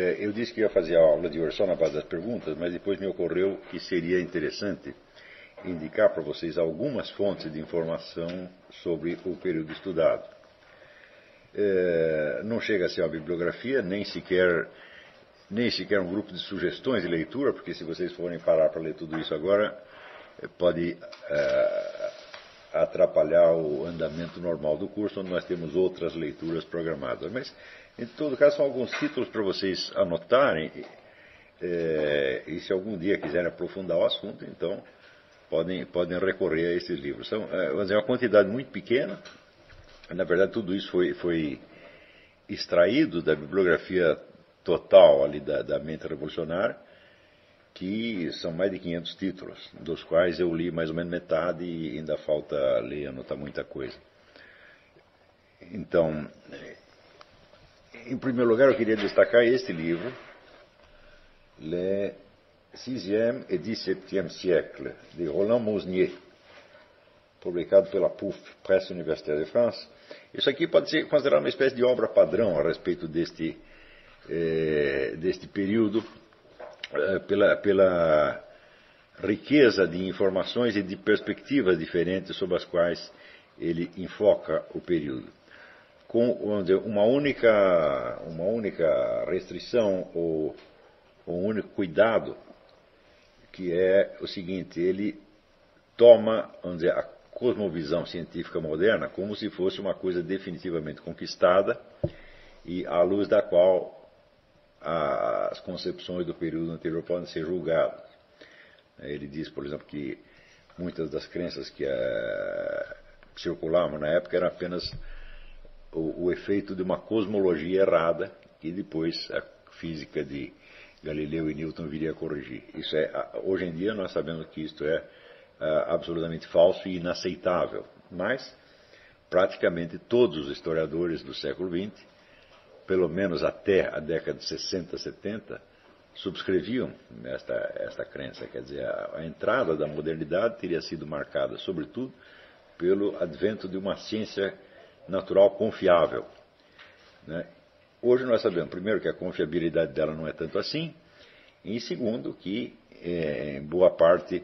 É, eu disse que ia fazer a aula de hoje só na base das perguntas, mas depois me ocorreu que seria interessante indicar para vocês algumas fontes de informação sobre o período estudado. É, não chega a ser uma bibliografia, nem sequer, nem sequer um grupo de sugestões de leitura, porque se vocês forem parar para ler tudo isso agora, é, pode é, atrapalhar o andamento normal do curso, onde nós temos outras leituras programadas. Mas em todo caso, são alguns títulos para vocês anotarem. É, e se algum dia quiserem aprofundar o assunto, então podem, podem recorrer a esses livros. São é, vamos uma quantidade muito pequena. Na verdade, tudo isso foi, foi extraído da bibliografia total ali da, da mente revolucionária, que são mais de 500 títulos, dos quais eu li mais ou menos metade e ainda falta ler, anotar muita coisa. Então, em primeiro lugar, eu queria destacar este livro, Le Sixième et Dix-Septième Siècle, de Roland Mosnier, publicado pela PUF, Presse Universitaire de France. Isso aqui pode ser considerado uma espécie de obra padrão a respeito deste, eh, deste período, eh, pela, pela riqueza de informações e de perspectivas diferentes sobre as quais ele enfoca o período com uma, única, uma única restrição ou, um único cuidado, que é o seguinte, ele toma dizer, a cosmovisão científica moderna como se fosse uma coisa definitivamente conquistada e à luz da qual as concepções do período anterior podem ser julgadas. Ele diz, por exemplo, que muitas das crenças que uh, circulavam na época eram apenas o, o efeito de uma cosmologia errada que depois a física de Galileu e Newton viria a corrigir. Isso é, hoje em dia nós sabemos que isto é absolutamente falso e inaceitável, mas praticamente todos os historiadores do século XX, pelo menos até a década de 60, 70, subscreviam esta, esta crença. Quer dizer, a, a entrada da modernidade teria sido marcada, sobretudo, pelo advento de uma ciência natural confiável. Né? Hoje nós sabemos, primeiro, que a confiabilidade dela não é tanto assim, e segundo, que é, em boa parte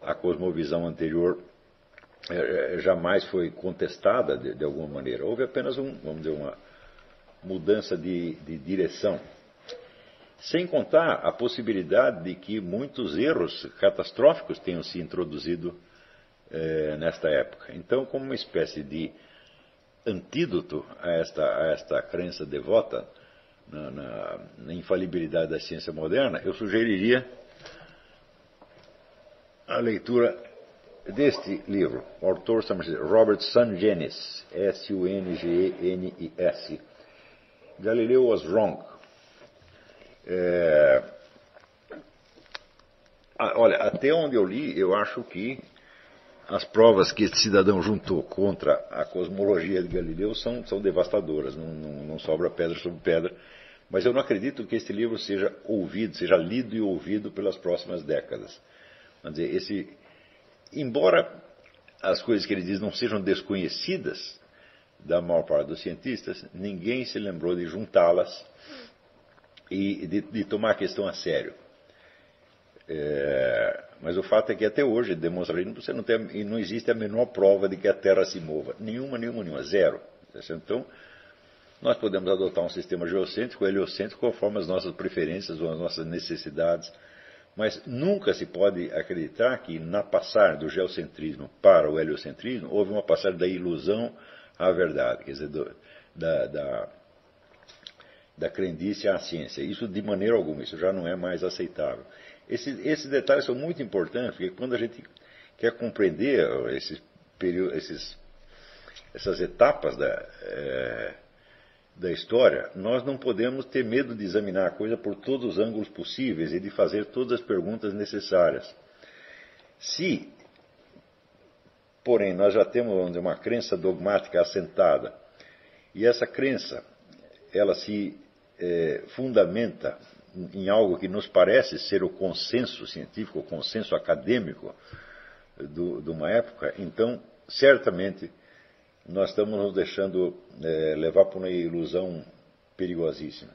a cosmovisão anterior é, é, jamais foi contestada de, de, alguma maneira. Houve apenas um, vamos dizer, uma mudança de, de direção. Sem contar a possibilidade de que muitos erros catastróficos tenham se introduzido é, nesta época. Então, como uma espécie de antídoto a esta, a esta crença devota na, na, na infalibilidade da ciência moderna, eu sugeriria a leitura deste livro. O autor chama-se Robert Sungenis, S-U-N-G-E-N-I-S. Galileu was wrong. É... Olha, até onde eu li, eu acho que as provas que esse cidadão juntou contra a cosmologia de Galileu são, são devastadoras, não, não, não, sobra pedra sobre pedra. Mas eu não acredito que este livro seja ouvido, seja lido e ouvido pelas próximas décadas. Quer dizer, esse, embora as coisas que ele diz não sejam desconhecidas da maior parte dos cientistas, ninguém se lembrou de juntá-las e de, de tomar a questão a sério. É, mas o fato é que até hoje demonstra você não, tem, não existe a menor prova de que a Terra se mova. Nenhuma, nenhuma, nenhuma. Zero. Então, nós podemos adotar um sistema geocêntrico, heliocêntrico, conforme as nossas preferências ou as nossas necessidades. Mas nunca se pode acreditar que na passagem do geocentrismo para o heliocentrismo houve uma passagem da ilusão à verdade, quer dizer, do, da, da, da crendice à ciência. Isso de maneira alguma, isso já não é mais aceitável. Esses, esses detalhes são muito importantes, porque quando a gente quer compreender esses, períodos, esses, essas etapas da, é, da história, nós não podemos ter medo de examinar a coisa por todos os ângulos possíveis e de fazer todas as perguntas necessárias. Se, porém, nós já temos dizer, uma crença dogmática assentada, e essa crença ela se é, fundamenta em algo que nos parece ser o consenso científico, o consenso acadêmico do, de uma época, então, certamente, nós estamos nos deixando é, levar por uma ilusão perigosíssima.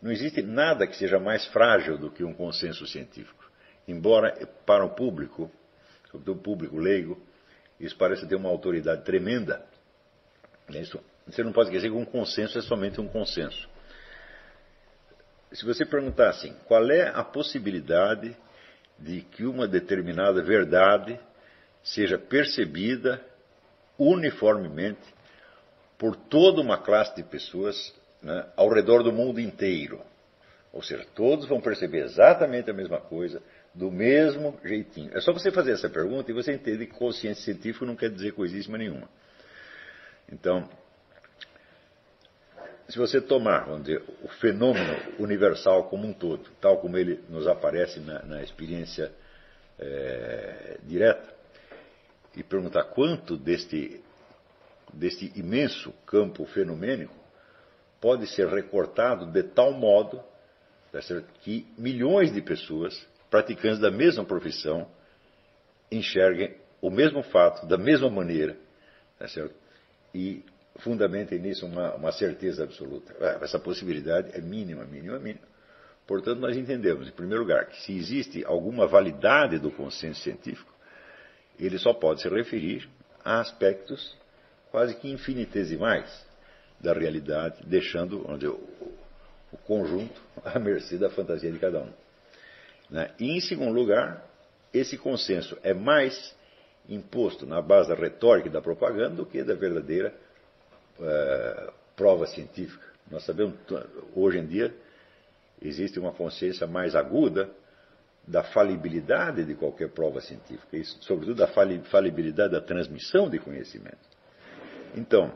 Não existe nada que seja mais frágil do que um consenso científico. Embora para o público, o público leigo, isso pareça ter uma autoridade tremenda. Isso, você não pode dizer que um consenso é somente um consenso. Se você perguntar assim, qual é a possibilidade de que uma determinada verdade seja percebida uniformemente por toda uma classe de pessoas né, ao redor do mundo inteiro. Ou seja, todos vão perceber exatamente a mesma coisa, do mesmo jeitinho. É só você fazer essa pergunta e você entende que consciência científica não quer dizer coisíssima nenhuma. Então, se você tomar, vamos dizer, o fenômeno universal como um todo, tal como ele nos aparece na, na experiência é, direta, e perguntar quanto deste, deste imenso campo fenomênico pode ser recortado de tal modo tá que milhões de pessoas, praticantes da mesma profissão, enxerguem o mesmo fato da mesma maneira tá e fundamentem nisso uma, uma certeza absoluta. Ah, essa possibilidade é mínima, mínima, mínima. Portanto, nós entendemos, em primeiro lugar, que se existe alguma validade do consenso científico, ele só pode se referir a aspectos quase que infinitesimais da realidade, deixando o, o conjunto à mercê da fantasia de cada um. Né? E, em segundo lugar, esse consenso é mais imposto na base da retórica e da propaganda do que da verdadeira uh, prova científica. Nós sabemos, hoje em dia, existe uma consciência mais aguda da falibilidade de qualquer prova científica, e, sobretudo da falibilidade da transmissão de conhecimento. Então,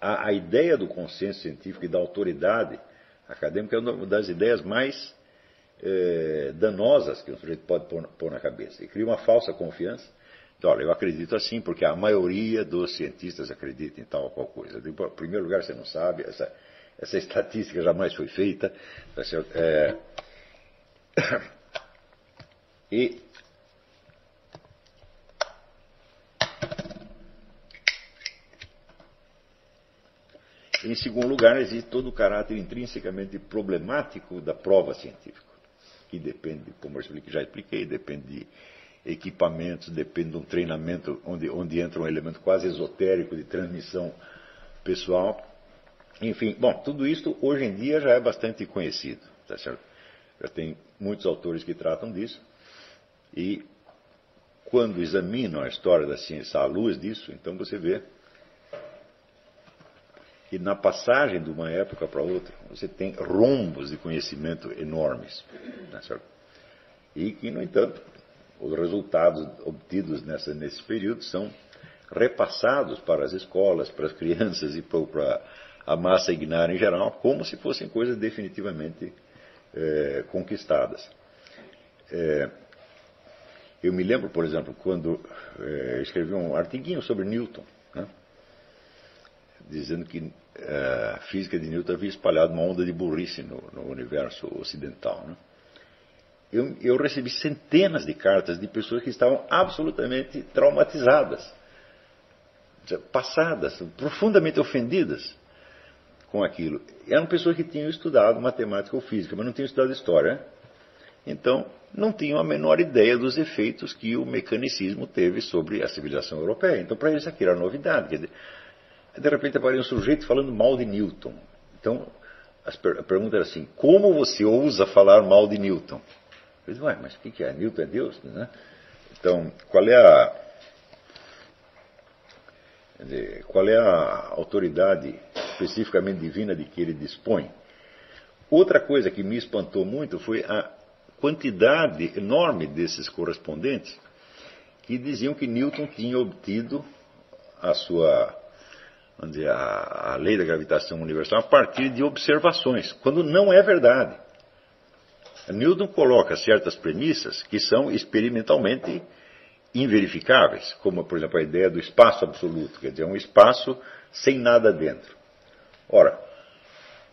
a, a, ideia do consenso científico e da autoridade acadêmica é uma das ideias mais eh, danosas que um sujeito pode pôr, pôr, na cabeça. E cria uma falsa confiança. Então, olha, eu acredito assim porque a maioria dos cientistas acredita em tal ou qual coisa. Em primeiro lugar, você não sabe, essa, essa estatística jamais foi feita. Tá é, e Em segundo lugar, existe todo o caráter intrinsecamente problemático da prova científica, que depende, como eu já expliquei, depende de equipamentos, depende de um treinamento onde, onde entra um elemento quase esotérico de transmissão pessoal. Enfim, bom, tudo isso hoje em dia já é bastante conhecido, tá certo? Já tem muitos autores que tratam disso. E quando examinam a história da ciência à luz disso, então você vê que na passagem de uma época para outra, você tem rombos de conhecimento enormes. Né, e que, no entanto, os resultados obtidos nessa, nesse período são repassados para as escolas, para as crianças e para a massa ignária em geral, como se fossem coisas definitivamente é, conquistadas. É, eu me lembro, por exemplo, quando é, escrevi um artiguinho sobre Newton, né, dizendo que a física de Newton havia espalhado uma onda de burrice no, no universo ocidental. Né. Eu, eu recebi centenas de cartas de pessoas que estavam absolutamente traumatizadas, passadas, profundamente ofendidas com aquilo. Eram pessoas que tinham estudado matemática ou física, mas não tinham estudado história. Então, não tinham a menor ideia dos efeitos que o mecanicismo teve sobre a civilização europeia. Então, para eles aquilo era novidade. De repente aparece um sujeito falando mal de Newton. Então, a pergunta era assim: como você ousa falar mal de Newton? Ué, mas o que é? Newton é Deus? Né? Então, qual é a. Dizer, qual é a autoridade especificamente divina de que ele dispõe. Outra coisa que me espantou muito foi a quantidade enorme desses correspondentes que diziam que Newton tinha obtido a sua dizer, a, a lei da gravitação universal a partir de observações, quando não é verdade. Newton coloca certas premissas que são experimentalmente inverificáveis, como, por exemplo, a ideia do espaço absoluto, quer dizer, um espaço sem nada dentro. Ora,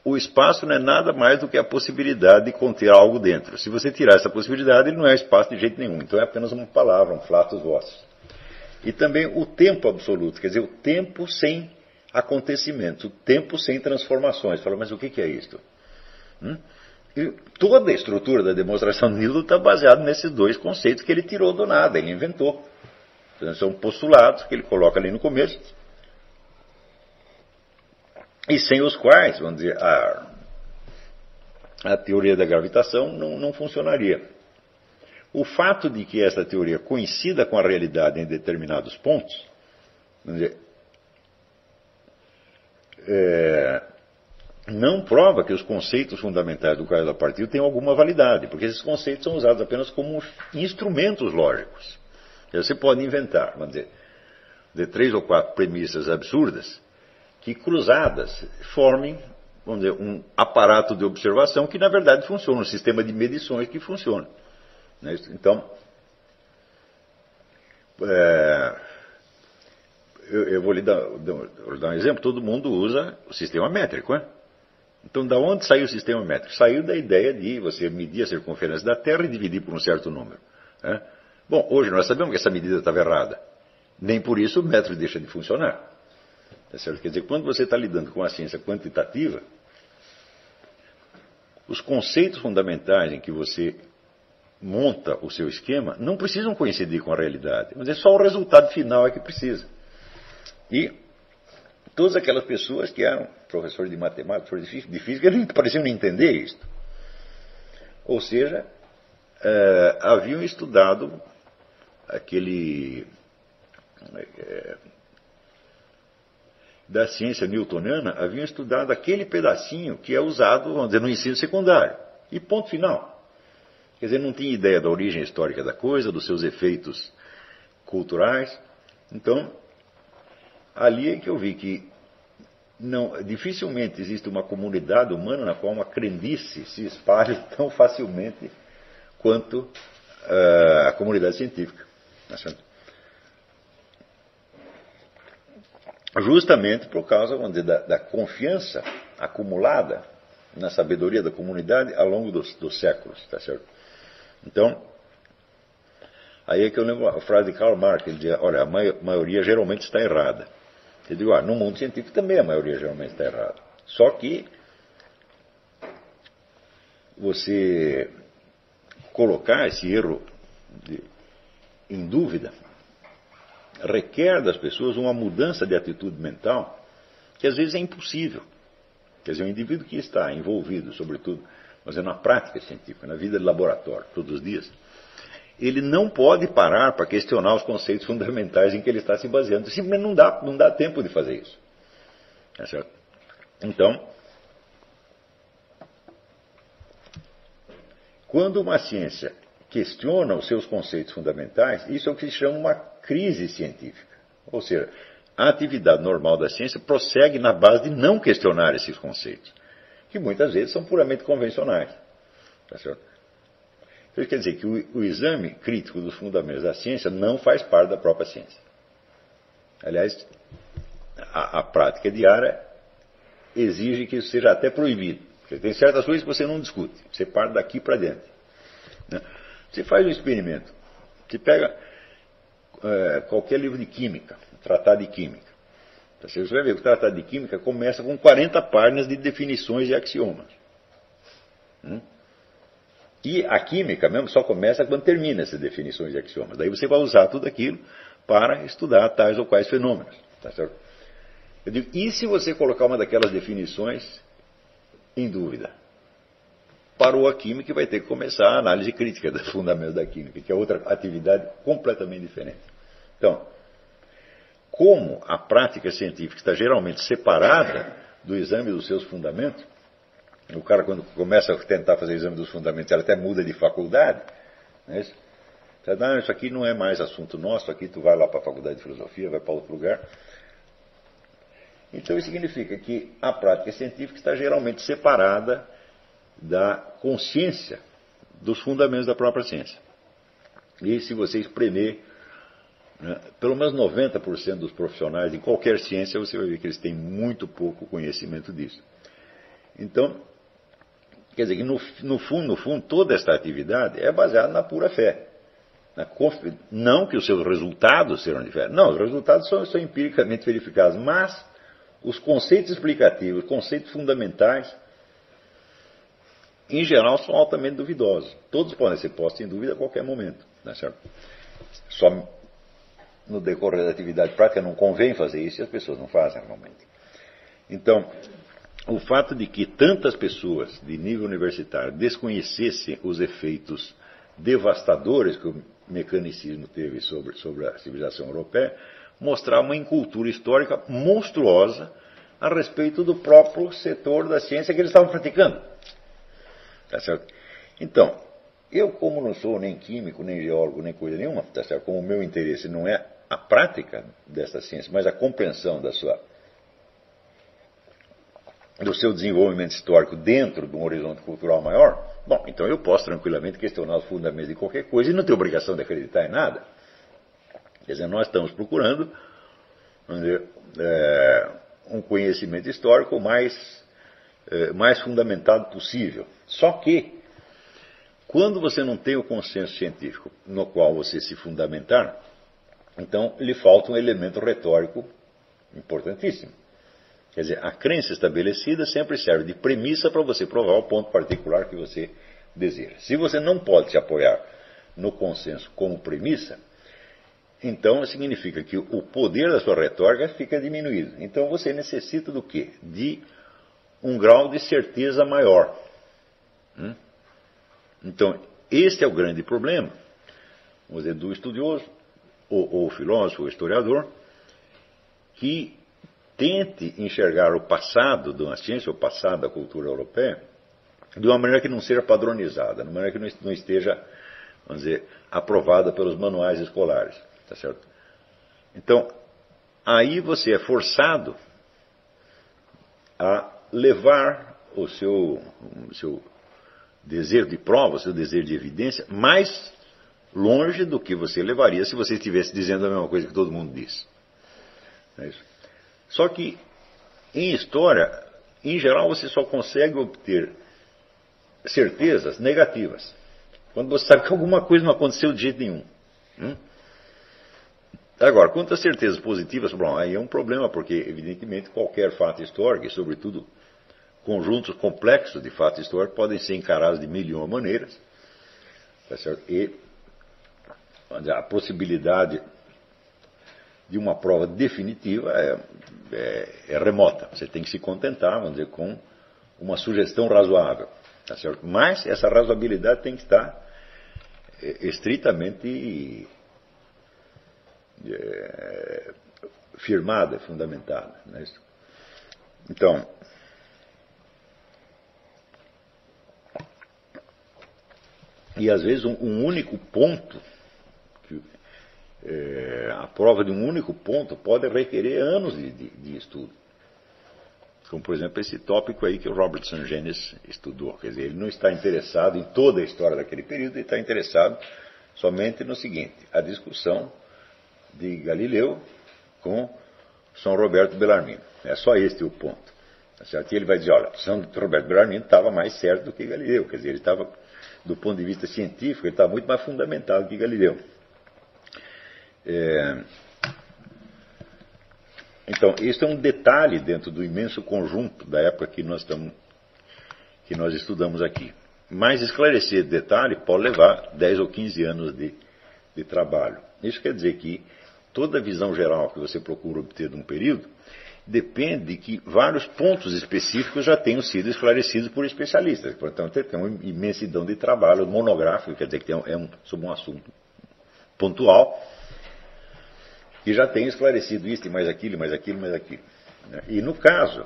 o espaço não é nada mais do que a possibilidade de conter algo dentro. Se você tirar essa possibilidade, ele não é espaço de jeito nenhum. Então é apenas uma palavra, um flatus vossos. E também o tempo absoluto, quer dizer, o tempo sem acontecimentos, o tempo sem transformações. Fala, mas o que, que é isto? Hum? Toda a estrutura da demonstração de Newton está baseada nesses dois conceitos que ele tirou do nada, ele inventou. Então, são postulados que ele coloca ali no começo, e sem os quais, vamos dizer, a, a teoria da gravitação não, não funcionaria. O fato de que essa teoria coincida com a realidade em determinados pontos, vamos dizer, é, não prova que os conceitos fundamentais do caso da partida tenham alguma validade, porque esses conceitos são usados apenas como instrumentos lógicos. Você pode inventar, vamos dizer, de três ou quatro premissas absurdas que cruzadas formem, vamos dizer, um aparato de observação que na verdade funciona, um sistema de medições que funciona. Né? Então, é, eu, eu, vou lhe dar, dar, um exemplo. Todo mundo usa o sistema métrico, né? Então, da onde saiu o sistema métrico? Saiu da ideia de você medir a circunferência da Terra e dividir por um certo número. Né? Bom, hoje nós sabemos que essa medida estava errada. Nem por isso o método deixa de funcionar. Tá? Quer dizer, quando você está lidando com a ciência quantitativa, os conceitos fundamentais em que você monta o seu esquema não precisam coincidir com a realidade, mas é só o resultado final é que precisa. E todas aquelas pessoas que eram professores de matemática, professores de física, eles pareciam não entender isso. Ou seja, uh, haviam estudado aquele uh, da ciência newtoniana, haviam estudado aquele pedacinho que é usado, vamos dizer, no ensino secundário. E ponto final. Quer dizer, não tinha ideia da origem histórica da coisa, dos seus efeitos culturais. Então, ali é que eu vi que não, dificilmente existe uma comunidade humana na qual uma crendice se espalhe tão facilmente quanto uh, a comunidade científica. Tá Justamente por causa dizer, da, da, confiança acumulada na sabedoria da comunidade ao longo dos, dos séculos, tá certo? Então, aí é que eu lembro a frase de Karl Marx, ele dizia, olha, a maioria geralmente está errada. Eu digo, ah, no mundo científico também a maioria geralmente está errada. Só que você colocar esse erro de, em dúvida requer das pessoas uma mudança de atitude mental que às vezes é impossível. Quer dizer, o indivíduo que está envolvido, sobretudo, mas é na prática científica, na vida de laboratório, todos os dias, ele não pode parar para questionar os conceitos fundamentais em que ele está se baseando. Simplesmente não dá, não dá tempo de fazer isso. É certo? Então, quando uma ciência questiona os seus conceitos fundamentais, isso é o que se chama uma crise científica. Ou seja, a atividade normal da ciência prossegue na base de não questionar esses conceitos, que muitas vezes são puramente convencionais. Tá certo? Isso quer dizer que o, o exame crítico dos fundamentos da ciência não faz parte da própria ciência. Aliás, a, a prática diária exige que isso seja até proibido. Porque tem certas coisas que você não discute. Você parte daqui para dentro. Né? Você faz um experimento. Você pega é, qualquer livro de química, tratado de química. Então, você vai ver que o tratado de química começa com 40 páginas de definições e axiomas. Hum? E a química mesmo só começa quando termina essas definições e axiomas. Daí você vai usar tudo aquilo para estudar tais ou quais fenômenos. Tá digo, e se você colocar uma daquelas definições em dúvida? Parou a química e vai ter que começar a análise crítica dos fundamentos da química, que é outra atividade completamente diferente. Então, como a prática científica está geralmente separada do exame dos seus fundamentos, o cara, quando começa a tentar fazer exame dos fundamentos, ele até muda de faculdade. Não é isso? Isso aqui não é mais assunto nosso, aqui tu vai lá para a faculdade de filosofia, vai para outro lugar. Então isso significa que a prática científica está geralmente separada da consciência dos fundamentos da própria ciência. E se você espremer né, pelo menos 90% dos profissionais em qualquer ciência, você vai ver que eles têm muito pouco conhecimento disso. Então, quer dizer que no, no fundo, no fundo, toda esta atividade é baseada na pura fé. Na não que os seus resultados serão fé. Não, os resultados são, são empiricamente verificados, mas os conceitos explicativos, conceitos fundamentais, em geral, são altamente duvidosos. Todos podem ser postos em dúvida a qualquer momento. Né, certo? Só no decorrer da atividade prática não convém fazer isso e as pessoas não fazem normalmente. Então, o fato de que tantas pessoas de nível universitário desconhecessem os efeitos devastadores que o mecanicismo teve sobre, sobre a civilização europeia mostrava uma incultura histórica monstruosa a respeito do próprio setor da ciência que eles estavam praticando. Tá certo? Então, eu, como não sou nem químico, nem geólogo, nem coisa nenhuma, tá certo? como o meu interesse não é a prática dessa ciência, mas a compreensão da sua, do seu desenvolvimento histórico dentro de um horizonte cultural maior, bom, então eu posso tranquilamente questionar os fundamentos de qualquer coisa e não ter obrigação de acreditar em nada. Quer dizer, nós estamos procurando dizer, é, um conhecimento histórico mais, é, mais fundamentado possível. Só que, quando você não tem o consenso científico no qual você se fundamentar, então lhe falta um elemento retórico importantíssimo. Quer dizer, a crença estabelecida sempre serve de premissa para você provar o ponto particular que você deseja. Se você não pode se apoiar no consenso como premissa, então significa que o poder da sua retórica fica diminuído. Então você necessita do quê? De um grau de certeza maior. Hum? Então, este é o grande problema, vamos dizer, do estudioso, ou, ou filósofo, ou historiador, que tente enxergar o passado de uma ciência, o passado da cultura europeia, de uma maneira que não seja padronizada, de uma maneira que não esteja, vamos dizer, aprovada pelos manuais escolares. Tá certo? Então, aí você é forçado a levar o seu, o seu desejo de prova, o seu desejo de evidência, mais longe do que você levaria se você estivesse dizendo a mesma coisa que todo mundo diz. É só que, em história, em geral, você só consegue obter certezas negativas. Quando você sabe que alguma coisa não aconteceu de jeito nenhum. Hum? Agora, quanto às certezas positivas, bom, aí é um problema, porque, evidentemente, qualquer fato histórico, e sobretudo conjuntos complexos de fatos históricos, podem ser encarados de mil e uma maneiras. Tá e a possibilidade de uma prova definitiva é, é, é, remota. Você tem que se contentar, vamos dizer, com uma sugestão razoável. Tá certo? Mas essa razoabilidade tem que estar é, estritamente é, firmada, fundamentada. Né? Então, e às vezes um, um único ponto, é, a prova de um único ponto pode requerer anos de, de, de, estudo. Como, por exemplo, esse tópico aí que o Robertson Genes estudou. Quer dizer, ele não está interessado em toda a história daquele período, ele está interessado somente no seguinte: a discussão de Galileu com São Roberto Bellarmino. É só este o ponto. Tá certo? E ele vai dizer, olha, São Roberto Bellarmino estava mais certo do que Galileu, quer dizer, ele estava, do ponto de vista científico, ele estava muito mais fundamentado que Galileu. É... Então, isso é um detalhe dentro do imenso conjunto da época que nós, estamos, que nós estudamos aqui. Mas esclarecer detalhe pode levar 10 ou 15 anos de, de trabalho. Isso quer dizer que toda visão geral que você procura obter de um período depende de que vários pontos específicos já tenham sido esclarecidos por especialistas. Portanto, tem uma imensidão de trabalho monográfico, quer dizer que é um, sobre um assunto pontual, que já tem esclarecido isso e mais aquilo, mais aquilo, mais aquilo. Né? E no caso,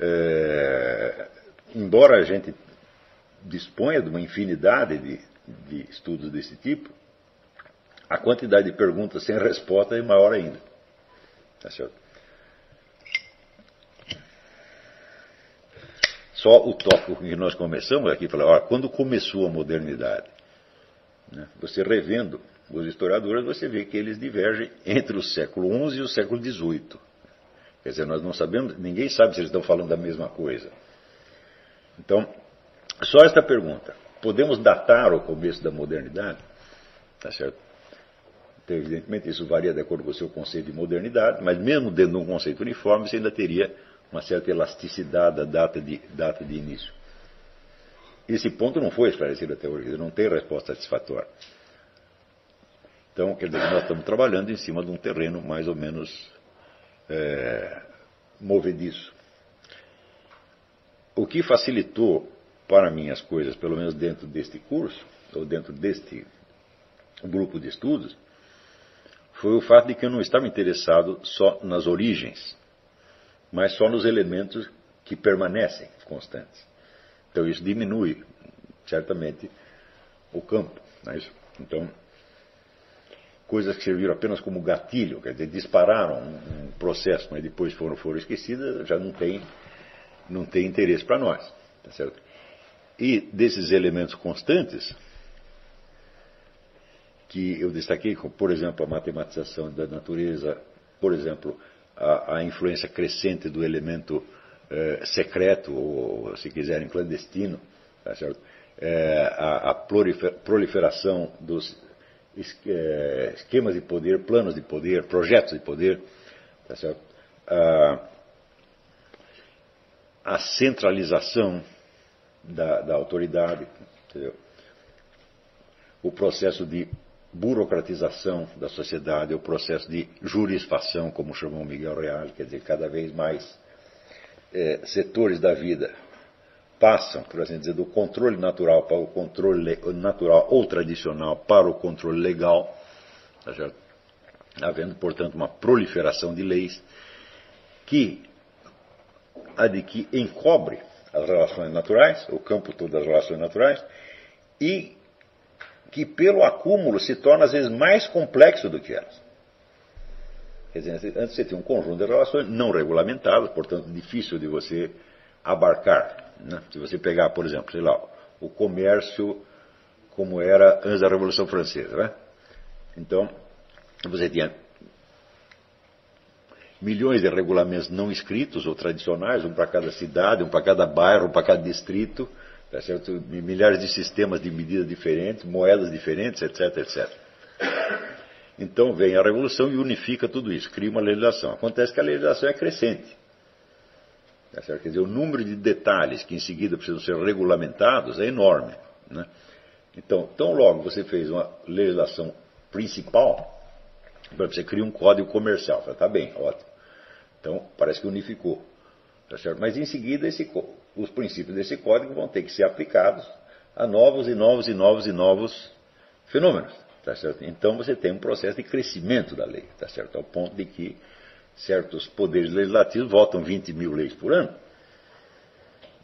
é, embora a gente disponha de uma infinidade de, de estudos desse tipo, a quantidade de perguntas sem resposta é maior ainda. Tá certo? Só o tópico que nós começamos aqui, falar, quando começou a modernidade? Né? Você revendo os historiadores, você vê que eles divergem entre o século XI e o século XVIII. Quer dizer, nós não sabemos, ninguém sabe se eles estão falando da mesma coisa. Então, só esta pergunta: podemos datar o começo da modernidade? Tá certo? Então, evidentemente, isso varia de acordo com o seu conceito de modernidade, mas mesmo dentro de um conceito uniforme, você ainda teria uma certa elasticidade da data de, data de início. Esse ponto não foi esclarecido até hoje, não tem resposta satisfatória. Então, quer dizer, nós estamos trabalhando em cima de um terreno mais ou menos é, movediço. O que facilitou para mim as coisas, pelo menos dentro deste curso, ou dentro deste grupo de estudos, foi o fato de que eu não estava interessado só nas origens, mas só nos elementos que permanecem constantes. Então isso diminui, certamente, o campo. É então, coisas que serviram apenas como gatilho, quer dizer, dispararam um, processo, mas depois foram, foram esquecidas, já não tem, não tem interesse para nós. Tá certo? E desses elementos constantes, que eu destaquei, como, por exemplo, a matematização da natureza, por exemplo, a, a influência crescente do elemento eh, secreto, ou, se quiserem, clandestino, tá eh, a, a proliferação dos esquemas de poder, planos de poder, projetos de poder, tá a, a, centralização da, da autoridade, entendeu? o processo de burocratização da sociedade, o processo de jurisfação, como chamou Miguel Real, quer dizer, cada vez mais é, setores da vida passam, por assim dizer, do controle natural para o controle natural ou tradicional para o controle legal, tá havendo, portanto, uma proliferação de leis que, que encobre as relações naturais, o campo todo das relações naturais, e que pelo acúmulo se torna às vezes mais complexo do que elas. Quer dizer, antes você tinha um conjunto de relações não regulamentadas, portanto difícil de você abarcar. Né? Se você pegar, por exemplo, sei lá, o comércio como era antes da Revolução Francesa. Né? Então, você tinha milhões de regulamentos não escritos ou tradicionais, um para cada cidade, um para cada bairro, um para cada distrito, Tá certo? Milhares de sistemas de medidas diferentes, moedas diferentes, etc, etc. Então vem a revolução e unifica tudo isso, cria uma legislação. Acontece que a legislação é crescente. Tá? Quer dizer, o número de detalhes que em seguida precisam ser regulamentados é enorme. Né? Então, tão logo você fez uma legislação principal, você cria um código comercial. Está bem, ótimo. Então, parece que unificou. Tá certo? Mas em seguida esse, os princípios desse código vão ter que ser aplicados a novos e novos e novos e novos fenômenos. Tá certo? Então você tem um processo de crescimento da lei, tá certo? ao ponto de que certos poderes legislativos votam 20 mil leis por ano.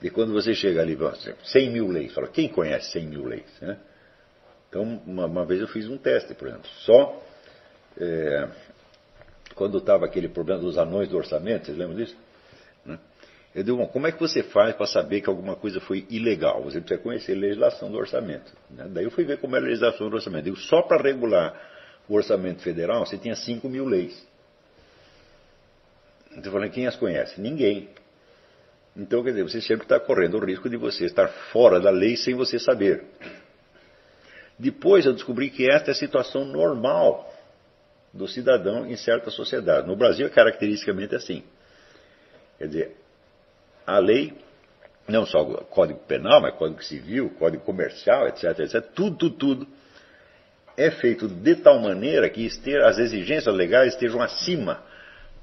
E quando você chega ali, 100 mil leis, fala, quem conhece 100 mil leis? Né? Então, uma, uma, vez eu fiz um teste, por exemplo, só é, quando estava aquele problema dos anões do orçamento, vocês lembram disso? Né? Eu digo, bom, como é que você faz para saber que alguma coisa foi ilegal? Você precisa conhecer a legislação do orçamento. Né? Daí eu fui ver como é a legislação do orçamento. Eu digo, só para regular o orçamento federal, você tinha 5 mil leis. Eu falei, quem as conhece? Ninguém. Então, quer dizer, você sempre está correndo o risco de você estar fora da lei sem você saber. Depois eu descobri que esta é a situação normal do cidadão em certa sociedade. No Brasil é caracteristicamente assim. Quer dizer, a lei, não só o Código Penal, mas Código Civil, Código Comercial, etc, etc, tudo, tudo, tudo é feito de tal maneira que as exigências legais estejam acima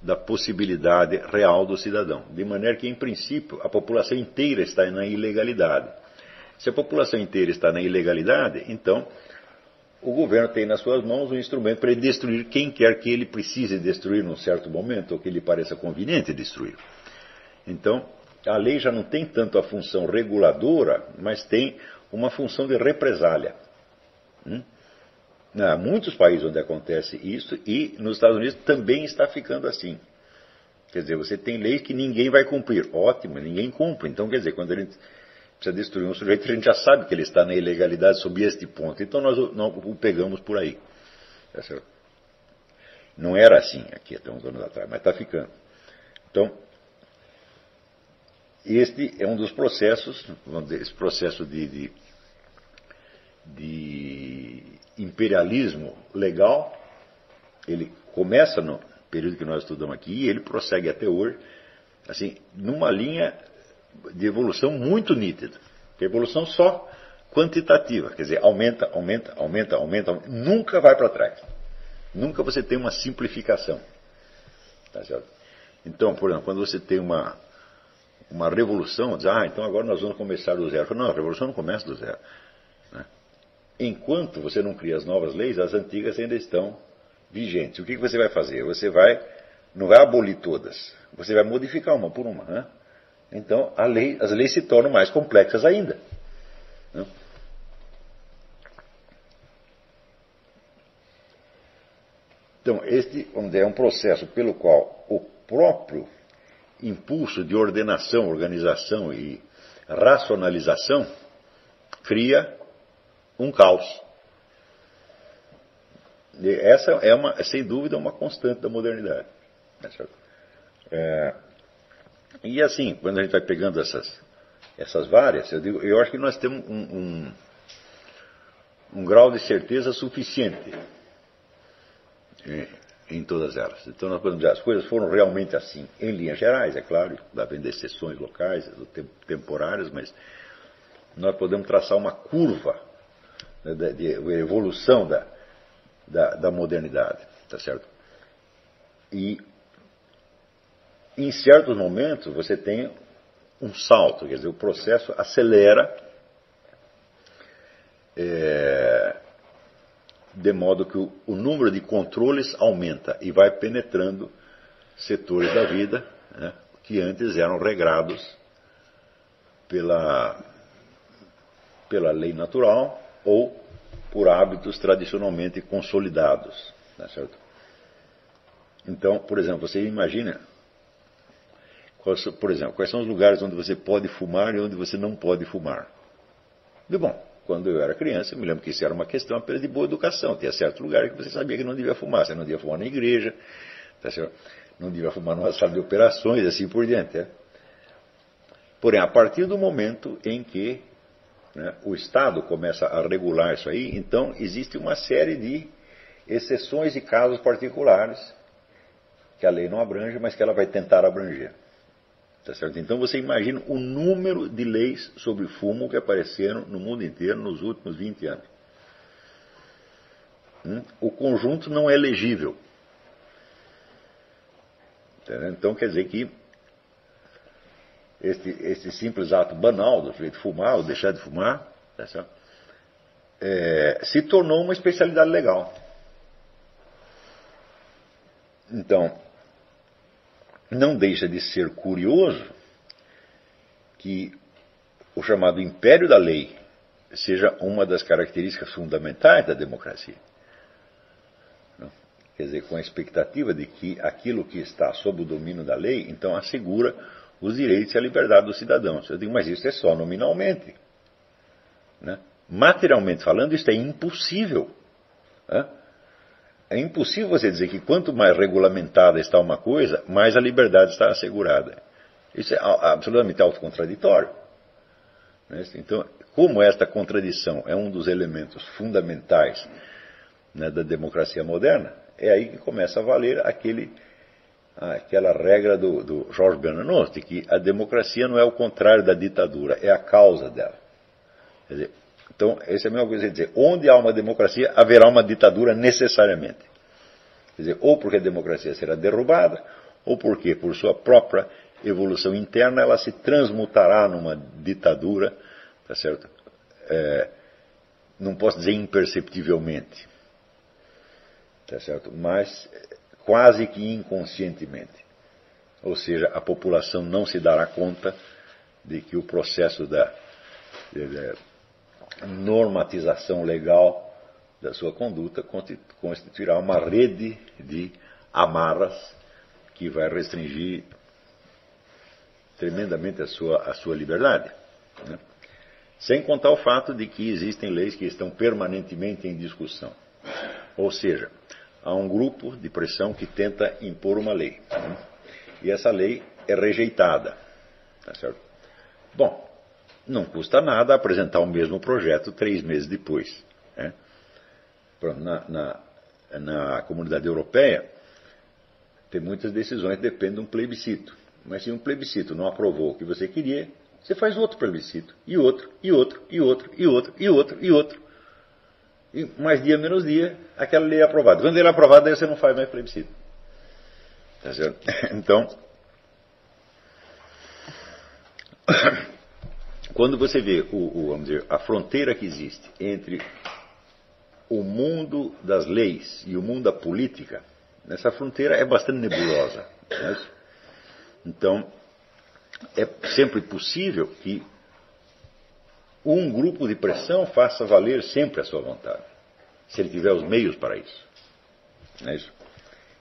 da possibilidade real do cidadão. De maneira que, em princípio, a população inteira está na ilegalidade. Se a população inteira está na ilegalidade, então o governo tem nas suas mãos um instrumento para destruir quem quer que ele precise destruir num certo momento, ou que lhe pareça conveniente destruir. Então, a lei já não tem tanto a função reguladora, mas tem uma função de represália. Hum? Há muitos países onde acontece isso e nos Estados Unidos também está ficando assim. Quer dizer, você tem leis que ninguém vai cumprir. Ótimo, ninguém cumpre. Então, quer dizer, quando a gente precisa destruir um sujeito, a gente já sabe que ele está na ilegalidade sob este ponto. Então nós o pegamos por aí. Tá não era assim aqui até uns anos atrás, mas está ficando. Então, este é um dos processos, vamos dizer, esse processo de, de, de imperialismo legal ele começa no período que nós estudamos aqui e ele prossegue até hoje, assim, numa linha de evolução muito nítida. Evolução só quantitativa, quer dizer, aumenta, aumenta, aumenta, aumenta, aumenta nunca vai para trás. Nunca você tem uma simplificação. Tá certo? Então, por exemplo, quando você tem uma, uma revolução, diz, ah, então agora nós vamos começar do zero. Não, a revolução não começa do zero. Enquanto você não cria as novas leis, as antigas ainda estão vigentes. O que, você vai fazer? Você vai, não vai abolir todas, você vai modificar uma por uma. Né? Então, lei, as leis se tornam mais complexas ainda. Né? Então, este é um processo pelo qual o próprio impulso de ordenação, organização e racionalização cria um caos. E essa é, uma, sem dúvida, uma constante da modernidade. É, e assim, quando a gente vai pegando essas, essas várias, eu, digo, eu acho que nós temos um, um, um grau de certeza suficiente em todas elas. Então nós podemos dizer, as coisas foram realmente assim, em linhas gerais, é claro, havendo exceções locais, temporárias, mas nós podemos traçar uma curva de, de, evolução da, da, da modernidade, tá certo? E em certos momentos você tem um salto, quer dizer, o processo acelera é, de modo que o, o número de controles aumenta e vai penetrando setores da vida né, que antes eram regrados pela, pela lei natural ou por hábitos tradicionalmente consolidados. Tá certo? Então, por exemplo, você imagina, por exemplo, quais são os lugares onde você pode fumar e onde você não pode fumar. E bom, quando eu era criança, eu me lembro que isso era uma questão apenas de boa educação. Tinha certo lugar que você sabia que não devia fumar. Você não devia fumar na igreja, tá não devia fumar numa sala de operações, assim por diante. É? Porém, a partir do momento em que né, o Estado começa a regular isso aí, então existe uma série de exceções e casos particulares que a lei não abrange, mas que ela vai tentar abranger. Tá? Então você imagina o número de leis sobre fumo que apareceram no mundo inteiro nos últimos 20 anos. Hum? O conjunto não é legível. Então quer dizer que este, este, simples ato banal do sujeito fumar ou deixar de fumar tá é, se tornou uma especialidade legal. Então, não deixa de ser curioso que o chamado império da lei seja uma das características fundamentais da democracia. Quer dizer, com a expectativa de que aquilo que está sob o domínio da lei, então assegura os direitos e a liberdade dos cidadãos. Eu digo, mas isso é só nominalmente. Né? Materialmente falando, isso é impossível. Né? É impossível você dizer que quanto mais regulamentada está uma coisa, mais a liberdade está assegurada. Isso é absolutamente autocontraditório. Né? Então, como esta contradição é um dos elementos fundamentais né, da democracia moderna, é aí que começa a valer aquele, aquela regra do, do Georges Bernanos, de que a democracia não é o contrário da ditadura, é a causa dela. Dizer, então, essa é a mesma coisa que dizer, onde há uma democracia, haverá uma ditadura necessariamente. Quer dizer, ou porque a democracia será derrubada, ou porque, por sua própria evolução interna, ela se transmutará numa ditadura, tá certo? É, não posso dizer imperceptivelmente, tá certo? Mas quase que inconscientemente. Ou seja, a população não se dará conta de que o processo da, normatização legal da sua conduta constituirá uma rede de amarras que vai restringir tremendamente a sua, a sua liberdade. Né? Sem contar o fato de que existem leis que estão permanentemente em discussão. Ou seja, há um grupo de pressão que tenta impor uma lei. Né? E essa lei é rejeitada. Tá certo? Bom, não custa nada apresentar o mesmo projeto três meses depois. Né? Na, na, na comunidade europeia, tem muitas decisões que dependem de um plebiscito. Mas se um plebiscito não aprovou o que você queria, você faz outro plebiscito, e outro, e outro, e outro, e outro, e outro, e outro. E mais dia, menos dia, aquela lei é aprovada. Quando ele é aprovado, aí você não faz mais plebiscito. Tá certo? Então, quando você vê o, o, vamos dizer, a fronteira que existe entre o mundo das leis e o mundo da política, essa fronteira é bastante nebulosa. Né? Então, é sempre possível que um grupo de pressão faça valer sempre a sua vontade, se ele tiver os meios para isso. Não é isso?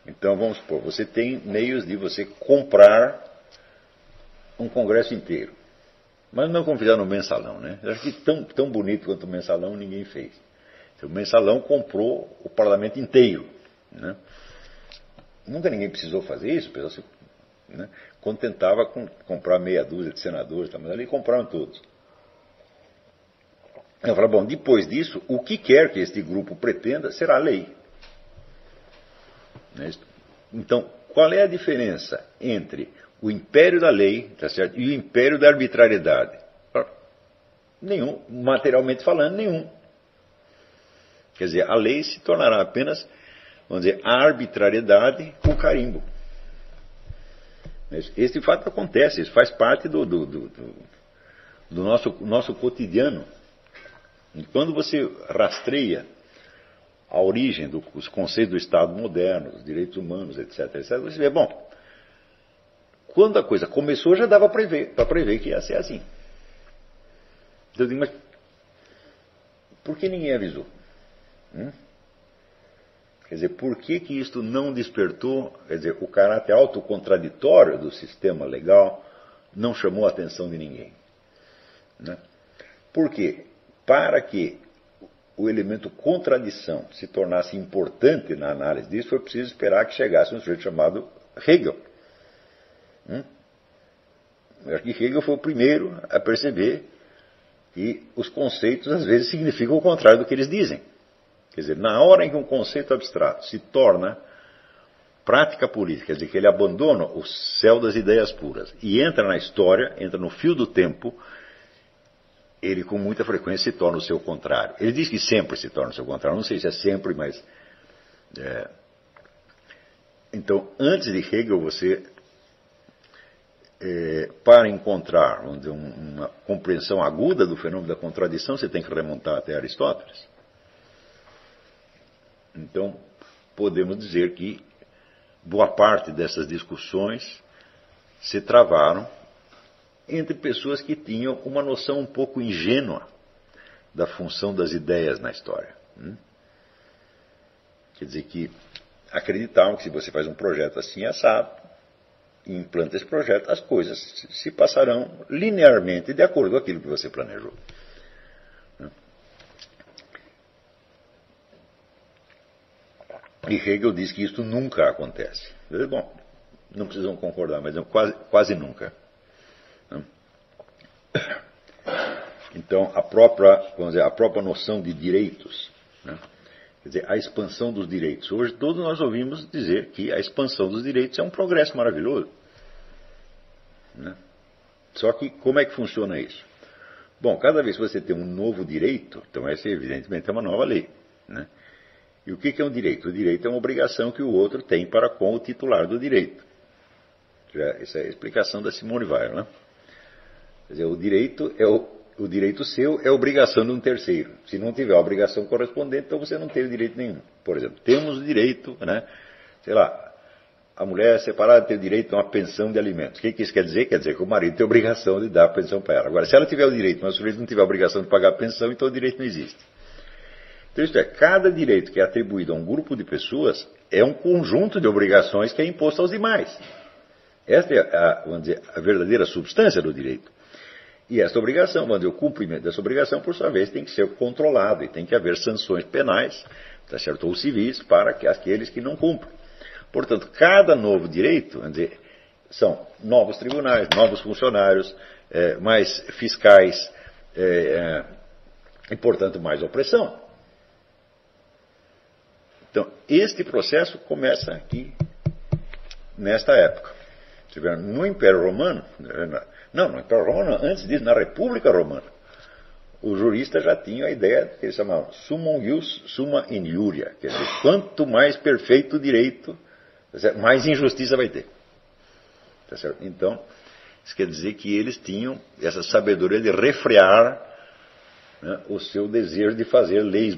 Então, vamos supor, você tem meios de você comprar um congresso inteiro. Mas não como fizeram no mensalão, né? Eu acho que tão, tão bonito quanto o mensalão ninguém fez. O mensalão comprou o parlamento inteiro. Né? Nunca ninguém precisou fazer isso, o pessoal se né, contentava com comprar meia dúzia de senadores, mas ali compraram todos. Eu falo, bom, depois disso, o que quer que este grupo pretenda será lei. Né? Então, qual é a diferença entre o império da lei tá certo, e o império da arbitrariedade? Nenhum, materialmente falando, nenhum. Quer dizer, a lei se tornará apenas, vamos dizer, a arbitrariedade com carimbo. Este fato acontece, isso faz parte do, do, do, do nosso, nosso cotidiano. Quando você rastreia a origem dos conceitos do Estado moderno, dos direitos humanos, etc., etc., você vê, bom, quando a coisa começou já dava para prever, prever que ia ser assim. Então eu digo, mas por que ninguém avisou? Hum? Quer dizer, por que, que isto não despertou, quer dizer, o caráter autocontraditório do sistema legal não chamou a atenção de ninguém? Né? Por quê? Para que o elemento contradição se tornasse importante na análise disso, foi preciso esperar que chegasse um sujeito chamado Hegel. Hum? Eu acho que Hegel foi o primeiro a perceber que os conceitos às vezes significam o contrário do que eles dizem. Quer dizer, na hora em que um conceito abstrato se torna prática política, quer dizer, que ele abandona o céu das ideias puras e entra na história, entra no fio do tempo, ele com muita frequência se torna o seu contrário. Ele diz que sempre se torna o seu contrário, não sei se é sempre, mas. É... Então, antes de Hegel, você, é, para encontrar dizer, uma compreensão aguda do fenômeno da contradição, você tem que remontar até Aristóteles. Então, podemos dizer que boa parte dessas discussões se travaram entre pessoas que tinham uma noção um pouco ingênua da função das ideias na história. Hum? Quer dizer que acreditavam que se você faz um projeto assim assado e implanta esse projeto, as coisas se passarão linearmente de acordo com aquilo que você planejou. E Hegel diz que isso nunca acontece. Bom, não precisam concordar, mas quase, quase nunca. Então, a própria, vamos dizer, a própria noção de direitos, né? quer dizer, a expansão dos direitos. Hoje todos nós ouvimos dizer que a expansão dos direitos é um progresso maravilhoso. Né? Só que como é que funciona isso? Bom, cada vez que você tem um novo direito, então essa evidentemente é uma nova lei. Né? E o que é um direito? O direito é uma obrigação que o outro tem para com o titular do direito. Já, essa é a explicação da Simone Weil. Né? Quer dizer, o direito é o, o direito seu é obrigação de um terceiro. Se não tiver a obrigação correspondente, então você não tem direito nenhum. Por exemplo, temos o direito, né, sei lá, a mulher separada tem o direito a uma pensão de alimentos. O que, que isso quer dizer? Quer dizer que o marido tem a obrigação de dar a pensão para ela. Agora, se ela tiver o direito, mas o sujeito não tiver a obrigação de pagar a pensão, então o direito não existe. Então, isto é, cada direito que é atribuído a um grupo de pessoas é um conjunto de obrigações que é imposto aos demais. Esta é a, dizer, a verdadeira substância do direito. E esta obrigação, vamos dizer, o cumprimento dessa obrigação, por sua vez, tem que ser controlado e tem que haver sanções penais, tá certo, ou civis, para aqueles que não cumprem. Portanto, cada novo direito, vamos dizer, são novos tribunais, novos funcionários, é, mais fiscais é, é, e, portanto, mais opressão. Então, este processo começa aqui, nesta época. No Império Romano, não, no Império Romano, antes disso, na República Romana, os juristas já tinham a ideia que eles chamavam summum ius summa injuria, quer dizer, quanto mais perfeito o direito, mais injustiça vai ter. Tá então, isso quer dizer que eles tinham essa sabedoria de refrear né, o seu desejo de fazer leis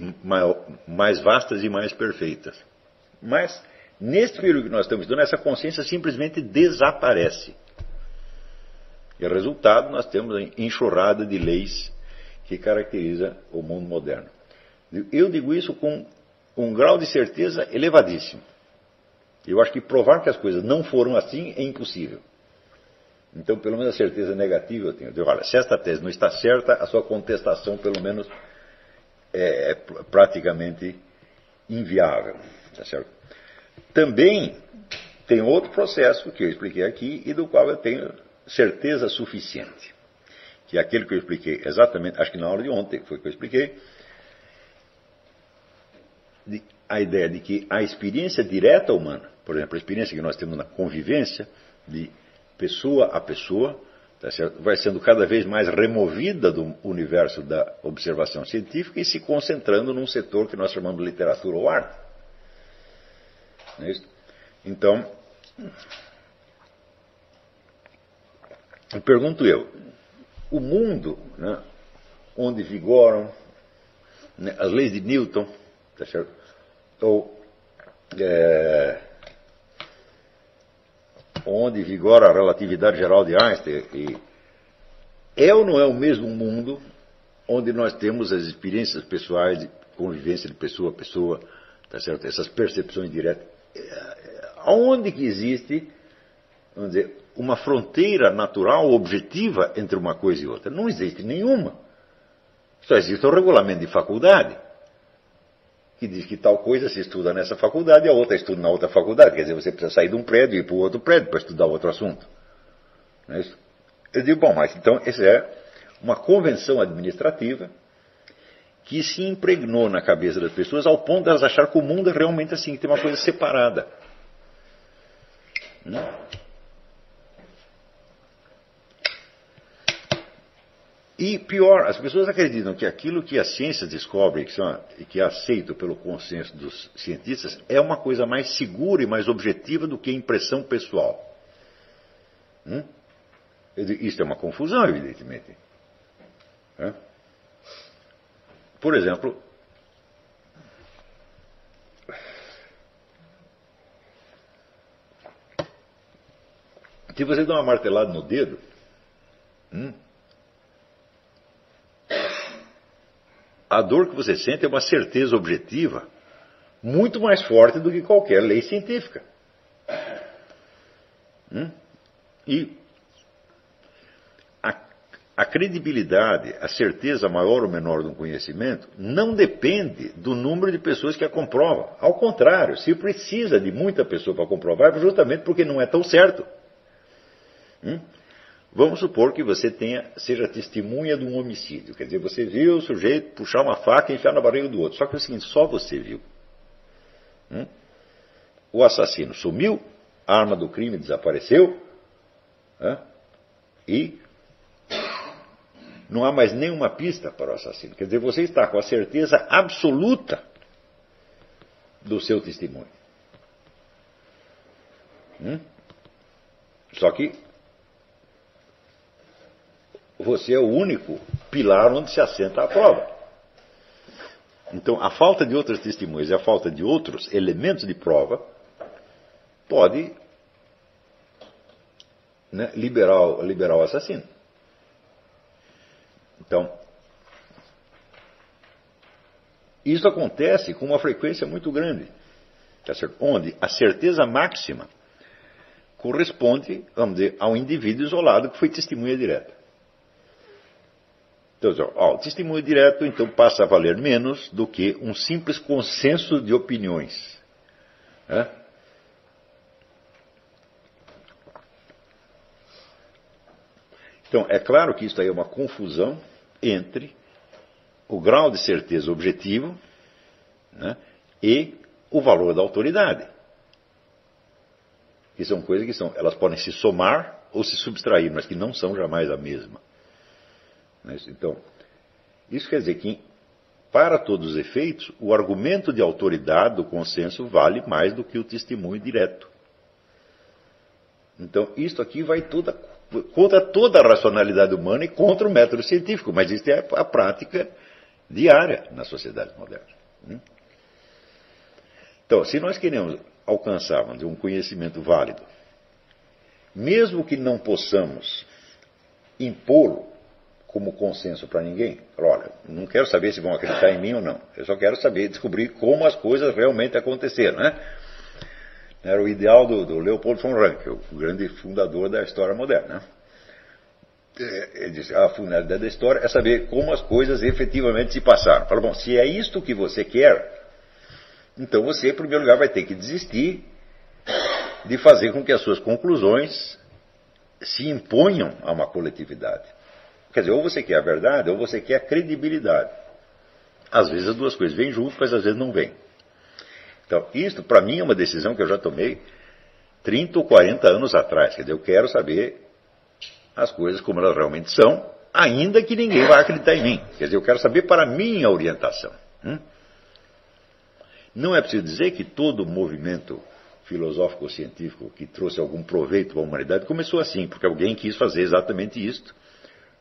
mais vastas e mais perfeitas. Mas, neste período que nós estamos estudando, essa consciência simplesmente desaparece. E resultado, nós temos a enxurrada de leis que caracteriza o mundo moderno. Eu digo isso com um grau de certeza elevadíssimo. Eu acho que provar que as coisas não foram assim é impossível. Então, pelo menos a certeza negativa eu tenho. Eu digo, olha, se esta tese não está certa, a sua contestação, pelo menos, é, é praticamente inviável. Tá certo? Também tem outro processo que eu expliquei aqui e do qual eu tenho certeza suficiente. Que é aquele que eu expliquei exatamente, acho que na aula de ontem foi que eu expliquei, de, a ideia de que a experiência direta humana, por exemplo, a experiência que nós temos na convivência, de pessoa a pessoa, tá vai sendo cada vez mais removida do universo da observação científica e se concentrando num setor que nós chamamos de literatura ou arte. É então, pergunto eu, o mundo né, onde vigoram né, as leis de Newton, tá ou é, onde vigora a relatividade geral de Einstein. E é ou não é o mesmo mundo onde nós temos as experiências pessoais de convivência de pessoa a pessoa, tá certo? essas percepções diretas? Aonde que existe, vamos dizer, uma fronteira natural, objetiva entre uma coisa e outra? Não existe nenhuma. Só existe o regulamento de faculdade que diz que tal coisa se estuda nessa faculdade e a outra estuda na outra faculdade. Quer dizer, você precisa sair de um prédio e ir para o outro prédio para estudar outro assunto. Não é isso? Eu digo, bom, mas então essa é uma convenção administrativa que se impregnou na cabeça das pessoas ao ponto de elas achar que o mundo é realmente assim, que tem uma coisa separada. Não? E pior, as pessoas acreditam que aquilo que a ciência descobre que e que é aceito pelo consenso dos cientistas é uma coisa mais segura e mais objetiva do que a impressão pessoal. Hum? Isso é uma confusão, evidentemente. Por exemplo, se você dá uma martelada no dedo, hum, a dor que você sente é uma certeza objetiva muito mais forte do que qualquer lei científica. Hum? E a, a, credibilidade, a certeza maior ou menor de um conhecimento não depende do número de pessoas que a comprovam. Ao contrário, se precisa de muita pessoa para comprovar, é justamente porque não é tão certo. Hum? Vamos supor que você tenha, seja testemunha de um homicídio. Quer dizer, você viu o sujeito puxar uma faca e enfiar na barriga do outro. Só que é o seguinte, só você viu. Hum? O assassino sumiu, a arma do crime desapareceu, e não há mais nenhuma pista para o assassino. Quer dizer, você está com a certeza absoluta do seu testemunho. Hum? Só que você é o único pilar onde se assenta a prova. Então, a falta de outras testemunhas e a falta de outros elementos de prova pode né, liberar, liberar o assassino. Então, isso acontece com uma frequência muito grande, tá onde a certeza máxima corresponde, vamos dizer, ao indivíduo isolado que foi testemunha direta. Então, ó, o testemunho direto então passa a valer menos do que um simples consenso de opiniões. Né? Então, é claro que isso aí é uma confusão entre o grau de certeza objetivo né, e o valor da autoridade. Que são coisas que são, elas podem se somar ou se subtrair, mas que não são jamais a mesma. Então, isso quer dizer que, para todos os efeitos, o argumento de autoridade do consenso vale mais do que o testemunho direto. Então, isto aqui vai toda, contra toda a racionalidade humana e contra o método científico, mas isso é a prática diária na sociedade moderna. Né? Então, se nós queremos alcançar um conhecimento válido, mesmo que não possamos impô-lo como consenso para ninguém, olha, não quero saber se vão acreditar em mim ou não, eu só quero saber, descobrir como as coisas realmente aconteceram, né? Era o ideal do, do Leopold von Ranke, o grande fundador da história moderna. Né? É, ele disse, a finalidade da história é saber como as coisas efetivamente se passaram. Fala, bom, se é isto que você quer, então você, em primeiro lugar, vai ter que desistir de fazer com que as suas conclusões se imponham a uma coletividade. Quer dizer, ou você quer a verdade, ou você quer a credibilidade. Às vezes as duas coisas vêm juntas, mas às vezes não vêm. Então, isto, para mim, é uma decisão que eu já tomei 30 ou 40 anos atrás. Quer dizer, eu quero saber as coisas como elas realmente são, ainda que ninguém vá acreditar em mim. Quer dizer, eu quero saber para a minha orientação. Hum? Não é preciso dizer que todo movimento filosófico-científico que trouxe algum proveito para a humanidade começou assim, porque alguém quis fazer exatamente isto.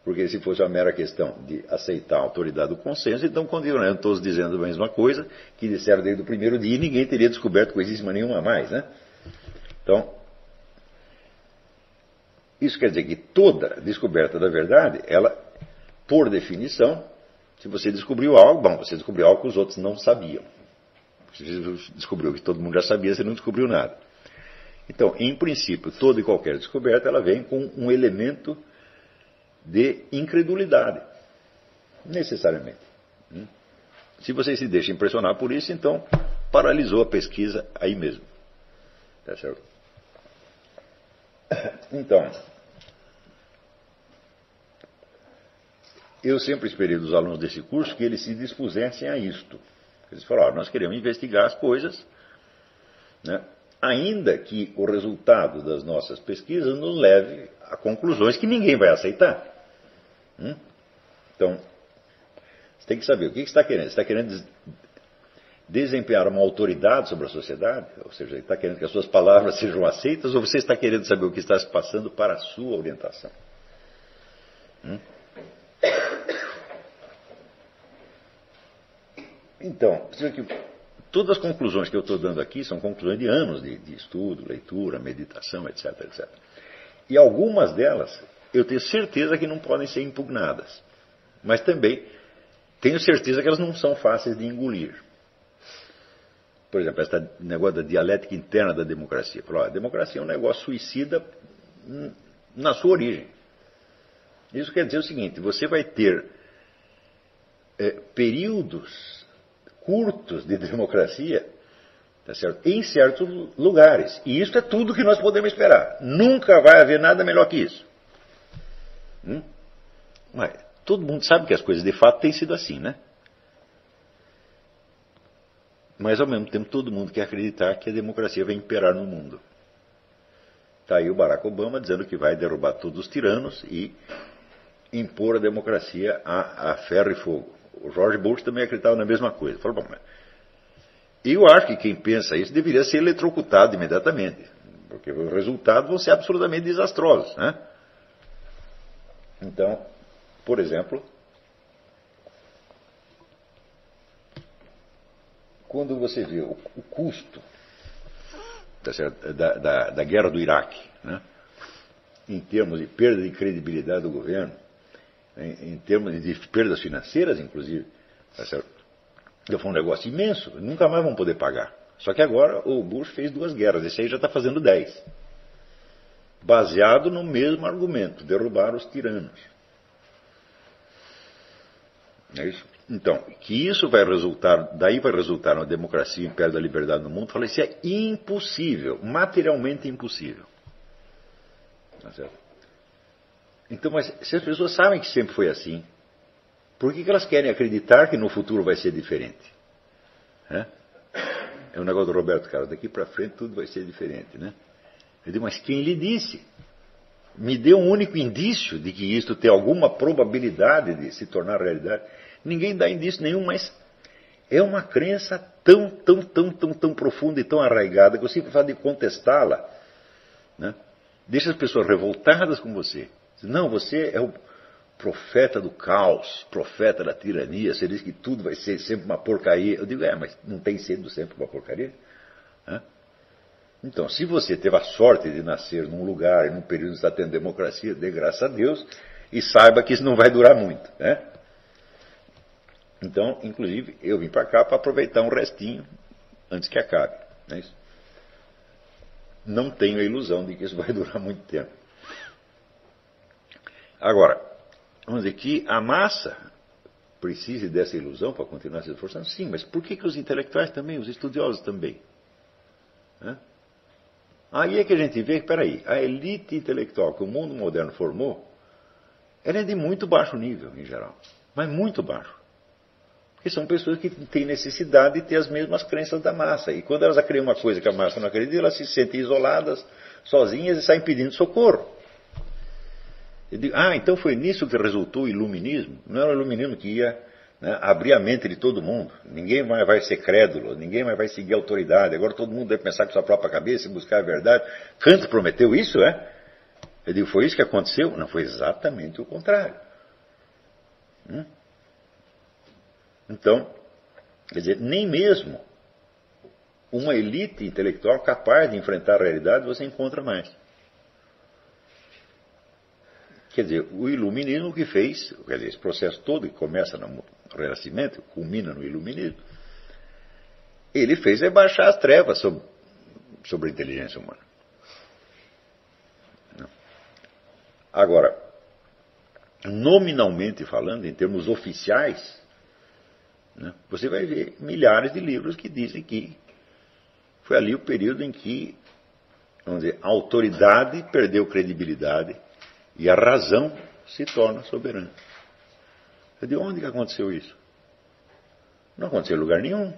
Porque se fosse uma mera questão de aceitar a autoridade do consenso, então continuariam todos dizendo a mesma coisa que disseram desde o primeiro dia e ninguém teria descoberto coisíssima nenhuma a mais. Né? Então, isso quer dizer que toda descoberta da verdade, ela, por definição, se você descobriu algo, bom, você descobriu algo que os outros não sabiam. Se você descobriu que todo mundo já sabia, você não descobriu nada. Então, em princípio, toda e qualquer descoberta, ela vem com um elemento de incredulidade. Necessariamente. Hum? Se você se deixa impressionar por isso, então paralisou a pesquisa aí mesmo. Tá certo? Então, eu sempre esperei dos alunos desse curso que eles se dispusessem a isto. Eles falaram, nós queremos investigar as coisas, né, ainda que o resultado das nossas pesquisas nos leve a conclusões que ninguém vai aceitar. Hum? Então, você tem que saber o que você está querendo. Você está querendo desempenhar uma autoridade sobre a sociedade? Ou seja, está querendo que as suas palavras sejam aceitas ou você está querendo saber o que está se passando para a sua orientação? Hum? Então, todas as conclusões que eu estou dando aqui são conclusões de anos de, de estudo, leitura, meditação, etc, etc. E algumas delas eu tenho certeza que não podem ser impugnadas. Mas também tenho certeza que elas não são fáceis de engolir. Por exemplo, esse negócio da dialética interna da democracia. Falou, a democracia é um negócio suicida na sua origem. Isso quer dizer o seguinte: você vai ter é, períodos curtos de democracia tá certo? em certos lugares. E isso é tudo que nós podemos esperar. Nunca vai haver nada melhor que isso. Hum? Todo mundo sabe que as coisas de fato têm sido assim, né? Mas ao mesmo tempo todo mundo quer acreditar que a democracia vai imperar no mundo. Está aí o Barack Obama dizendo que vai derrubar todos os tiranos e impor a democracia a, a ferro e fogo. O George Bush também acreditava na mesma coisa. Falou, bom, eu acho que quem pensa isso deveria ser eletrocutado imediatamente, porque os resultados vão ser absolutamente desastrosos. Né? Então, por exemplo, quando você vê o, o custo tá da, da, da, guerra do Iraque, né, em termos de perda de credibilidade do governo, em, em termos de perdas financeiras, inclusive, tá certo? foi um negócio imenso, nunca mais vão poder pagar. Só que agora o Bush fez duas guerras, esse aí já está fazendo dez baseado no mesmo argumento, derrubar os tiranos. É isso? Então, que isso vai resultar, daí vai resultar uma democracia, império da liberdade no mundo, falei, isso é impossível, materialmente impossível. Tá certo? Então, mas se as pessoas sabem que sempre foi assim, por que, que elas querem acreditar que no futuro vai ser diferente? É? É o negócio do Roberto Carlos, daqui para frente tudo vai ser diferente, né? Eu digo, mas quem lhe disse? Me dê um único indício de que isto tem alguma probabilidade de se tornar realidade. Ninguém dá indício nenhum, mas é uma crença tão, tão, tão, tão, tão profunda e tão arraigada que o simples fato de contestá-la né, deixa as pessoas revoltadas com você. Não, você é o profeta do caos, profeta da tirania, você diz que tudo vai ser sempre uma porcaria. Eu digo, é, mas não tem sido sempre uma porcaria? Né? Então, se você teve a sorte de nascer num lugar, num período que está tendo democracia, dê graças a Deus, e saiba que isso não vai durar muito. Né? Então, inclusive, eu vim para cá para aproveitar um restinho antes que acabe. Não, é não tenho a ilusão de que isso vai durar muito tempo. Agora, vamos dizer que a massa precise dessa ilusão para continuar se esforçando? Sim, mas por que, que os intelectuais também, os estudiosos também? Aí é que a gente vê que, peraí, a elite intelectual que o mundo moderno formou, ela é de muito baixo nível, em geral, mas muito baixo. Porque são pessoas que têm necessidade de ter as mesmas crenças da massa. E quando elas acreditam uma coisa que a massa não acredita, elas se sentem isoladas, sozinhas e saem pedindo socorro. Digo, ah, então foi nisso que resultou o iluminismo? Não era o iluminismo que ia né, abrir a mente de todo mundo. Ninguém mais vai ser crédulo, ninguém mais vai seguir a autoridade. Agora todo mundo deve pensar com sua própria cabeça e buscar a verdade. Kant prometeu isso, é? Eu digo, foi isso que aconteceu? Não, foi exatamente o contrário. Hum? Então, quer dizer, nem mesmo uma elite intelectual capaz de enfrentar a realidade você encontra mais. Quer dizer, o iluminismo que fez, quer dizer, esse processo todo que começa no Renascimento, culmina no iluminismo, ele fez é baixar as trevas sobre, sobre a inteligência humana. Agora, nominalmente falando, em termos oficiais, né? Você vai ver milhares de livros que dizem que foi ali o período em que, vamos dizer, a autoridade perdeu credibilidade e a razão se torna soberana. De onde que aconteceu isso? Não aconteceu em lugar nenhum.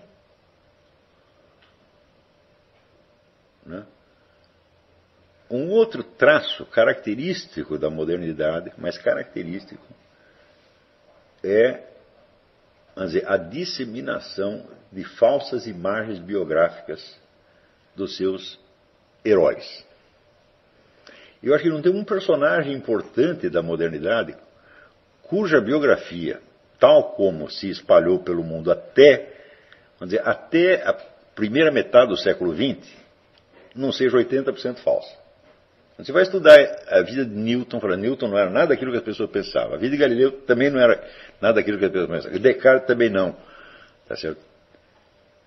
Né? Um outro traço característico da modernidade, mas característico, é dizer, a disseminação de falsas imagens biográficas dos seus heróis. Eu acho que não tem um personagem importante da modernidade cuja biografia, tal como se espalhou pelo mundo até, vamos dizer, até a primeira metade do século XX, não seja 80% falsa. Você vai estudar a vida de Newton, fala, Newton não era nada daquilo que as pessoas pensavam. A vida de Galileu também não era nada daquilo que as pessoas pensavam. Descartes também não. Tá certo?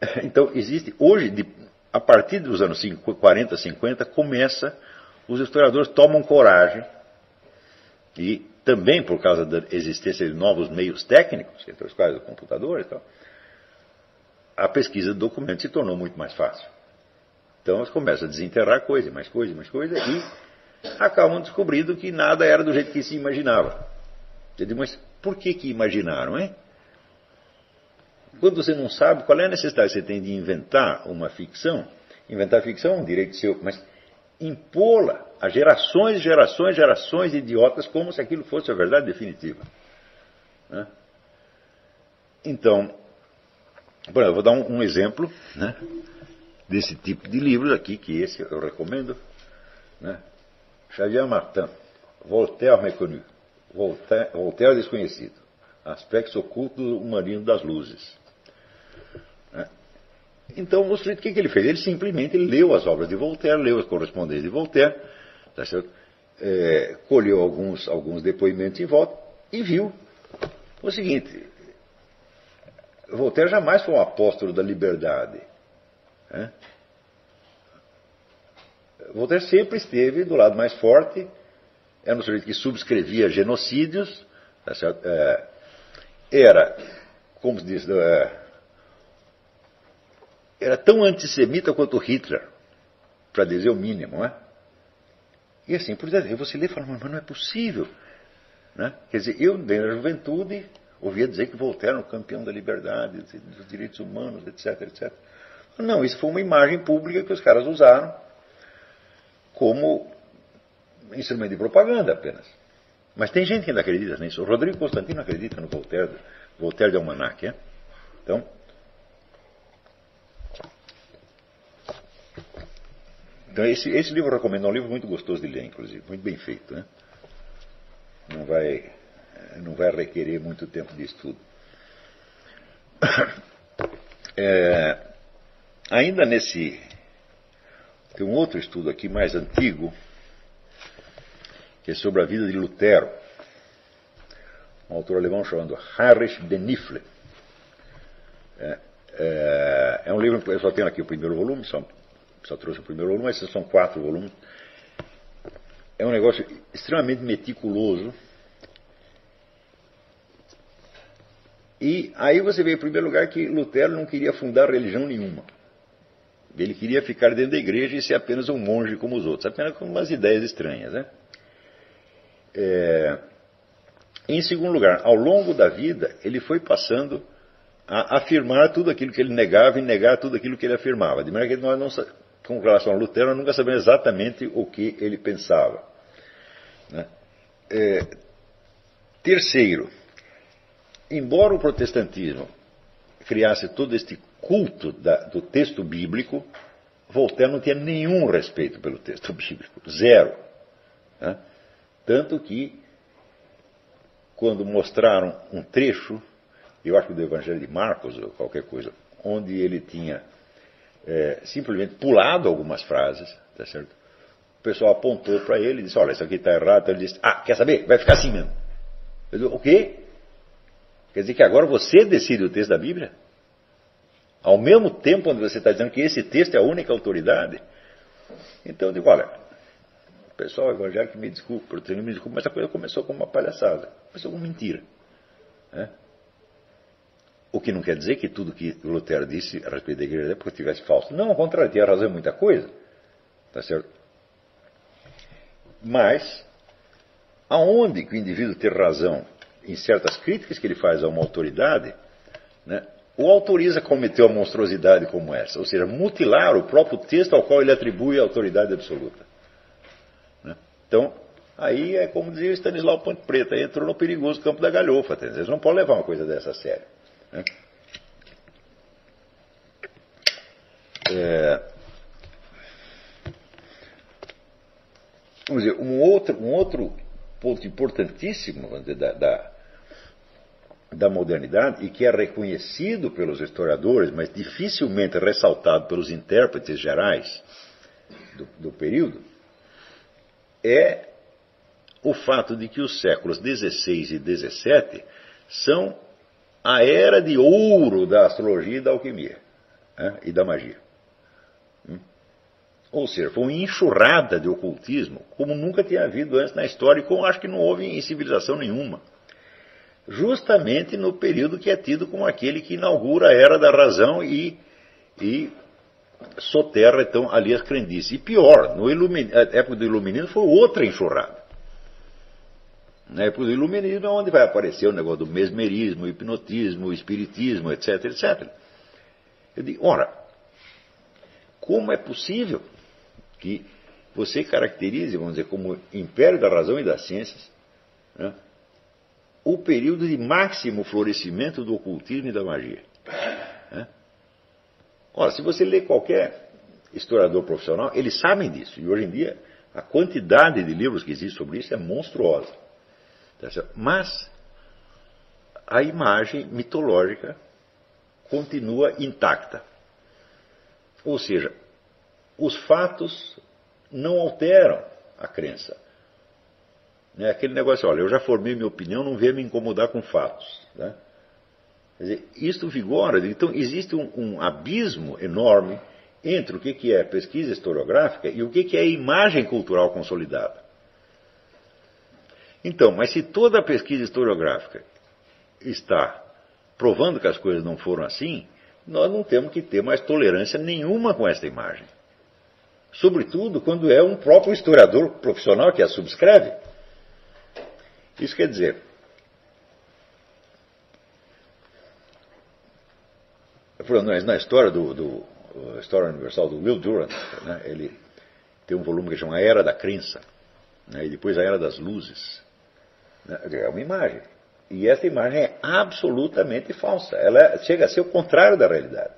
Então, existe, hoje, de, a partir dos anos 40, 50, começa, os historiadores tomam coragem, e também por causa da existência de novos meios técnicos, entre os quais o computador e tal, a pesquisa de documentos se tornou muito mais fácil. Então elas começam a desenterrar coisa, mais coisa, mais coisa, e acabam descobrindo que nada era do jeito que se imaginava. Digo, mas por que que imaginaram, hein? Quando você não sabe qual é a necessidade que você tem de inventar uma ficção, inventar ficção é um direito seu, mas impô-la a gerações, gerações, gerações de idiotas como se aquilo fosse a verdade definitiva. Né? Então, eu vou dar um, um exemplo, né? desse tipo de livros aqui, que esse eu recomendo. Né? Xavier Martin, Voltaire Méconnu, Voltaire, Voltaire Desconhecido, Aspectos Ocultos do Humanismo das Luzes. Então, o sujeito, o que, que, ele fez? Ele simplesmente leu as obras de Voltaire, leu as correspondências de Voltaire, tá é, colheu alguns, alguns depoimentos em volta e viu o seguinte: Voltaire jamais foi um apóstolo da liberdade. Né? Voltaire sempre esteve do lado mais forte, era um sujeito que subscrevia genocídios, tá é, era, como se diz, é, era tão antissemita quanto Hitler, para dizer o mínimo, né? E assim, por exemplo, você lê e fala, mas não é possível. Né? Quer dizer, eu, desde a juventude, ouvia dizer que Voltaire era um campeão da liberdade, dos direitos humanos, etc, etc. Não, isso foi uma imagem pública que os caras usaram como instrumento de propaganda apenas. Mas tem gente que ainda acredita nisso. O Rodrigo Constantino acredita no Voltaire, Voltaire de Almanac. É? Então, então esse, esse livro eu recomendo, é um livro muito gostoso de ler, inclusive, muito bem feito. Né? Não, vai, não vai requerer muito tempo de estudo. É, ainda nesse. Tem um outro estudo aqui mais antigo, que é sobre a vida de Lutero. Um autor alemão chamado Heinrich Benifle. É, é, é, um livro, eu só tenho aqui o primeiro volume, só, só trouxe o primeiro volume, esses são quatro volumes. É um negócio extremamente meticuloso. E aí você vê, em primeiro lugar, que Lutero não queria fundar religião nenhuma. Ele queria ficar dentro da igreja e ser apenas um monge como os outros, apenas com umas ideias estranhas. Né? É... Em segundo lugar, ao longo da vida, ele foi passando a afirmar tudo aquilo que ele negava e negar tudo aquilo que ele afirmava. De maneira que nós, não, com relação a Lutero, nunca sabemos exatamente o que ele pensava. Né? É... Terceiro, embora o protestantismo criasse todo este culto da, do texto bíblico, Voltaire não tinha nenhum respeito pelo texto bíblico, zero. Né? Tanto que, quando mostraram um trecho, eu acho que do Evangelho de Marcos, ou qualquer coisa, onde ele tinha é, simplesmente pulado algumas frases, tá certo? O pessoal apontou para ele e disse: Olha, isso aqui está errado. Então ele disse: Ah, quer saber? Vai ficar assim mesmo. Eu disse, o quê? Quer dizer que agora você decide o texto da Bíblia? Ao mesmo tempo onde você está dizendo que esse texto é a única autoridade? Então eu digo, olha, pessoal evangélico me desculpe, proteína me desculpe, mas a coisa começou como uma palhaçada, começou como mentira. Né? O que não quer dizer que tudo que Lutero disse a respeito da igreja época tivesse falso. Não, ao contrário, tinha razão em muita coisa. Tá certo? Mas, aonde que o indivíduo tem razão em certas críticas que ele faz a uma autoridade, né, o autoriza a cometer uma monstruosidade como essa, ou seja, mutilar o próprio texto ao qual ele atribui a autoridade absoluta. Né? Então, aí é como dizia Stanislau Ponte Preta, entrou no perigoso campo da galhofa. Tá? Eles não podem levar uma coisa dessa a sério. Né? É... Vamos dizer, um outro, um outro ponto importantíssimo dizer, da, da, da modernidade e que é reconhecido pelos historiadores, mas dificilmente ressaltado pelos intérpretes gerais do, do período, é o fato de que os séculos XVI e XVII são a era de ouro da astrologia e da alquimia né, e da magia. Hum? Ou seja, foi uma enxurrada de ocultismo como nunca tinha havido antes na história e como acho que não houve em civilização nenhuma justamente no período que é tido como aquele que inaugura a era da razão e, e soterra então ali as crendices. E pior, no ilumin... a época do iluminismo foi outra enxurrada. Na época do iluminismo é onde vai aparecer o negócio do mesmerismo, hipnotismo, espiritismo, etc, etc. Eu digo, ora, como é possível que você caracterize, vamos dizer, como império da razão e das ciências, né, o período de máximo florescimento do ocultismo e da magia. Né? Ora, se você lê qualquer historiador profissional, eles sabem disso. E hoje em dia, a quantidade de livros que existe sobre isso é monstruosa. Tá Mas a imagem mitológica continua intacta. Ou seja, os fatos não alteram a crença. Né? Aquele negócio, olha, eu já formei minha opinião, não venha me incomodar com fatos. Né? Quer dizer, isto vigora. Então, existe um, um, abismo enorme entre o que, é pesquisa historiográfica e o que, que é imagem cultural consolidada. Então, mas se toda a pesquisa historiográfica está provando que as coisas não foram assim, nós não temos que ter mais tolerância nenhuma com esta imagem. Sobretudo quando é um próprio historiador profissional que a subscreve. Isso quer dizer, na história do, do, História Universal do Will Durant, né, ele tem um volume que chama A Era da Crença, né, e depois A Era das Luzes. Né, é uma imagem. E essa imagem é absolutamente falsa. Ela chega a ser o contrário da realidade.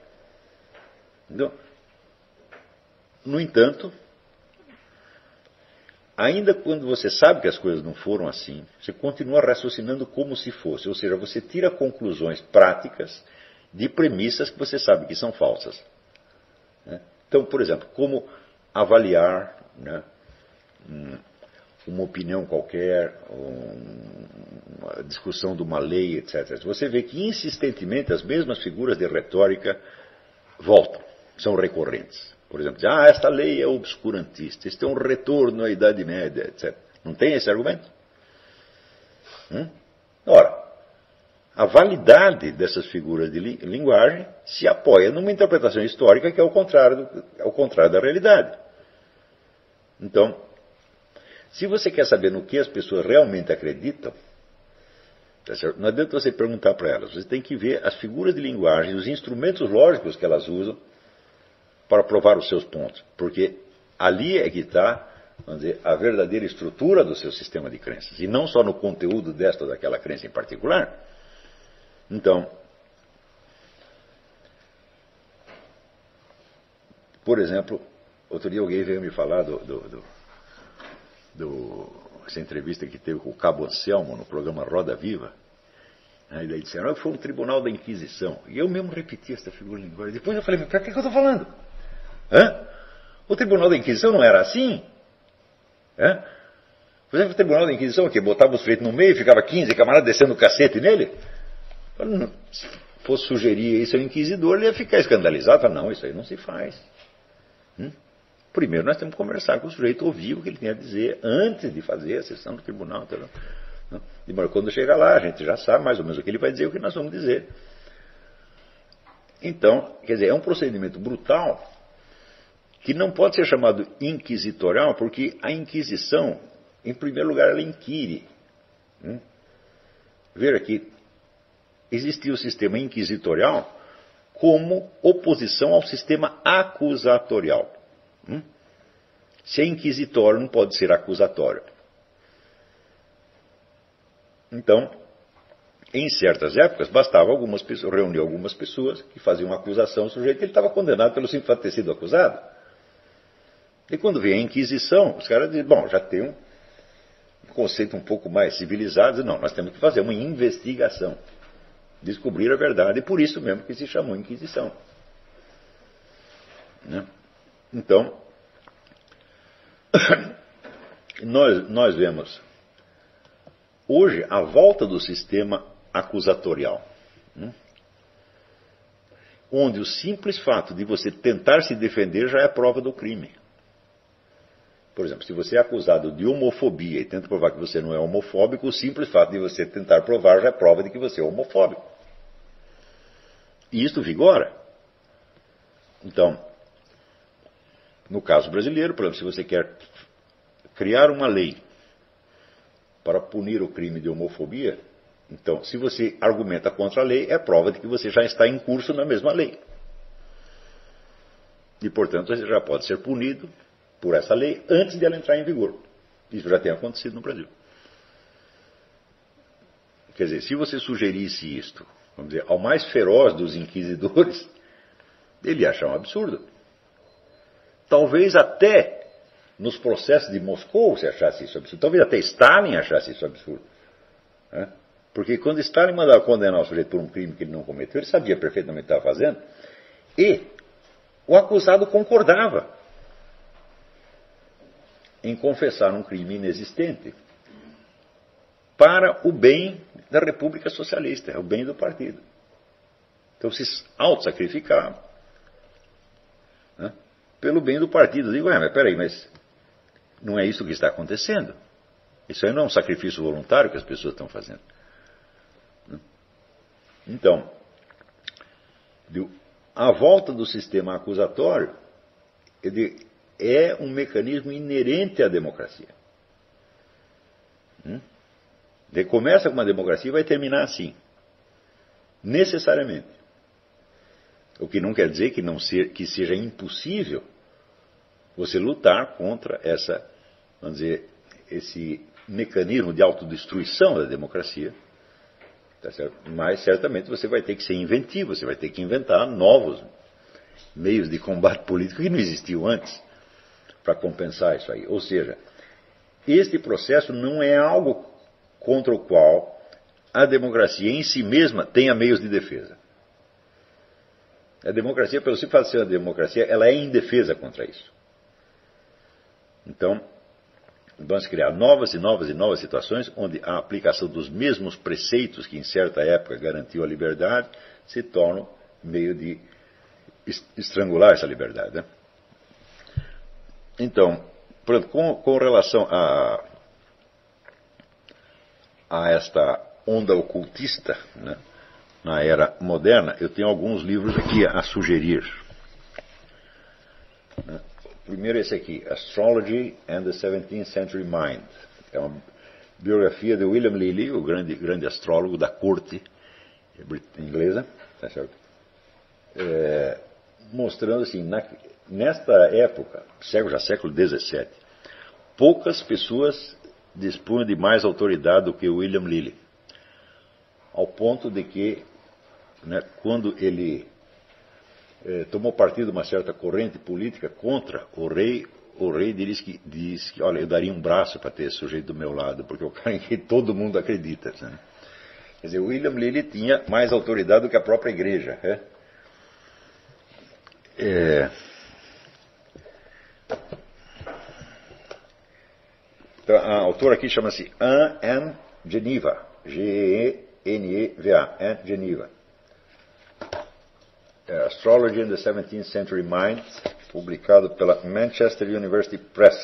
Então, no entanto, ainda quando você sabe que as coisas não foram assim, você continua raciocinando como se fosse. Ou seja, você tira conclusões práticas de premissas que você sabe que são falsas. Né? Então, por exemplo, como avaliar né, uma opinião qualquer, uma discussão de uma lei, etc. Você vê que insistentemente as mesmas figuras de retórica voltam, são recorrentes. Por exemplo, ah, esta lei é obscurantista, este é um retorno à Idade Média, etc. Não tem esse argumento? Hum? Ora, a validade dessas figuras de linguagem se apoia numa interpretação histórica que é o contrário, do, é contrário da realidade. Então, se você quer saber no que as pessoas realmente acreditam, tá não adianta você perguntar para elas. Você tem que ver as figuras de linguagem, os instrumentos lógicos que elas usam para provar os seus pontos. Porque ali é que está, a verdadeira estrutura do seu sistema de crenças. E não só no conteúdo desta ou daquela crença em particular. Então, por exemplo, outro dia alguém veio me falar do, do, do do, essa entrevista que teve com o Cabo Anselmo no programa Roda Viva. Aí daí disseram, que foi um tribunal da Inquisição. E eu mesmo repeti essa figura linguagem. Depois eu falei, para que, que eu estou falando? Hã? O tribunal da Inquisição não era assim? Hã? Por exemplo, o tribunal da Inquisição que botava os feitos no meio, ficava 15 camaradas descendo o cacete nele. Se fosse sugerir isso ao inquisidor, ele ia ficar escandalizado. Não, isso aí não se faz. Hum? Primeiro nós temos que conversar com o sujeito, ouvir o que ele tem a dizer antes de fazer a sessão do tribunal. Entendeu? E quando chegar lá, a gente já sabe mais ou menos o que ele vai dizer e o que nós vamos dizer. Então, quer dizer, é um procedimento brutal que não pode ser chamado inquisitorial, porque a Inquisição, em primeiro lugar, ela inquire. Hum? Ver aqui, existia o sistema inquisitorial como oposição ao sistema acusatorial. Se é inquisitório, não pode ser acusatório. Então, em certas épocas, bastava algumas pessoas, reunir algumas pessoas que faziam uma acusação ao sujeito ele estava condenado pelo simples ter sido acusado. E quando vem a Inquisição, os caras dizem, bom, já tem um conceito um pouco mais civilizado, não, nós temos que fazer uma investigação, descobrir a verdade, e por isso mesmo que se chamou Inquisição. Né? Então, nós, nós vemos hoje a volta do sistema acusatorial, né? onde o simples fato de você tentar se defender já é prova do crime. Por exemplo, se você é acusado de homofobia e tenta provar que você não é homofóbico, o simples fato de você tentar provar já é prova de que você é homofóbico. E isto vigora. Então, no caso brasileiro, por exemplo, se você quer criar uma lei para punir o crime de homofobia, então, se você argumenta contra a lei, é prova de que você já está em curso na mesma lei. E, portanto, você já pode ser punido por essa lei antes de ela entrar em vigor. Isso já tem acontecido no Brasil. Quer dizer, se você sugerisse isto, vamos dizer, ao mais feroz dos inquisidores, ele ia achar um absurdo. Talvez até nos processos de Moscou se achasse isso absurdo. Talvez até Stalin achasse isso absurdo. Né? Porque quando Stalin mandava condenar o sujeito por um crime que ele não cometeu, ele sabia perfeitamente o que estava fazendo. E o acusado concordava em confessar um crime inexistente para o bem da República Socialista, o bem do partido. Então se auto-sacrificava pelo bem do partido. Eu digo, ué, mas peraí, mas não é isso que está acontecendo. Isso aí não é um sacrifício voluntário que as pessoas estão fazendo. Então, a volta do sistema acusatório é um mecanismo inerente à democracia. Hum? Ele começa com uma democracia e vai terminar assim. Necessariamente. O que não quer dizer que, não ser, que seja impossível você lutar contra essa, vamos dizer, esse mecanismo de autodestruição da democracia. Tá Mas certamente você vai ter que ser inventivo, você vai ter que inventar novos meios de combate político que não existiam antes para compensar isso aí. Ou seja, este processo não é algo contra o qual a democracia em si mesma tenha meios de defesa. A democracia, pelo simples fato de ser uma democracia, ela é indefesa contra isso. Então, vamos criar novas e novas e novas situações onde a aplicação dos mesmos preceitos que em certa época garantiu a liberdade se tornam meio de estrangular essa liberdade. Né? Então, com, com relação a, a esta onda ocultista né, na era moderna, eu tenho alguns livros aqui a sugerir. Né. Primeiro esse aqui, Astrology and the 17th Century Mind. É uma biografia de William Lilly, o grande, grande astrólogo da corte inglesa, tá é, mostrando assim, na, nesta época, já século XVII, poucas pessoas dispunham de mais autoridade do que William Lilly, ao ponto de que, né, quando ele eh, tomou partido uma certa corrente política contra o rei, o rei diz que, diz que olha, eu daria um braço para ter esse sujeito do meu lado, porque é o cara em que todo mundo acredita. Né? Quer dizer, William Lilly tinha mais autoridade do que a própria igreja. É? É... Então, a autora aqui chama-se Anne Geneva, G-E-N-E-V-A, Anne Geneva. É, Astrology in the 17th Century Mind, publicado pela Manchester University Press.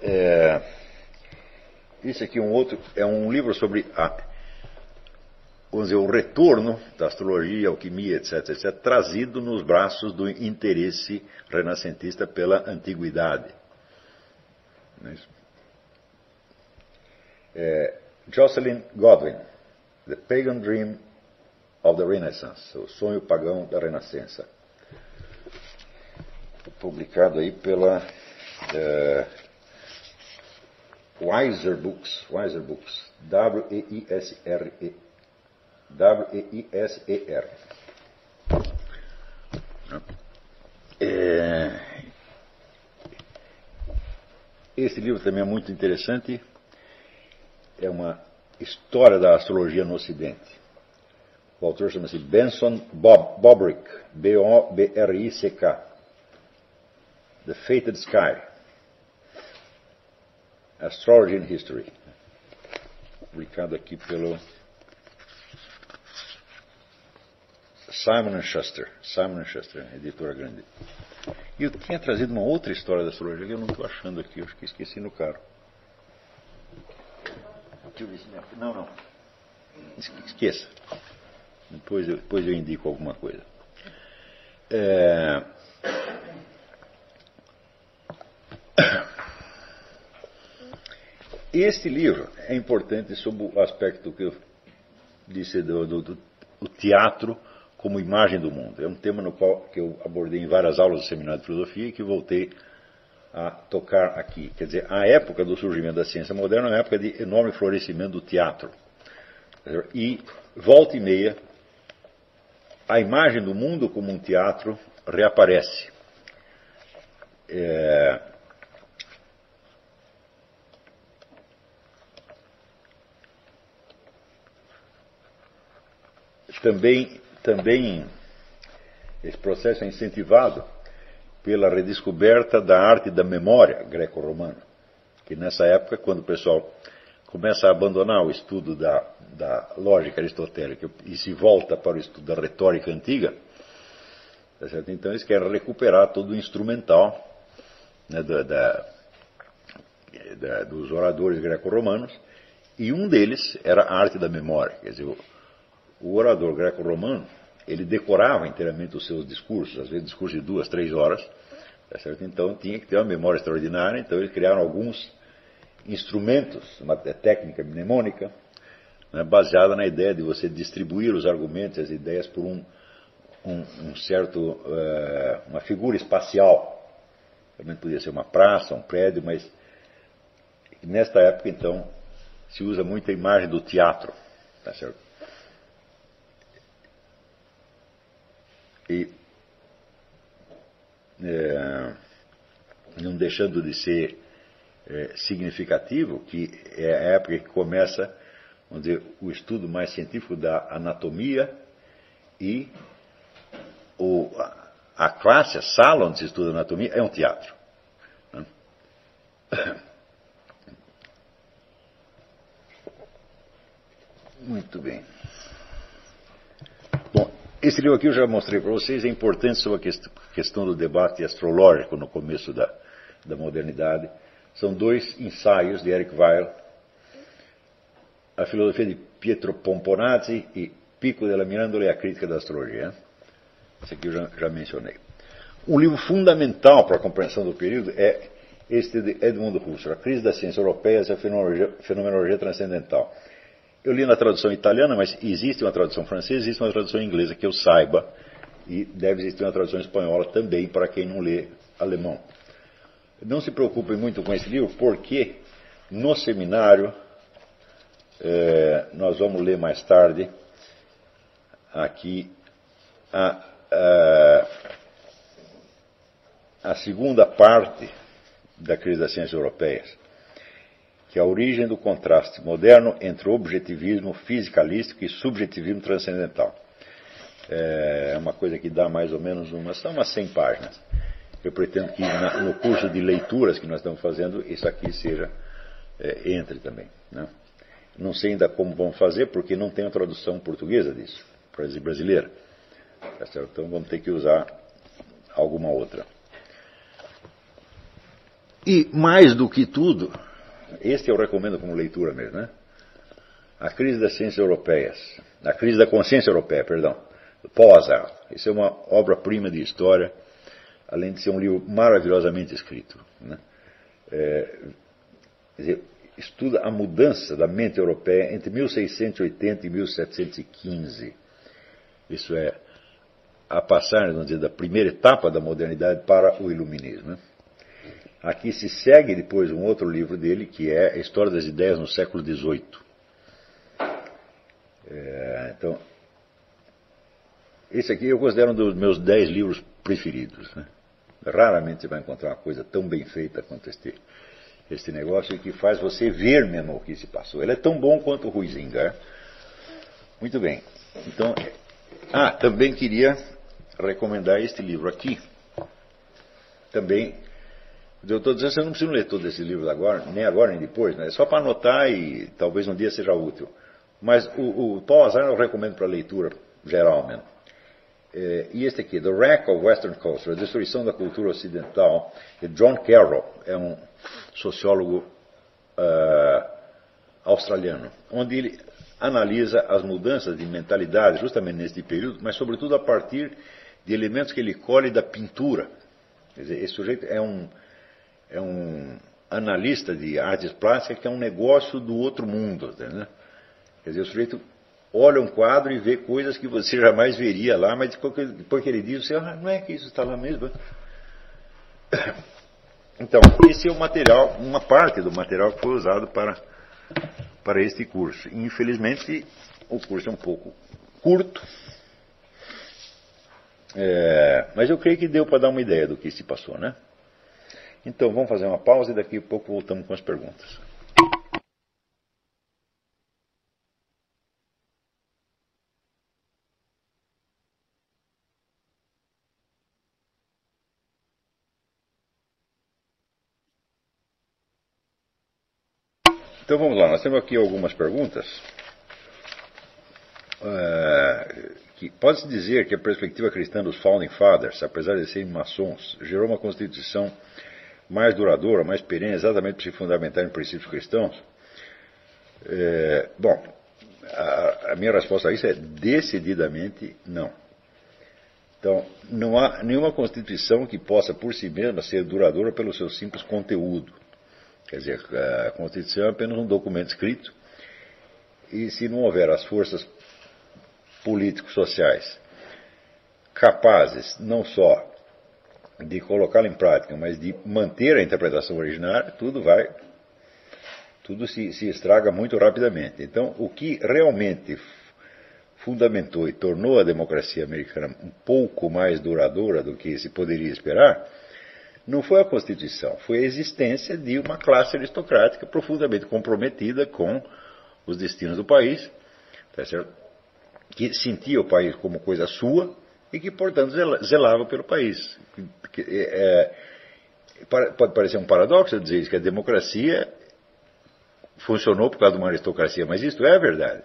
É, isso aqui é um outro, é um livro sobre a, vamos dizer, o retorno da astrologia, alquimia, etc., etc., trazido nos braços do interesse renascentista pela antiguidade. É é, Jocelyn Godwin, The Pagan Dream of the Renaissance, o sonho pagão da Renascença. Publicado aí pela é, Weiser Books, Weiser Books, W-E-I-S-R-E, W-E-I-S-E-R. É, esse livro também é muito interessante. É uma história da astrologia no Ocidente. O autor chama-se Benson Bob, Bobrick, B-O-B-R-I-C-K. The Fated Sky. Astrology in History. Publicado aqui pelo Simon Schuster. Simon Schuster, editora grande. E eu tinha trazido uma outra história da astrologia que eu não estou achando aqui, eu acho que esqueci no carro. Não, não. Esqueça. Depois eu, depois eu indico alguma coisa. É... Este livro é importante sob o aspecto que eu disse do, do, do teatro como imagem do mundo. É um tema no qual que eu abordei em várias aulas do seminário de filosofia e que voltei a tocar aqui. Quer dizer, a época do surgimento da ciência moderna é uma época de enorme florescimento do teatro. E volta e meia, a imagem do mundo como um teatro reaparece. É... Também também esse processo é incentivado pela redescoberta da arte da memória greco-romana, que nessa época, quando o pessoal começa a abandonar o estudo da, da lógica aristotélica e se volta para o estudo da retórica antiga, tá então eles querem recuperar todo o instrumental né, da, da, dos oradores greco-romanos, e um deles era a arte da memória, quer dizer, o orador greco-romano, ele decorava inteiramente os seus discursos, às vezes discursos de duas, três horas, tá então tinha que ter uma memória extraordinária, então eles criaram alguns instrumentos, uma técnica mnemônica, né, baseada na ideia de você distribuir os argumentos, as ideias por um, um, um certo, uh, uma figura espacial. Também podia ser uma praça, um prédio, mas nesta época então se usa muito a imagem do teatro, tá certo? E é, não deixando de ser é, significativo que é a época que começa vamos dizer, o estudo mais científico da anatomia e o, a, a classe, a sala onde se estuda anatomia é um teatro. Né? Muito bem. Bom, esse livro aqui eu já mostrei para vocês, é importante sobre a questão do debate astrológico no começo da, da modernidade. São dois ensaios de Eric Weil, A filosofia de Pietro Pomponazzi e Pico della Mirandola e a crítica da astrologia. Esse aqui eu já, já mencionei. Um livro fundamental para a compreensão do período é este de Edmund Husserl, A Crise da Ciência Europeia e a Fenomenologia, Fenomenologia Transcendental. Eu li na tradução italiana, mas existe uma tradução francesa, existe uma tradução inglesa que eu saiba, e deve existir uma tradução espanhola também para quem não lê alemão. Não se preocupem muito com esse livro, porque no seminário, é, nós vamos ler mais tarde aqui a, a, a segunda parte da crise das ciências europeias que é a origem do contraste moderno entre objetivismo fisicalístico e subjetivismo transcendental. É uma coisa que dá mais ou menos umas, umas 100 páginas. Eu pretendo que no curso de leituras que nós estamos fazendo, isso aqui seja, é, entre também. Né? Não sei ainda como vamos fazer, porque não tem a tradução portuguesa disso, brasileira. Tá então vamos ter que usar alguma outra. E mais do que tudo, este eu recomendo como leitura mesmo, né? A crise das ciências europeias, a crise da consciência europeia, perdão, Azar. Isso é uma obra-prima de história, além de ser um livro maravilhosamente escrito. Né? É, dizer, estuda a mudança da mente europeia entre 1680 e 1715. Isso é a passagem, da primeira etapa da modernidade para o iluminismo. Né? Aqui se segue depois um outro livro dele, que é a História das Ideias no século XVIII. É, então, esse aqui eu considero um dos meus dez livros preferidos. Né? Raramente você vai encontrar uma coisa tão bem feita quanto este, este negócio, que faz você ver mesmo o que se passou. Ele é tão bom quanto o Ruizinga. É? Muito bem. Então, ah, também queria recomendar este livro aqui. Também eu estou dizendo que você não precisa ler todo esse livro agora, nem agora nem depois, né? é só para anotar e talvez um dia seja útil. Mas o, o Paul Azar eu recomendo para leitura geral mesmo. E este aqui, The Wreck of Western Culture, A Destruição da Cultura Ocidental, de John Carroll, é um sociólogo uh, australiano, onde ele analisa as mudanças de mentalidade justamente neste período, mas sobretudo a partir de elementos que ele colhe da pintura. Quer dizer, esse sujeito é um é um analista de artes plásticas que é um negócio do outro mundo. Né? Quer dizer, o sujeito olha um quadro e vê coisas que você jamais veria lá, mas depois que ele diz, você, ah, não é que isso está lá mesmo. Então, esse é o material, uma parte do material que foi usado para, para este curso. Infelizmente, o curso é um pouco curto, é, mas eu creio que deu para dar uma ideia do que se passou, né? Então vamos fazer uma pausa e daqui a pouco voltamos com as perguntas. Então vamos lá, nós temos aqui algumas perguntas. Que pode-se dizer que a perspectiva cristã dos Founding Fathers, apesar de serem maçons, gerou uma constituição mais duradoura, mais perene, exatamente para se fundamentar em princípios cristãos? É, bom, a, a, minha resposta a isso é decididamente não. Então, não há nenhuma Constituição que possa por si mesma ser duradoura pelo seu simples conteúdo. Quer dizer, a Constituição é apenas um documento escrito e se não houver as forças políticos sociais capazes não só de colocá-la em prática, mas de manter a interpretação originária, tudo vai, tudo se, se estraga muito rapidamente. Então, o que realmente fundamentou e tornou a democracia americana um pouco mais duradoura do que se poderia esperar, não foi a Constituição, foi a existência de uma classe aristocrática profundamente comprometida com os destinos do país, tá que sentia o país como coisa sua e que, portanto, zelava pelo país. É, é, pode parecer um paradoxo dizer isso, que a democracia funcionou por causa de uma aristocracia, mas isso é a verdade.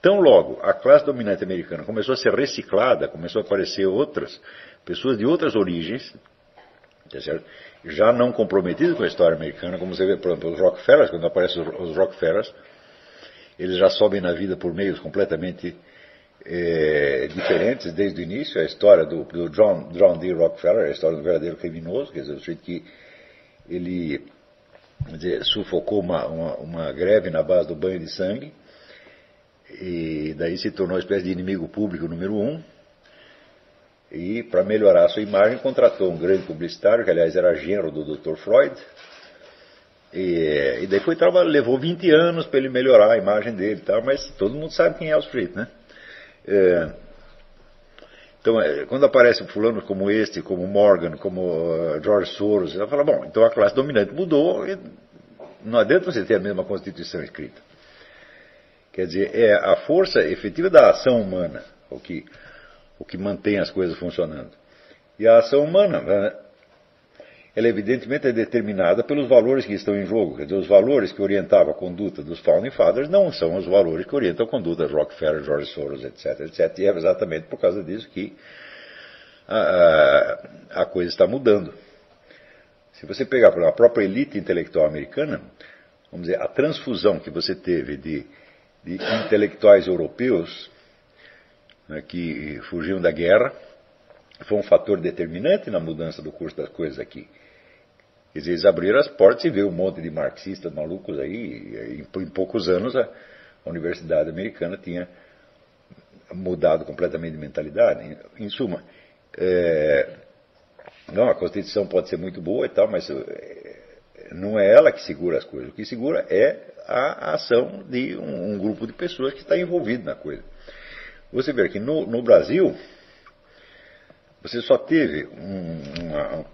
Tão logo a classe dominante americana começou a ser reciclada, começou a aparecer outras pessoas de outras origens, já não comprometidas com a história americana, como você vê, por exemplo, os Rockefellers, quando aparecem os Rockefellers, eles já sobem na vida por meios completamente é, diferentes desde o início. A história do, do John, John D. Rockefeller, a história do verdadeiro criminoso, quer dizer, o sujeito que ele dizer, sufocou uma, uma, uma, greve na base do banho de sangue, e daí se tornou uma espécie de inimigo público número um. E, para melhorar a sua imagem, contratou um grande publicitário, que aliás era genro do Dr. Freud, e, e daí foi trabalhar, levou 20 anos para ele melhorar a imagem dele, tá? mas todo mundo sabe quem é o Street, né? É, então, é, quando aparece fulano como este, como Morgan, como uh, George Soros, ela fala, bom, então a classe dominante mudou e não adianta você ter a mesma Constituição escrita. Quer dizer, é a força efetiva da ação humana o que, o que mantém as coisas funcionando. E a ação humana, né, ela evidentemente é determinada pelos valores que estão em jogo. Quer dizer, os valores que orientavam a conduta dos Founding Fathers não são os valores que orientam a conduta de Rockefeller, George Soros, etc, etc. E é exatamente por causa disso que a, a, a coisa está mudando. Se você pegar a própria elite intelectual americana, vamos dizer, a transfusão que você teve de, de intelectuais europeus né, que fugiam da guerra, foi um fator determinante na mudança do curso das coisas aqui. Eles abriram as portas e veio um monte de marxistas malucos aí, e em, poucos anos a, universidade americana tinha mudado completamente de mentalidade. Em, suma, é, não, a Constituição pode ser muito boa e tal, mas é, não é ela que segura as coisas. O que segura é a ação de um, um, grupo de pessoas que está envolvido na coisa. Você vê que no, no Brasil, você só teve um, uma,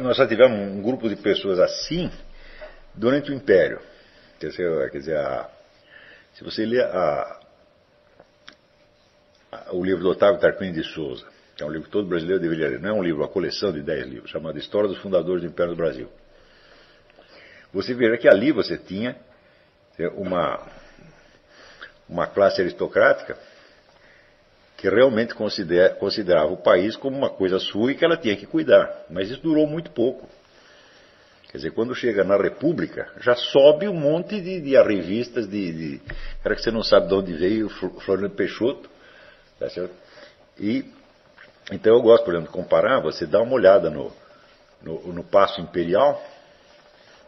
nós só tivemos um grupo de pessoas assim durante o Império. Quer dizer, quer dizer a, se você lê a, a, o livro do Otávio Tarquini de Souza, que é um livro que todo brasileiro deveria ler, não é um livro, é uma coleção de dez livros, chamado História dos Fundadores do Império do Brasil. Você verá que ali você tinha uma, uma classe aristocrática que realmente considera, considerava o país como uma coisa sua e que ela tinha que cuidar. Mas isso durou muito pouco. Quer dizer, quando chega na República, já sobe um monte de, de revistas de, de. Cara que você não sabe de onde veio, Floriano Peixoto. Tá certo? E. Então eu gosto, por exemplo, de comparar, você dá uma olhada no, no, no Paço Imperial,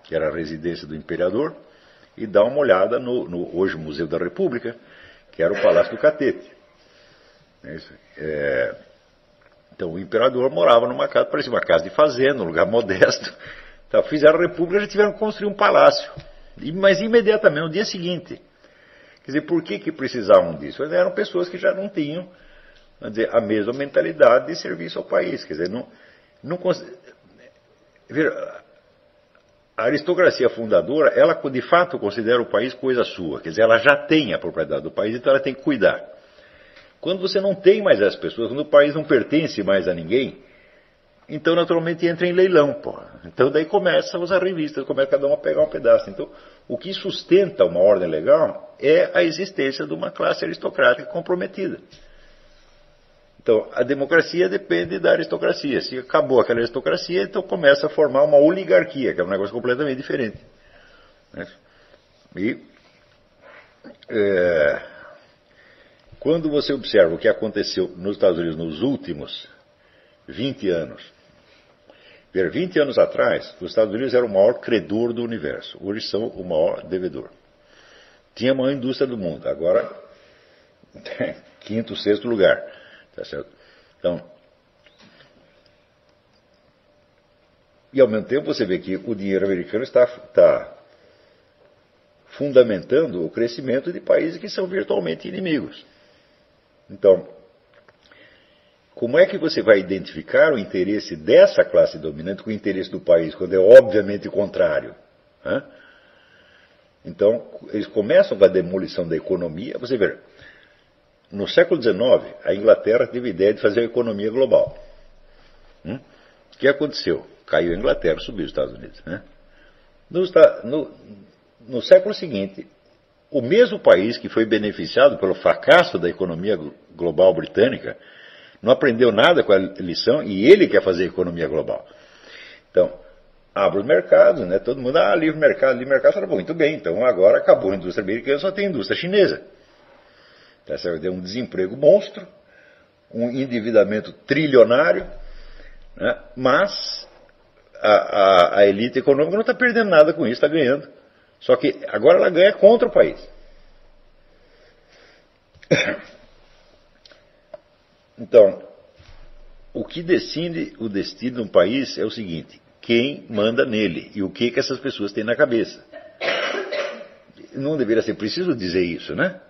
que era a residência do imperador, e dá uma olhada no, no hoje Museu da República, que era o Palácio do Catete. É é, então o imperador morava numa casa, parecia uma casa de fazenda, um lugar modesto. Então, fizeram a república e já tiveram que construir um palácio. Mas imediatamente, no dia seguinte. Quer dizer, por que, que precisavam disso? Eram pessoas que já não tinham dizer, a mesma mentalidade de serviço ao país. Quer dizer, não, não a aristocracia fundadora, ela de fato considera o país coisa sua. Quer dizer, ela já tem a propriedade do país, então ela tem que cuidar. Quando você não tem mais as pessoas, quando o país não pertence mais a ninguém, então naturalmente entra em leilão, pô. Então daí começa as revistas, começa cada um a pegar um pedaço. Então, o que sustenta uma ordem legal é a existência de uma classe aristocrática comprometida. Então, a democracia depende da aristocracia. Se acabou aquela aristocracia, então começa a formar uma oligarquia, que é um negócio completamente diferente. Né? E é, quando você observa o que aconteceu nos Estados Unidos nos últimos 20 anos, ver 20 anos atrás, os Estados Unidos eram o maior credor do universo, hoje são o maior devedor. tinha a maior indústria do mundo. Agora, quinto, sexto lugar. Tá certo? Então, e ao mesmo tempo você vê que o dinheiro americano está, está fundamentando o crescimento de países que são virtualmente inimigos. Então, como é que você vai identificar o interesse dessa classe dominante com o interesse do país, quando é obviamente contrário? Hã? Então, eles começam com a demolição da economia. Você vê, no século XIX, a Inglaterra teve a ideia de fazer a economia global. Hum? O que aconteceu? Caiu a Inglaterra, subiu os Estados Unidos. Né? No, no, no século seguinte, o mesmo país que foi beneficiado pelo fracasso da economia global britânica não aprendeu nada com a lição e ele quer fazer economia global. Então, abre os mercados, né? todo mundo, ah, livre mercado, livre mercado, fala, muito bem, então agora acabou a indústria americana, só tem indústria chinesa. Essa vai ter um desemprego monstro, um endividamento trilionário, né? mas a, a, a elite econômica não está perdendo nada com isso, está ganhando. Só que agora ela ganha contra o país. Então, o que decide o destino de um país é o seguinte: quem manda nele e o que, que essas pessoas têm na cabeça. Não deveria ser preciso dizer isso, né?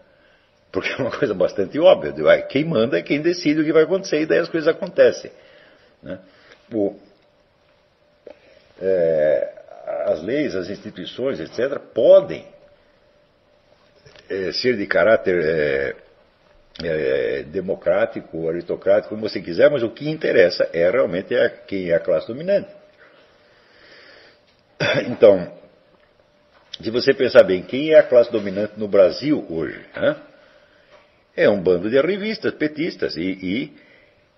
Porque é uma coisa bastante óbvia. Quem manda é quem decide o que vai acontecer e daí as coisas acontecem. Né? O, é, as leis, as instituições, etc., podem é, ser de caráter é, é, democrático, aristocrático, como você quiser, mas o que interessa é realmente a, quem é a classe dominante. Então, se você pensar bem, quem é a classe dominante no Brasil hoje? Né? É um bando de revistas petistas e, e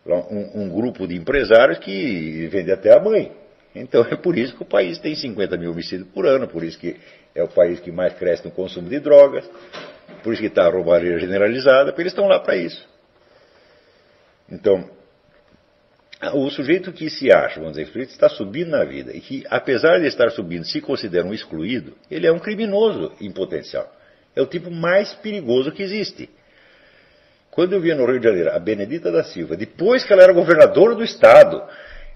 um, um, grupo de empresários que vende até a mãe. Então é por isso que o país tem 50 mil homicídios por ano, por isso que é o país que mais cresce no consumo de drogas, por isso que está a roubalheira generalizada, porque eles estão lá para isso. Então, o sujeito que se acha, vamos dizer, excluído, está subindo na vida, e que, apesar de estar subindo, se considera um excluído, ele é um criminoso em potencial. É o tipo mais perigoso que existe. Quando eu via no Rio de Janeiro a Benedita da Silva, depois que ela era governadora do Estado,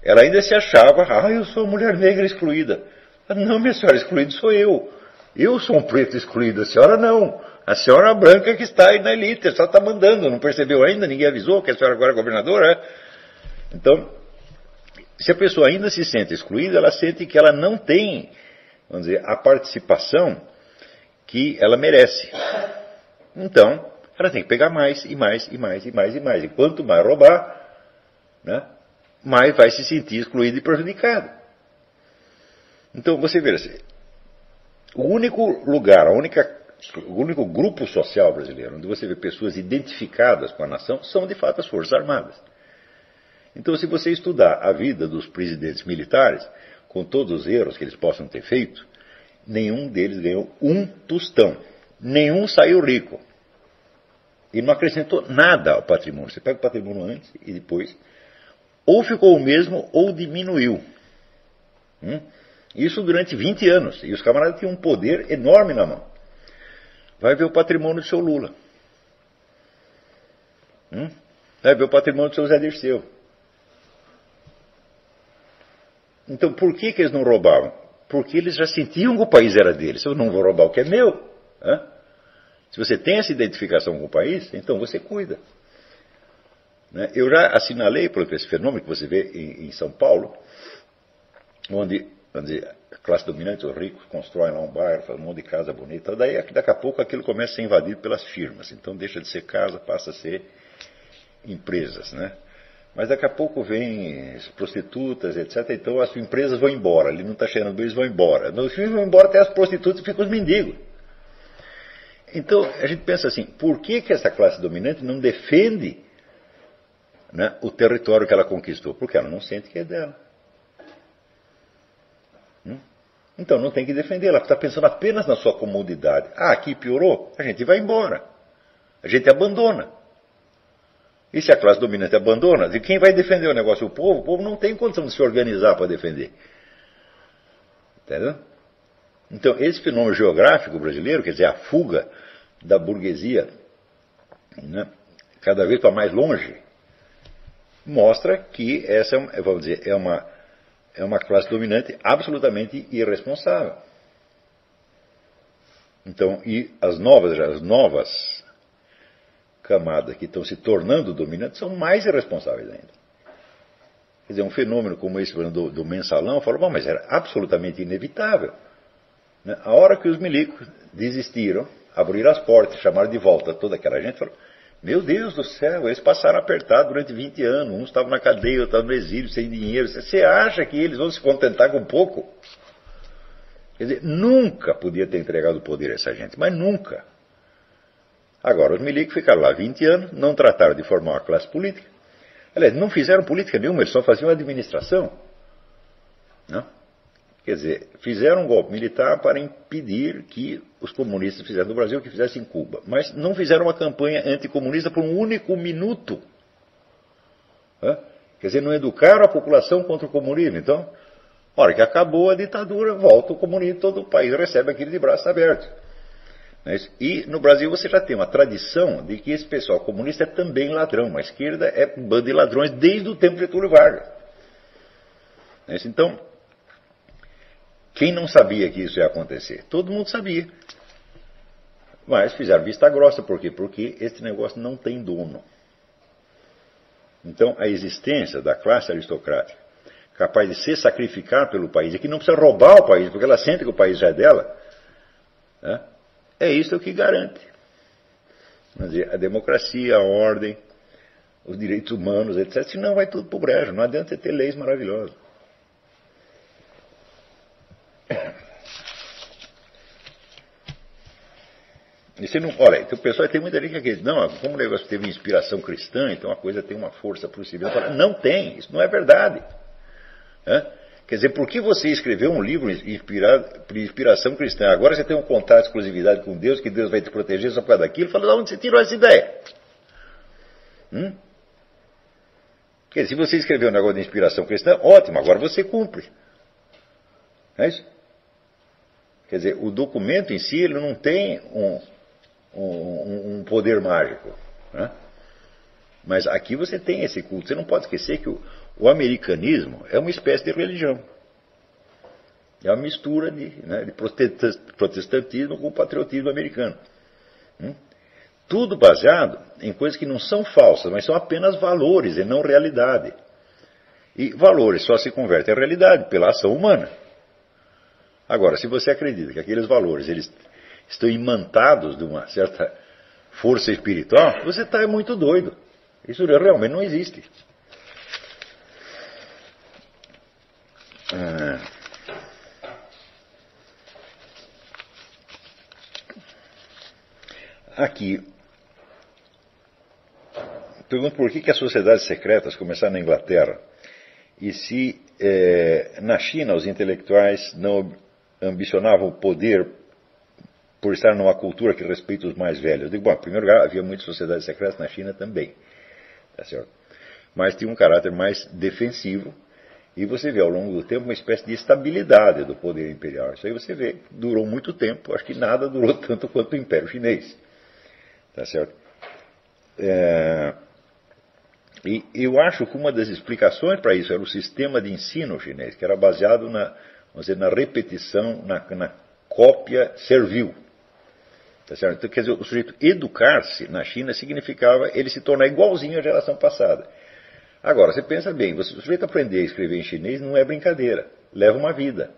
ela ainda se achava, ah, eu sou mulher negra excluída. Não, minha senhora, excluído sou eu. Eu sou um preto excluído, a senhora não. A senhora branca que está aí na elite, só está mandando, não percebeu ainda, ninguém avisou que a senhora agora é governadora. É? Então, se a pessoa ainda se sente excluída, ela sente que ela não tem, vamos dizer, a participação que ela merece. Então, ela tem que pegar mais e mais e mais e mais e mais. E quanto mais roubar, né, mais vai se sentir excluído e prejudicado. Então você vê, assim, o único lugar, a única, o único grupo social brasileiro onde você vê pessoas identificadas com a nação são de fato as Forças Armadas. Então, se você estudar a vida dos presidentes militares, com todos os erros que eles possam ter feito, nenhum deles ganhou um tostão. Nenhum saiu rico. E não acrescentou nada ao patrimônio. Você pega o patrimônio antes e depois ou ficou o mesmo ou diminuiu. Hum? Isso durante 20 anos. E os camaradas tinham um poder enorme na mão. Vai ver o patrimônio do seu Lula. Hum? Vai ver o patrimônio do seu Zé Dirceu. Então por que, que eles não roubavam? Porque eles já sentiam que o país era deles. Eu não vou roubar o que é meu. Hã? Se você tem essa identificação com o país, então você cuida. Né? Eu já assinalei por esse fenômeno que você vê em, São Paulo, onde, onde a classe dominante, os ricos, constroem lá um bairro, fazem um monte de casa bonita. Daí, daqui a pouco, aquilo começa a ser invadido pelas firmas. Então, deixa de ser casa, passa a ser empresas. Né? Mas daqui a pouco vem prostitutas, etc. Então, as empresas vão embora. Ali não está cheirando bem, eles vão embora. No fim, vão embora até as prostitutas e ficam os mendigos. Então, a gente pensa assim, por que, que essa classe dominante não defende né, o território que ela conquistou, porque ela não sente que é dela. Hum? Então não tem que defender, ela está pensando apenas na sua comodidade. Ah, aqui piorou, a gente vai embora. A gente abandona. E se a classe dominante abandona, de quem vai defender o negócio? O povo. O povo não tem condição de se organizar para defender. Entendeu? Então, esse fenômeno geográfico brasileiro, quer dizer, a fuga da burguesia, né, cada vez para mais longe, mostra que essa, é vamos dizer, é uma, é uma classe dominante absolutamente irresponsável. Então, e as novas, as novas camadas que estão se tornando dominantes são mais irresponsáveis ainda. Quer dizer, um fenômeno como esse do, do mensalão, falou, bom, mas era absolutamente inevitável. A hora que os milicos desistiram, abriram as portas, chamaram de volta toda aquela gente, falou, meu Deus do céu, eles passaram apertado durante 20 anos, uns estavam na cadeia, outros estavam no exílio, sem dinheiro. Você acha que eles vão se contentar com pouco? Quer dizer, nunca podia ter entregado o poder a essa gente, mas nunca. Agora, os milicos ficaram lá 20 anos, não trataram de formar uma classe política. Aliás, não fizeram política nenhuma, eles só faziam administração. Não? Quer dizer, fizeram um golpe militar para impedir que os comunistas fizessem no Brasil o que fizessem em Cuba. Mas não fizeram uma campanha anticomunista por um único minuto. Quer dizer, não educaram a população contra o comunismo. Então, hora que acabou a ditadura, volta o comunismo, todo o país recebe aquilo de braços abertos. É e no Brasil você já tem uma tradição de que esse pessoal comunista é também ladrão. A esquerda é um bando de ladrões desde o tempo de Getúlio Vargas. É então, quem não sabia que isso ia acontecer? Todo mundo sabia. Mas fizeram vista grossa, por quê? Porque esse negócio não tem dono. Então, a existência da classe aristocrática, capaz de se sacrificar pelo país, e que não precisa roubar o país, porque ela sente que o país já é dela, né? é isso que garante. Dizer, a democracia, a ordem, os direitos humanos, etc. Senão vai tudo para o brejo. Não adianta você ter leis maravilhosas. E você não, olha, então o pessoal tem muita gente que acredita, não, como o negócio teve inspiração cristã, então a coisa tem uma força possível. Não tem, isso não é verdade. Quer dizer, por que você escreveu um livro inspirado por inspiração cristã? Agora você tem um contato, exclusividade com Deus, que Deus vai te proteger só por causa daquilo. Fala, de onde você tirou essa ideia? Hum? Quer dizer, se você escreveu um negócio de inspiração cristã, ótimo, agora você cumpre. É isso? Quer dizer, o documento em si ele não tem um, um, um poder mágico. Né? Mas aqui você tem esse culto. Você não pode esquecer que o, o americanismo é uma espécie de religião. É uma mistura de, né, de protestantismo com patriotismo americano. Hum? Tudo baseado em coisas que não são falsas, mas são apenas valores e não realidade. E valores só se convertem em realidade pela ação humana. Agora, se você acredita que aqueles valores eles estão imantados de uma certa força espiritual, você está muito doido. Isso realmente não existe. Ah. Aqui, pergunto por que, que as sociedades secretas começaram na Inglaterra e se eh, na China os intelectuais não ambicionavam o poder por estar numa cultura que respeita os mais velhos. Eu digo, bom, em primeiro lugar, havia muitas sociedades secretas na China também. Tá? Mas tinha um caráter mais defensivo. E você vê ao longo do tempo uma espécie de estabilidade do poder imperial. Isso aí você vê, durou muito tempo. Acho que nada durou tanto quanto o Império Chinês. Tá certo? É... E eu acho que uma das explicações para isso era o sistema de ensino chinês, que era baseado na, vamos dizer, na repetição, na, na cópia servil. Tá certo? Então, quer dizer, o sujeito educar-se na China significava ele se tornar igualzinho à geração passada. Agora, você pensa bem, o sujeito aprender a escrever em chinês não é brincadeira, leva uma vida.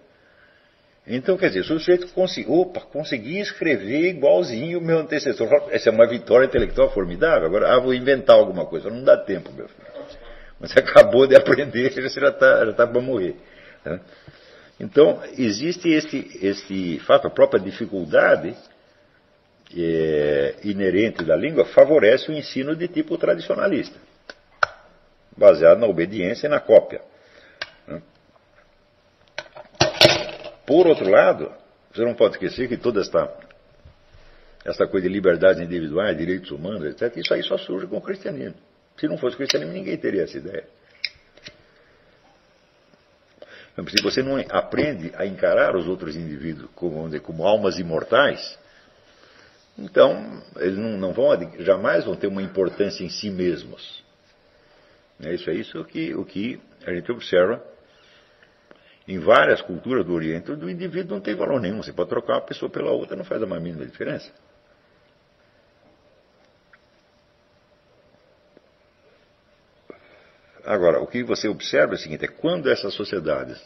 Então, quer dizer, se o sujeito conseguir, opa, consegui escrever igualzinho o meu antecessor, essa é uma vitória intelectual formidável, agora, ah, vou inventar alguma coisa, não dá tempo, meu filho. Você acabou de aprender, você já está já tá para morrer. Né? Então, existe esse, fato, a própria dificuldade é, inerente da língua favorece o ensino de tipo tradicionalista, baseado na obediência e na cópia. Por outro lado, você não pode esquecer que toda esta, esta coisa de liberdades individuais, direitos humanos, etc., isso aí só surge com o cristianismo. Se não fosse o cristianismo, ninguém teria essa ideia. Se você não aprende a encarar os outros indivíduos como, como almas imortais, Então, eles não, não vão, jamais vão ter uma importância em si mesmos. É isso é isso que, o que a gente observa em várias culturas do Oriente. O indivíduo não tem valor nenhum. Você pode trocar uma pessoa pela outra, não faz a mais mínima diferença. Agora, o que você observa é o seguinte: é quando essas sociedades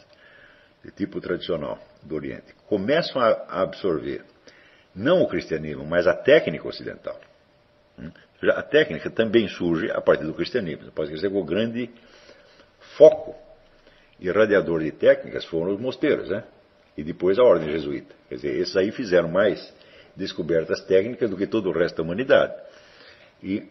de tipo tradicional do Oriente começam a absorver não o cristianismo, mas a técnica ocidental. Hum, a técnica também surge a partir do cristianismo. Pode dizer que o grande foco irradiador de técnicas foram os mosteiros, né? E depois a ordem jesuíta. Quer dizer, esses aí fizeram mais descobertas técnicas do que todo o resto da humanidade. E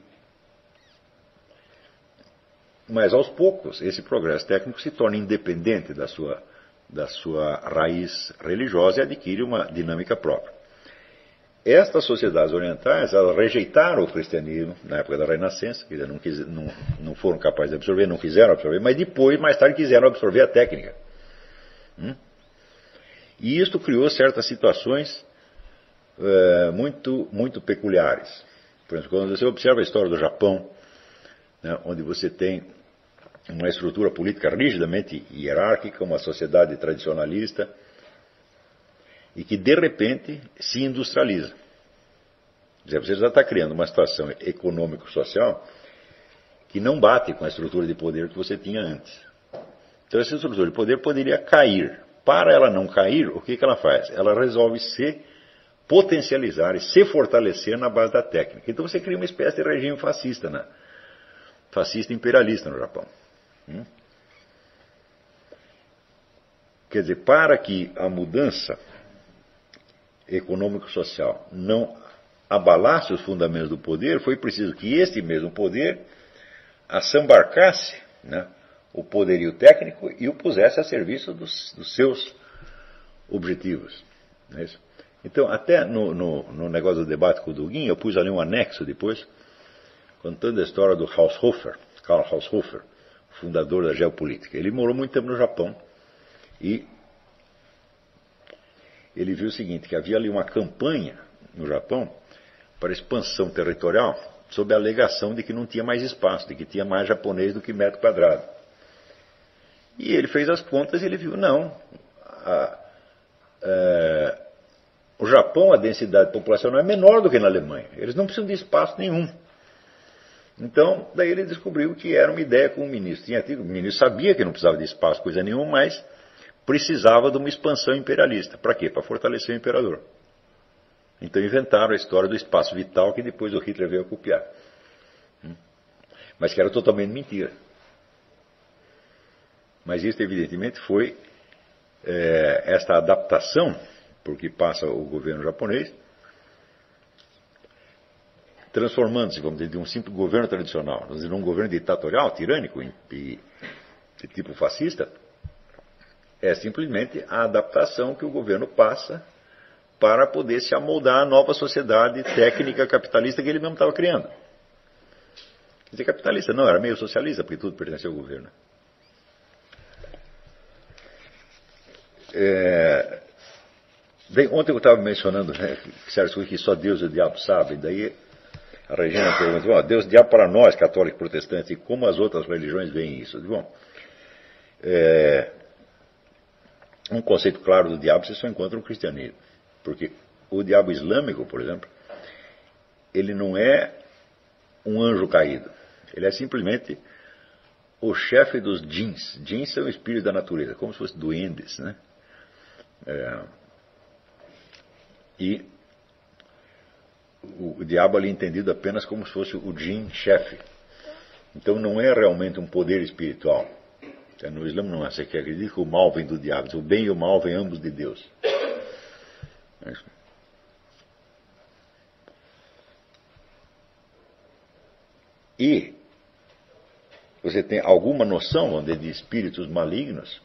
mas aos poucos esse progresso técnico se torna independente da sua, da sua raiz religiosa e adquire uma dinâmica própria. Estas sociedades orientais elas rejeitaram o cristianismo na época da Renascença, dizer, não, quis, não, não, foram capazes de absorver, não quiseram absorver, mas depois, mais tarde, quiseram absorver a técnica. Hum? E isto criou certas situações é, muito, muito peculiares. Por exemplo, quando você observa a história do Japão, né, onde você tem uma estrutura política rigidamente hierárquica, uma sociedade tradicionalista, e que de repente se industrializa. Você já está criando uma situação econômico-social que não bate com a estrutura de poder que você tinha antes. Então essa estrutura de poder poderia cair. Para ela não cair, o que, que ela faz? Ela resolve se potencializar e se fortalecer na base da técnica. Então você cria uma espécie de regime fascista, né? fascista imperialista no Japão. Hum? Quer dizer, para que a mudança econômico-social não abalasse os fundamentos do poder, foi preciso que este mesmo poder assambarcasse né, o poderio técnico e o pusesse a serviço dos, dos seus objetivos. É então, até no, no, no, negócio do debate com o Dugin, eu pus ali um anexo depois, contando a história do Haushofer, Karl Haushofer, fundador da geopolítica. Ele morou muito tempo no Japão e ele viu o seguinte, que havia ali uma campanha no Japão para expansão territorial sob a alegação de que não tinha mais espaço, de que tinha mais japonês do que metro quadrado. E ele fez as contas e ele viu, não, a, é, o Japão, a densidade populacional é menor do que na Alemanha. Eles não precisam de espaço nenhum. Então, daí ele descobriu que era uma ideia com o ministro. Tinha tido, o ministro sabia que não precisava de espaço, coisa nenhuma, mas precisava de uma expansão imperialista. Para quê? Para fortalecer o imperador. Então inventaram a história do espaço vital que depois o Hitler veio a copiar. Hum? Mas que era totalmente mentira. Mas isso, evidentemente, foi é, esta adaptação, porque passa o governo japonês, transformando-se, vamos dizer, de um simples governo tradicional, vamos dizer, um governo ditatorial, tirânico de tipo fascista, é simplesmente a adaptação que o governo passa para poder se amoldar à nova sociedade técnica capitalista que ele mesmo estava criando. Quer dizer, capitalista não, era meio socialista, porque tudo pertencia ao governo. É, bem, ontem eu estava mencionando né, que só Deus e o diabo sabem, daí a Regina perguntou, Deus e o diabo para nós, católicos protestantes, e como as outras religiões veem isso? Bom, é, um conceito claro do diabo você só encontra no cristianismo. Porque o diabo islâmico, por exemplo, ele não é um anjo caído. Ele é simplesmente o chefe dos jeans. Jeans são o espírito da natureza, como se fossem duendes. Né? É, e o, o, diabo ali é entendido apenas como se fosse o jin chefe. Então não é realmente um poder espiritual. No Islã não é. Você que acredita que o mal vem do diabo. O bem e o mal vêm ambos de Deus. E você tem alguma noção de espíritos malignos,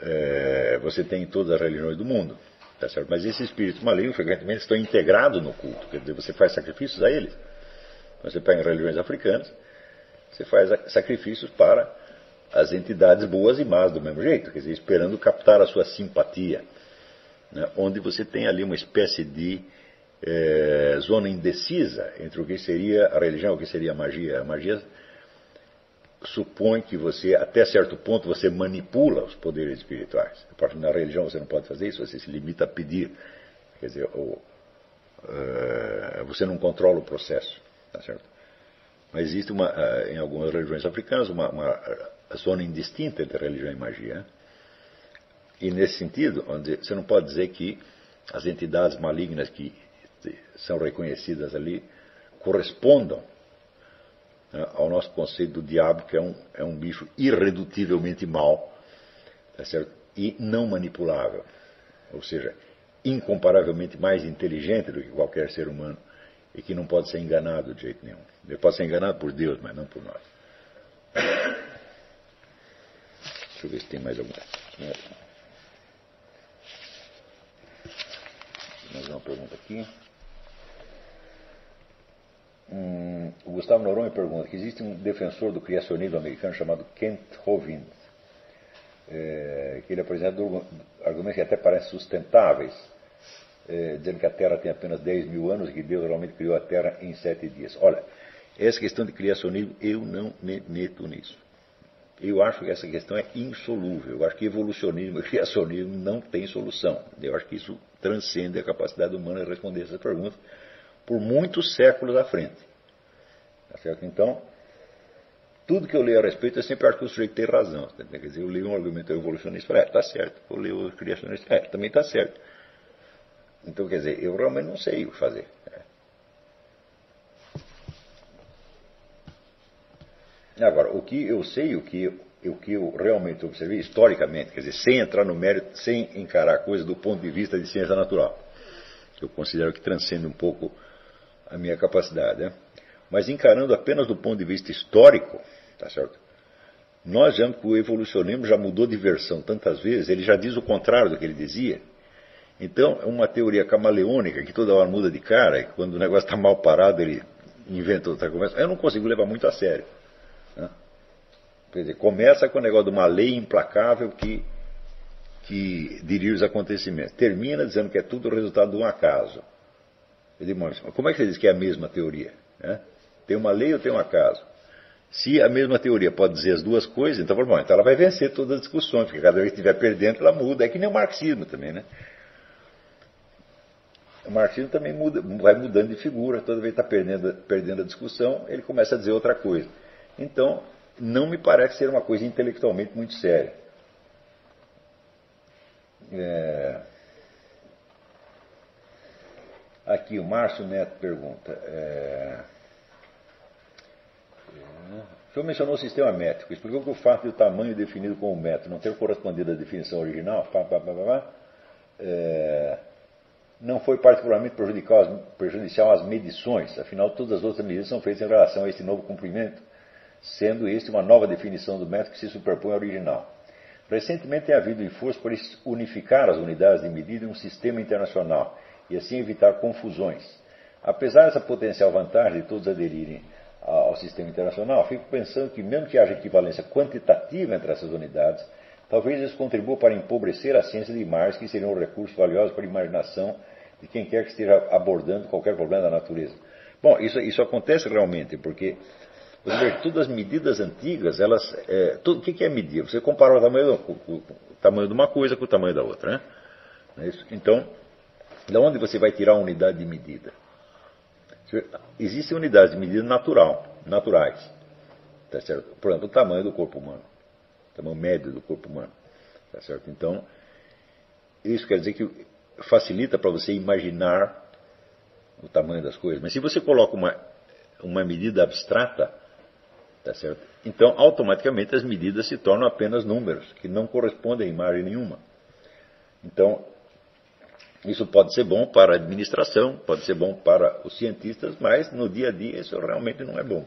é, você tem em todas as religiões do mundo. Tá certo? Mas esses espíritos malignos frequentemente estão integrados no culto. Quer dizer, você faz sacrifícios a eles. Você pega em religiões africanas, você faz sacrifícios para as entidades boas e más do mesmo jeito, quer dizer, esperando captar a sua simpatia, né, onde você tem ali uma espécie de é, zona indecisa entre o que seria a religião e o que seria a magia. A magia supõe que você, até certo ponto, você manipula os poderes espirituais. Na religião você não pode fazer isso, você se limita a pedir. Quer dizer, ou, uh, você não controla o processo. Tá certo? Mas existe uma, uh, em algumas religiões africanas uma, uma, zona indistinta entre religião e magia. E nesse sentido, onde você não pode dizer que as entidades malignas que são reconhecidas ali correspondam né, ao nosso conceito do diabo, que é um, é um bicho irredutivelmente mau tá e não manipulável. Ou seja, incomparavelmente mais inteligente do que qualquer ser humano e que não pode ser enganado de jeito nenhum. Ele pode ser enganado por Deus, mas não por nós. Eu ver se tem mais alguma. Mais uma pergunta aqui. Hum, o Gustavo Noronha pergunta que existe um defensor do criacionismo americano chamado Kent Hovind, é, que ele apresenta argumentos que até parecem sustentáveis, é, dizendo que a Terra tem apenas 10 mil anos e que Deus realmente criou a Terra em sete dias. Olha, essa questão de criacionismo, eu não me meto nisso. Eu acho que essa questão é insolúvel. Eu acho que evolucionismo e criacionismo não tem solução. Eu acho que isso transcende a capacidade humana de responder essas perguntas por muitos séculos à frente. Tá certo? Então, tudo que eu leio a respeito, eu sempre acho que o sujeito tem razão. Quer dizer, eu leio um argumento evolucionista e é, está certo. Eu leio o criacionista, é, também está certo. Então, quer dizer, eu realmente não sei o que fazer. É. Agora, o que eu sei, o que, o que eu realmente observei historicamente, quer dizer, sem entrar no mérito, sem encarar a coisa do ponto de vista de ciência natural, que eu considero que transcende um pouco a minha capacidade. Né? Mas encarando apenas do ponto de vista histórico, tá certo? Nós que o evolucionismo já mudou de versão tantas vezes, ele já diz o contrário do que ele dizia. Então, é uma teoria camaleônica que toda hora muda de cara, e quando o negócio está mal parado, ele inventa outra conversa. Eu não consigo levar muito a sério. Quer dizer, começa com o negócio de uma lei implacável que, que dirige os acontecimentos. Termina dizendo que é tudo resultado de um acaso. Eu digo, mas como é que você diz que é a mesma teoria? Né? Tem uma lei ou tem um acaso? Se a mesma teoria pode dizer as duas coisas, então, bom, então ela vai vencer todas as discussões, porque cada vez que estiver perdendo, ela muda. É que nem o marxismo também, né? O marxismo também muda, vai mudando de figura, toda vez que está perdendo, perdendo a discussão, ele começa a dizer outra coisa. Então, não me parece ser uma coisa intelectualmente muito séria. É... Aqui o Márcio Neto pergunta. É... O senhor mencionou o sistema métrico. Explicou que o fato de o tamanho definido como metro não ter correspondido à definição original pá, pá, pá, é... não foi particularmente prejudicial às medições, afinal todas as outras medidas são feitas em relação a este novo cumprimento, sendo este uma nova definição do método que se superpõe ao original. Recentemente tem havido esforço por unificar as unidades de medida em um sistema internacional e assim evitar confusões. Apesar dessa potencial vantagem de todos aderirem ao sistema internacional, fico pensando que, mesmo que haja equivalência quantitativa entre essas unidades, talvez isso contribua para empobrecer a ciência de imagens, que seria um recurso valioso para a imaginação de quem quer que esteja abordando qualquer problema da natureza. Bom, isso, isso acontece realmente, porque todas as medidas antigas, elas. É, tudo, o que, que é medir? Você compara o tamanho, o, o tamanho de uma coisa com o tamanho da outra. Né? É então, de onde você vai tirar a unidade de medida? Existem unidades de medida natural, naturais. Tá certo? Por exemplo, o tamanho do corpo humano. O tamanho médio do corpo humano. Tá certo? Então, isso quer dizer que facilita para você imaginar o tamanho das coisas. Mas se você coloca uma, uma medida abstrata, tá então automaticamente as medidas se tornam apenas números, que não correspondem a imagem nenhuma. Então, isso pode ser bom para a administração, pode ser bom para os cientistas, mas no dia a dia isso realmente não é bom.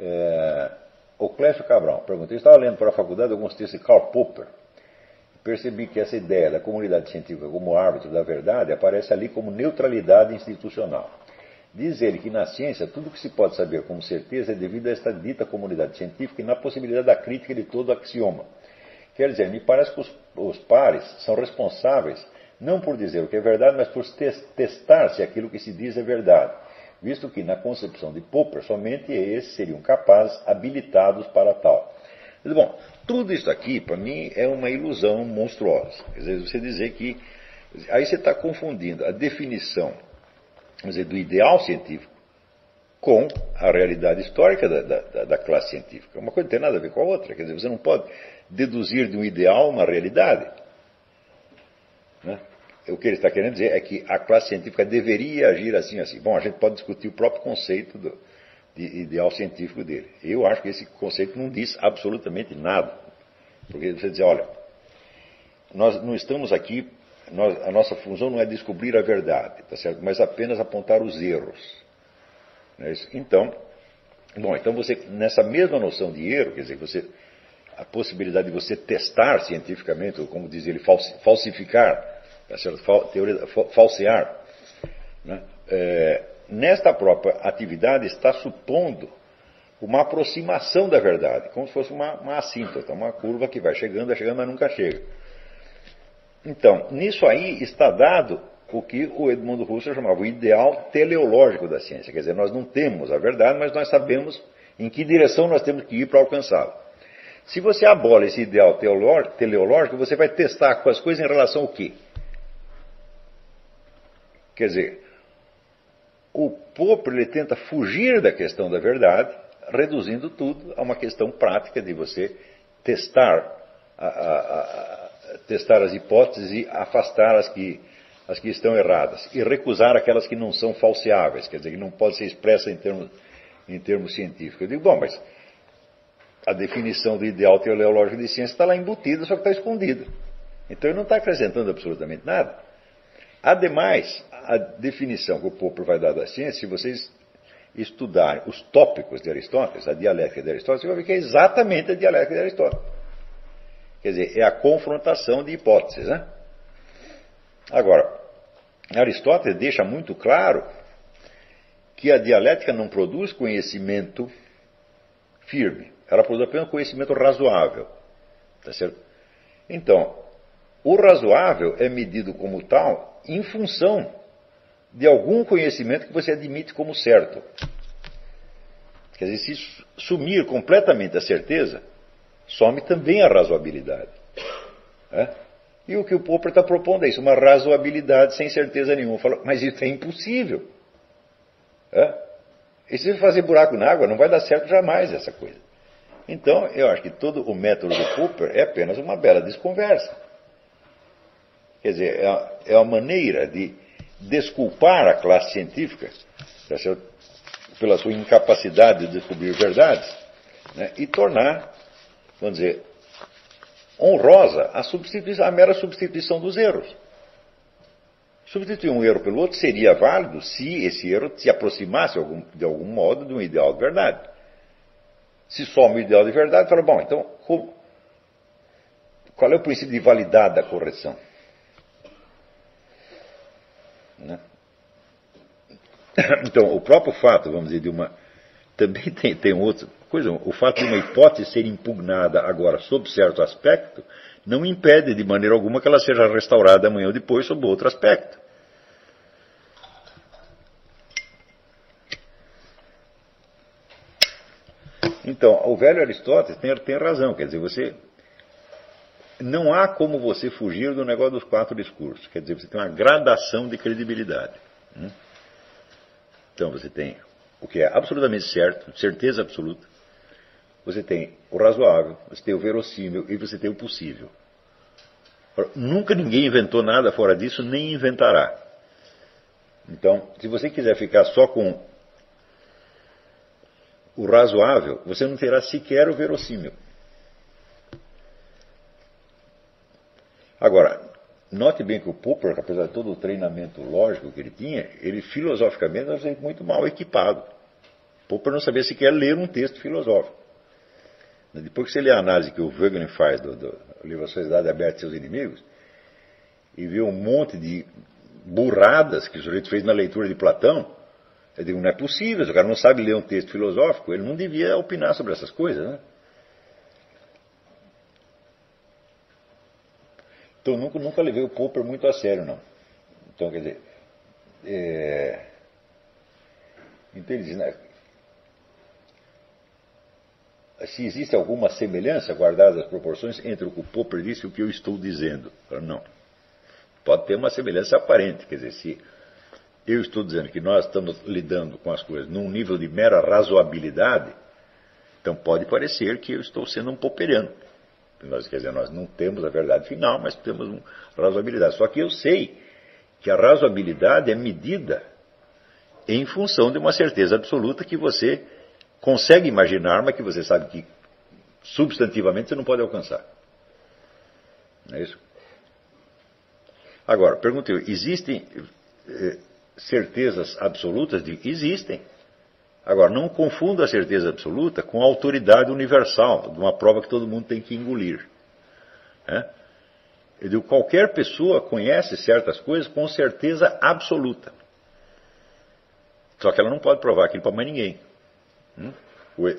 É, o Clécio Cabral pergunta: Eu estava lendo para a faculdade alguns textos de Karl Popper. Percebi que essa ideia da comunidade científica como árbitro da verdade aparece ali como neutralidade institucional. Diz ele que na ciência tudo que se pode saber com certeza é devido a esta dita comunidade científica e na possibilidade da crítica de todo axioma. Quer dizer, me parece que os, os pares são responsáveis não por dizer o que é verdade, mas por testar se aquilo que se diz é verdade, visto que na concepção de Popper somente esses seriam capazes, habilitados para tal. Bom, tudo isso aqui, para mim, é uma ilusão monstruosa. Quer dizer, você dizer que. Aí você está confundindo a definição dizer, do ideal científico com a realidade histórica da, da, da, classe científica. Uma coisa não tem nada a ver com a outra. Quer dizer, você não pode deduzir de um ideal uma realidade. Né? O que ele está querendo dizer é que a classe científica deveria agir assim assim. Bom, a gente pode discutir o próprio conceito do, de ideal científico dele. Eu acho que esse conceito não diz absolutamente nada. Porque você diz, olha, nós não estamos aqui, nós, a nossa função não é descobrir a verdade, tá certo? mas apenas apontar os erros. É então, bom, então você, nessa mesma noção de erro, quer dizer, você, a possibilidade de você testar cientificamente, ou como diz ele, falsificar, tá certo? Teoria, falsear, né? é, nesta própria atividade está supondo uma aproximação da verdade, como se fosse uma, uma assíntota, uma curva que vai chegando, vai chegando, mas nunca chega. Então, nisso aí está dado o que o Edmundo Husserl chamava o ideal teleológico da ciência. Quer dizer, nós não temos a verdade, mas nós sabemos em que direção nós temos que ir para alcançá-la. Se você abole esse ideal teleológico, você vai testar com as coisas em relação ao quê? Quer dizer, o Popper ele tenta fugir da questão da verdade, reduzindo tudo a uma questão prática de você testar, a, a, a, testar as hipóteses e afastar as que, as que estão erradas, e recusar aquelas que não são falseáveis, quer dizer, que não podem ser expressas em termos, em termos científicos. Eu digo, bom, mas a definição do ideal teleológico de ciência está lá embutida, só que está escondida. Então ele não está acrescentando absolutamente nada. Ademais, a definição que o Popper vai dar da ciência, se vocês estudarem os tópicos de Aristóteles, a dialética de Aristóteles, você vai ver que é exatamente a dialética de Aristóteles. Quer dizer, é a confrontação de hipóteses. Né? Agora, Aristóteles deixa muito claro que a dialética não produz conhecimento firme, ela produz apenas conhecimento razoável. Tá certo? Então, o razoável é medido como tal em função de algum conhecimento que você admite como certo. Quer dizer, se sumir completamente a certeza, some também a razoabilidade. É? E o que o Popper está propondo é isso, uma razoabilidade sem certeza nenhuma. Fala, mas isso é impossível. É? E se fazer buraco na água, não vai dar certo jamais essa coisa. Então, eu acho que todo o método do Popper é apenas uma bela desconversa. Quer dizer, é, é uma maneira de desculpar a classe científica pela sua incapacidade de descobrir verdades né, e tornar, vamos dizer, honrosa a, substituição, a mera substituição dos erros. Substituir um erro pelo outro seria válido se esse erro se aproximasse algum, de algum modo de um ideal de verdade. Se soma o ideal de verdade, fala, bom, então, como, qual é o princípio de validade da correção? Né? Então, o próprio fato, vamos dizer, de uma. Também tem, tem outra coisa, o fato de uma hipótese ser impugnada agora sob certo aspecto, não impede de maneira alguma que ela seja restaurada amanhã ou depois sob outro aspecto. Então, o velho Aristóteles tem, tem razão, quer dizer, você não há como você fugir do negócio dos quatro discursos. Quer dizer, você tem uma gradação de credibilidade. Né? Então você tem o que é absolutamente certo, certeza absoluta. Você tem o razoável, você tem o verossímil e você tem o possível. Nunca ninguém inventou nada fora disso, nem inventará. Então, se você quiser ficar só com o razoável, você não terá sequer o verossímil. Agora, note bem que o Popper, apesar de todo o treinamento lógico que ele tinha, ele filosoficamente era muito mal equipado. Popper não sabia sequer ler um texto filosófico. Depois que você lê a análise que o Wegener faz do, do livro A Sociedade Aberta e Seus Inimigos, e vê um monte de burradas que o sujeito fez na leitura de Platão, eu digo, não é possível, se o cara não sabe ler um texto filosófico, ele não devia opinar sobre essas coisas, né? Então nunca, nunca levei o Popper muito a sério, não. Então, quer dizer, é... então ele diz, né? Se existe alguma semelhança, guardadas as proporções, entre o que o Popper disse e o que eu estou dizendo. Não. Pode ter uma semelhança aparente, quer dizer, se eu estou dizendo que nós estamos lidando com as coisas num nível de mera razoabilidade, então pode parecer que eu estou sendo um popperiano. Nós, quer dizer, nós não temos a verdade final, mas temos uma razoabilidade. Só que eu sei que a razoabilidade é medida em função de uma certeza absoluta que você consegue imaginar, mas que você sabe que substantivamente você não pode alcançar. Não é isso? Agora, pergunto eu, existem eh, certezas absolutas? De, existem. Agora, não confunda a certeza absoluta com a autoridade universal, de uma prova que todo mundo tem que engolir. Né? Eu digo, qualquer pessoa conhece certas coisas com certeza absoluta. Só que ela não pode provar aquilo para mais ninguém. Hum?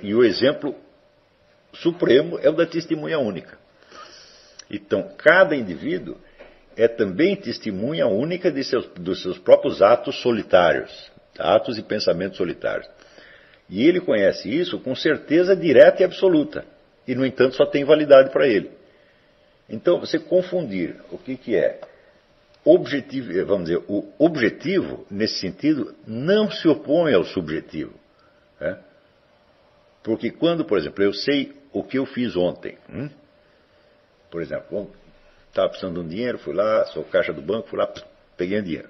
E o exemplo supremo é o da testemunha única. Então, cada indivíduo é também testemunha única seus, dos seus próprios atos solitários, atos e pensamentos solitários. E ele conhece isso com certeza direta e absoluta. E, no entanto, só tem validade para ele. Então, você confundir o que, que é objetivo, vamos dizer, o objetivo, nesse sentido, não se opõe ao subjetivo. Né? Porque quando, por exemplo, eu sei o que eu fiz ontem, hum? por exemplo, estava precisando de um dinheiro, fui lá, sou caixa do banco, fui lá, peguei o dinheiro.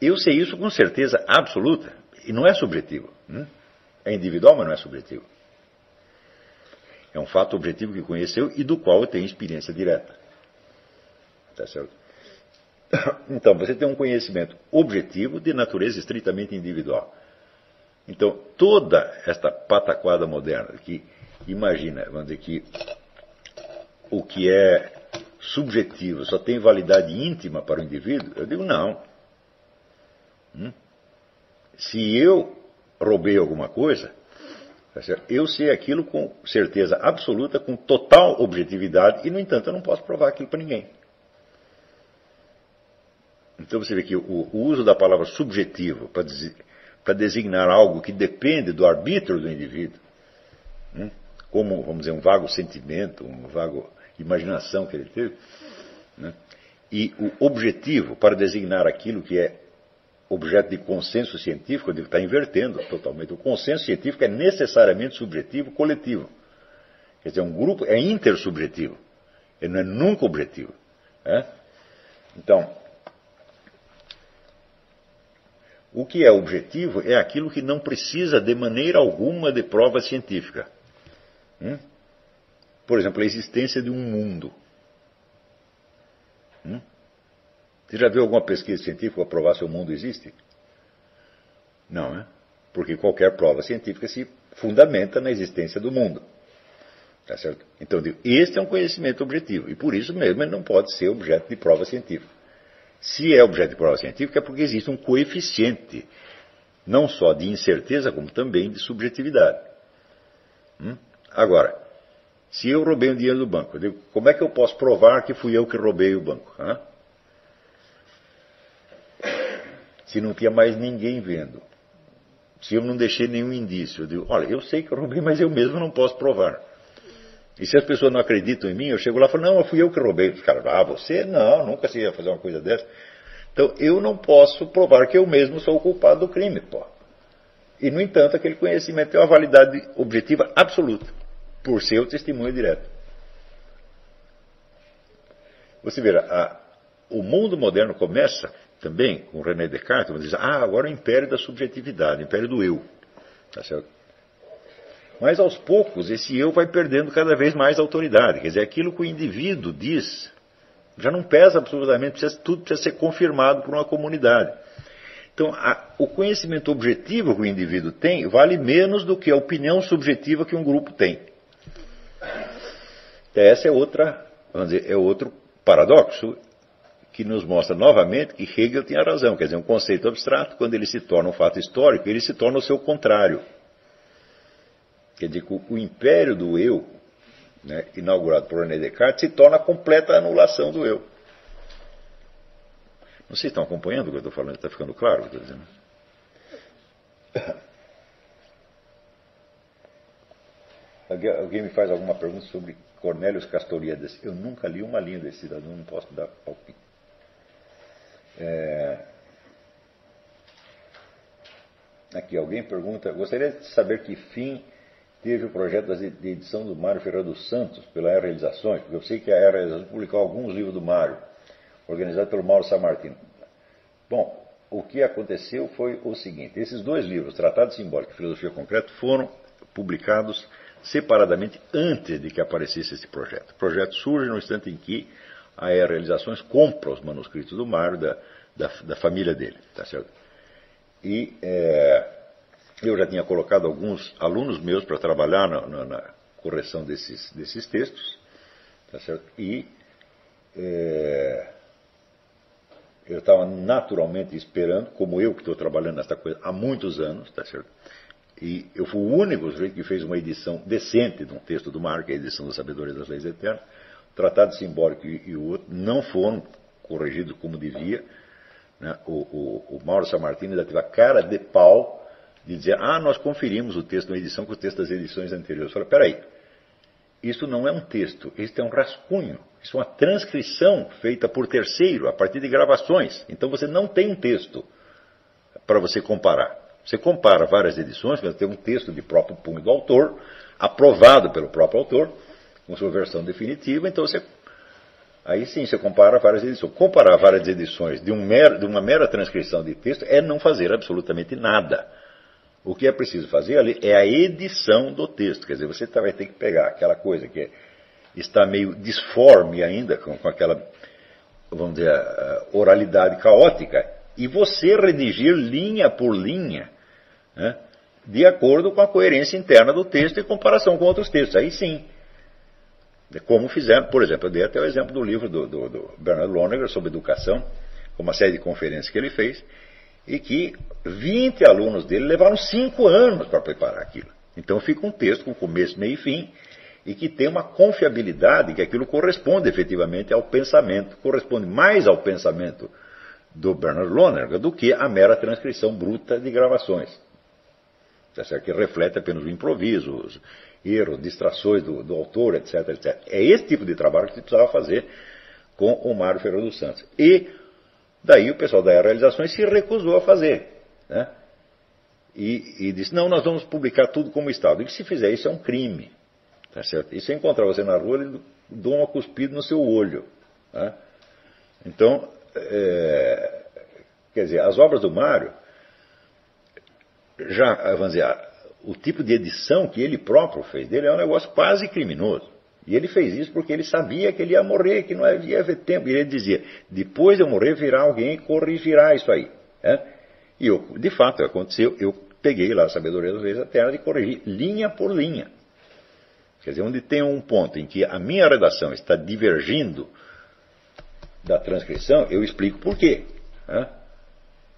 Eu sei isso com certeza absoluta, e não é subjetivo. Hum? É individual, mas não é subjetivo. É um fato objetivo que conheceu e do qual eu tenho experiência direta. Tá certo? Então, você tem um conhecimento objetivo de natureza estritamente individual. Então, toda esta pataquada moderna que imagina, vamos dizer que o que é subjetivo só tem validade íntima para o indivíduo, eu digo não. Hum? Se eu roubei alguma coisa, tá eu sei aquilo com certeza absoluta, com total objetividade, e no entanto eu não posso provar aquilo para ninguém. Então você vê que o, o uso da palavra subjetivo para dizer para designar algo que depende do arbítrio do indivíduo, né? como, vamos dizer, um vago sentimento, uma vago imaginação que ele teve, né? e o objetivo para designar aquilo que é objeto de consenso científico, ele está invertendo totalmente. O consenso científico é necessariamente subjetivo, coletivo. Quer dizer, um grupo é intersubjetivo, ele não é nunca objetivo. Né? Então, O que é objetivo é aquilo que não precisa de maneira alguma de prova científica. Hum? Por exemplo, a existência de um mundo. Hum? Você já viu alguma pesquisa científica provar se o mundo existe? Não, né? Porque qualquer prova científica se fundamenta na existência do mundo. Tá certo? Então, este é um conhecimento objetivo e por isso mesmo ele não pode ser objeto de prova científica. Se é objeto de prova científica, é porque existe um coeficiente, não só de incerteza, como também de subjetividade. Hum? Agora, se eu roubei um dinheiro do banco, digo, como é que eu posso provar que fui eu que roubei o banco? Hã? Se não tinha mais ninguém vendo. Se eu não deixei nenhum indício, eu digo, olha, eu sei que eu roubei, mas eu mesmo não posso provar. E se as pessoas não acreditam em mim, eu chego lá e falo, não, fui eu que roubei. Os caras, ah, você não, nunca se ia fazer uma coisa dessa. Então, eu não posso provar que eu mesmo sou o culpado do crime, pô. E, no entanto, aquele conhecimento tem uma validade objetiva absoluta, por ser o testemunho direto. Você verá, a, o mundo moderno começa também com René Descartes, diz, ah, agora o império da subjetividade, o império do eu. Tá certo? Mas aos poucos esse eu vai perdendo cada vez mais autoridade. Quer dizer, aquilo que o indivíduo diz já não pesa absolutamente, precisa, tudo precisa ser confirmado por uma comunidade. Então, a, o conhecimento objetivo que o indivíduo tem vale menos do que a opinião subjetiva que um grupo tem. Essa é outra, vamos dizer, é outro paradoxo que nos mostra novamente que Hegel tinha razão. Quer dizer, um conceito abstrato, quando ele se torna um fato histórico, ele se torna o seu contrário. Quer dizer, o, o império do eu né, inaugurado por René Descartes, se torna a completa anulação do eu. Não sei se estão acompanhando o que eu estou falando, está ficando claro o que eu estou dizendo. Alguém me faz alguma pergunta sobre Cornélios Castoriadis? Eu nunca li uma linha desse cidadão, não posso dar palpite. É... Aqui, alguém pergunta: gostaria de saber que fim teve o projeto de edição do Mário Ferreira dos Santos pela Era Realizações, porque eu sei que a Era Realizações publicou alguns livros do Mário, organizado pelo Mauro Samartino. Bom, o que aconteceu foi o seguinte: esses dois livros, Tratado Simbólico e Filosofia Concreta, foram publicados separadamente antes de que aparecesse esse projeto. O projeto surge no instante em que a Era Realizações compra os manuscritos do Mário da, da, da família dele, tá certo? E é, eu já tinha colocado alguns alunos meus para trabalhar na, na, na, correção desses, desses textos, tá certo? E é, eu estava naturalmente esperando, como eu que estou trabalhando nessa coisa há muitos anos, tá certo? E eu fui o único sujeito que fez uma edição decente de um texto do que é a edição da Sabedoria das Leis Eternas. O Tratado Simbólico e, e o outro não foram corrigidos como devia. Né? O, o, o Mauro Samartini ainda teve a cara de pau de dizer, ah, nós conferimos o texto na edição com o texto das edições anteriores. Falei, peraí, isso não é um texto, isso é um rascunho, isso é uma transcrição feita por terceiro, a partir de gravações. Então você não tem um texto para você comparar. Você compara várias edições, você tem um texto de próprio punho do autor, aprovado pelo próprio autor, com sua versão definitiva, então você. Aí sim você compara várias edições. Comparar várias edições de, um de uma mera transcrição de texto é não fazer absolutamente nada. O que é preciso fazer ali é a edição do texto. Quer dizer, você tá, vai ter que pegar aquela coisa que está meio disforme ainda, com, com aquela, vamos dizer, oralidade caótica, e você redigir linha por linha né, de acordo com a coerência interna do texto em comparação com outros textos. Aí sim. Como fizeram, por exemplo, eu dei até o exemplo do livro do, do, do Bernard Lonergan sobre educação, uma série de conferências que ele fez, e que 20 alunos dele levaram 5 anos para preparar aquilo. Então fica um texto com começo, meio e fim, e que tem uma confiabilidade que aquilo corresponde efetivamente ao pensamento, corresponde mais ao pensamento do Bernard Lonergan do que a mera transcrição bruta de gravações tá que reflete apenas o improviso, os erros, distrações do, do, autor, etc, etc. É esse tipo de trabalho que precisava fazer com o Mário Ferreira dos Santos. E daí o pessoal da Realizações se recusou a fazer. Né? E, e, disse, não, nós vamos publicar tudo como Estado. E se fizer isso é um crime. Tá certo? E se eu encontrar você na rua, ele dou uma cuspida no seu olho. Né? Então, é, quer dizer, as obras do Mário já, vamos dizer, o tipo de edição que ele próprio fez dele é um negócio quase criminoso. E ele fez isso porque ele sabia que ele ia morrer, que não havia tempo. E ele dizia: depois de eu morrer, virá alguém e corrigirá isso aí. E eu, de fato, aconteceu. Eu peguei lá a sabedoria das leis da terra e corrigi linha por linha. Quer dizer, onde tem um ponto em que a minha redação está divergindo da transcrição, eu explico por quê.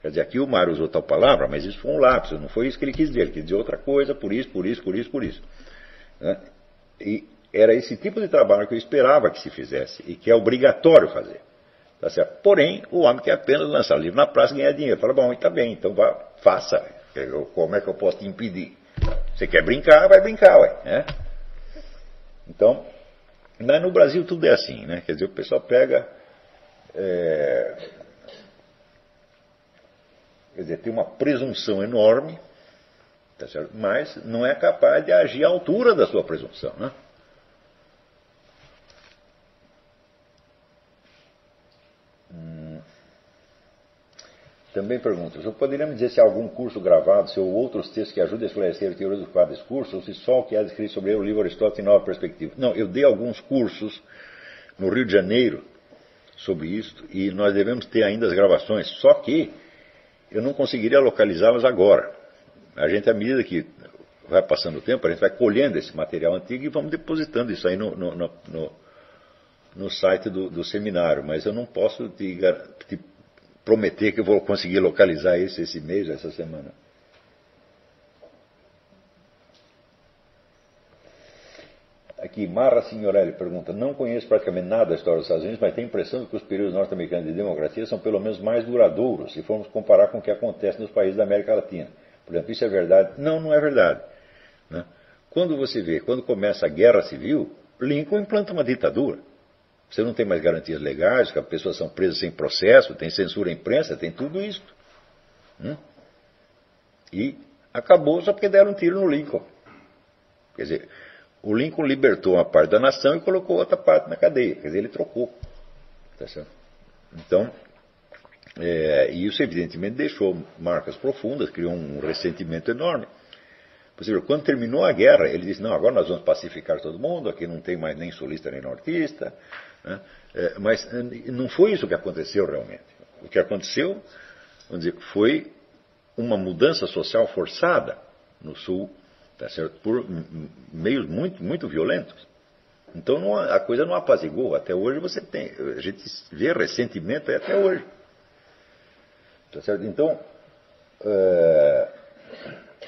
Quer dizer, aqui o Mário usou tal palavra, mas isso foi um lápis, não foi isso que ele quis dizer. Ele quis dizer outra coisa, por isso, por isso, por isso, por isso. E era esse tipo de trabalho que eu esperava que se fizesse e que é obrigatório fazer. Tá certo? Porém, o homem quer apenas lançar livro na praça e ganhar dinheiro. Fala, bom, está bem, então vá, faça. como é que eu posso te impedir? Você quer brincar, vai brincar, ué. Né? Então, no Brasil tudo é assim, né? Quer dizer, o pessoal pega. É, Quer dizer, tem uma presunção enorme, tá mas não é capaz de agir à altura da sua presunção. Né? Também pergunta, eu poderia me dizer se há algum curso gravado, se há outros textos que ajudem a esclarecer a teoria dos quadros cursos, ou se só o que há escrito sobre o livro Aristóteles tem nova perspectiva? Não, eu dei alguns cursos no Rio de Janeiro sobre isso, e nós devemos ter ainda as gravações, só que eu não conseguiria localizá-las agora. A gente, à medida que vai passando o tempo, a gente vai colhendo esse material antigo e vamos depositando isso aí no, no, no, no site do, do, seminário. Mas eu não posso te, te, prometer que eu vou conseguir localizar isso esse mês, essa semana. Aqui, Marra Signorelli pergunta: Não conheço praticamente nada da história dos Estados Unidos, mas tenho a impressão de que os períodos norte-americanos de democracia são pelo menos mais duradouros, se formos comparar com o que acontece nos países da América Latina. Por exemplo, isso é verdade? Não, não é verdade. Né? Quando você vê, quando começa a guerra civil, Lincoln implanta uma ditadura. Você não tem mais garantias legais, que as pessoas são presas sem processo, tem censura à imprensa, tem tudo isso. Hum? E acabou só porque deram um tiro no Lincoln. Quer dizer, o Lincoln libertou uma parte da nação e colocou outra parte na cadeia. Quer dizer, ele trocou. Tá então, é, isso evidentemente deixou marcas profundas, criou um ressentimento enorme. Quando terminou a guerra, ele disse: Não, agora nós vamos pacificar todo mundo, aqui não tem mais nem sulista nem nortista. Né? É, mas não foi isso que aconteceu realmente. O que aconteceu, vamos dizer, foi uma mudança social forçada no Sul, tá certo? por meios muito, muito violentos. Então não, a coisa não apazigou. Até hoje você tem. A gente vê ressentimento até hoje. Tá certo? Então, é,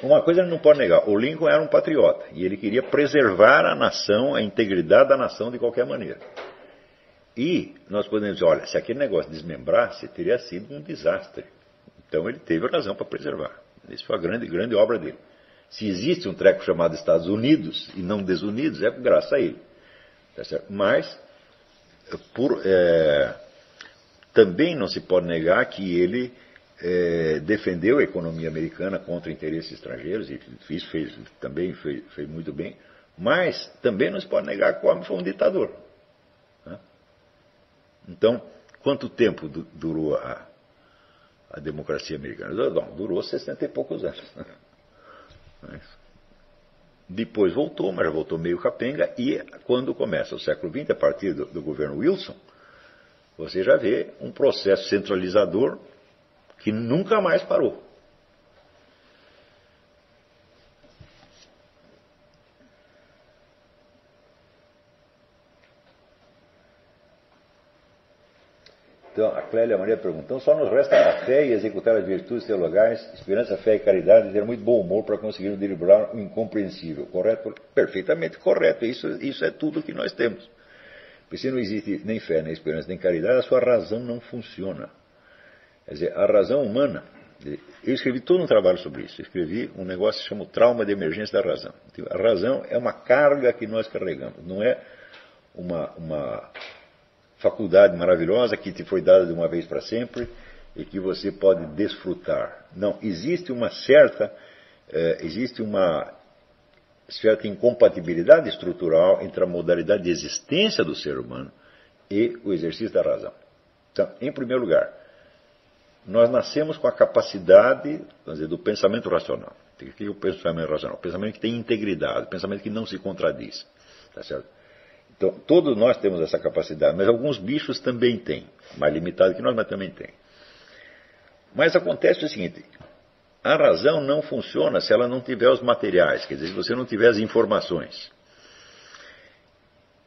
uma coisa ele não pode negar: o Lincoln era um patriota e ele queria preservar a nação, a integridade da nação de qualquer maneira. E nós podemos dizer: olha, se aquele negócio desmembrasse, teria sido um desastre. Então ele teve razão para preservar. Isso foi a grande, grande obra dele. Se existe um treco chamado Estados Unidos e não desunidos, é graças a ele. Tá Mas, por, é, também não se pode negar que ele é, defendeu a economia americana contra interesses estrangeiros, e isso fez, também fez, fez, muito bem, mas também não se pode negar que o homem foi um ditador. Então, quanto tempo durou a, a democracia americana? Não, durou 60 e poucos anos. Depois voltou, mas voltou meio capenga, e quando começa o século XX, a partir do, do governo Wilson, você já vê um processo centralizador que nunca mais parou. Então, a Clélia Maria pergunta, então só nos resta a fé e executar as virtudes teologais, esperança, fé e caridade, e ter muito bom humor para conseguir driblar o incompreensível. Correto? Perfeitamente correto. Isso, isso é tudo que nós temos. Porque se não existe nem fé, nem esperança, nem caridade, a sua razão não funciona. Quer dizer, a razão humana. Eu escrevi todo um trabalho sobre isso. Eu escrevi um negócio que chama Trauma de Emergência da Razão. A razão é uma carga que nós carregamos, não é uma, uma faculdade maravilhosa que te foi dada de uma vez para sempre e que você pode desfrutar. Não, existe uma certa, eh, existe uma certa incompatibilidade estrutural entre a modalidade de existência do ser humano e o exercício da razão. Então, em primeiro lugar, nós nascemos com a capacidade dizer, do pensamento racional. O que é o pensamento racional? O pensamento que tem integridade, o pensamento que não se contradiz. Tá certo? Então, todos nós temos essa capacidade, mas alguns bichos também têm, mais limitado que nós, mas também têm. Mas acontece o seguinte: a razão não funciona se ela não tiver os materiais, quer dizer, se você não tiver as informações.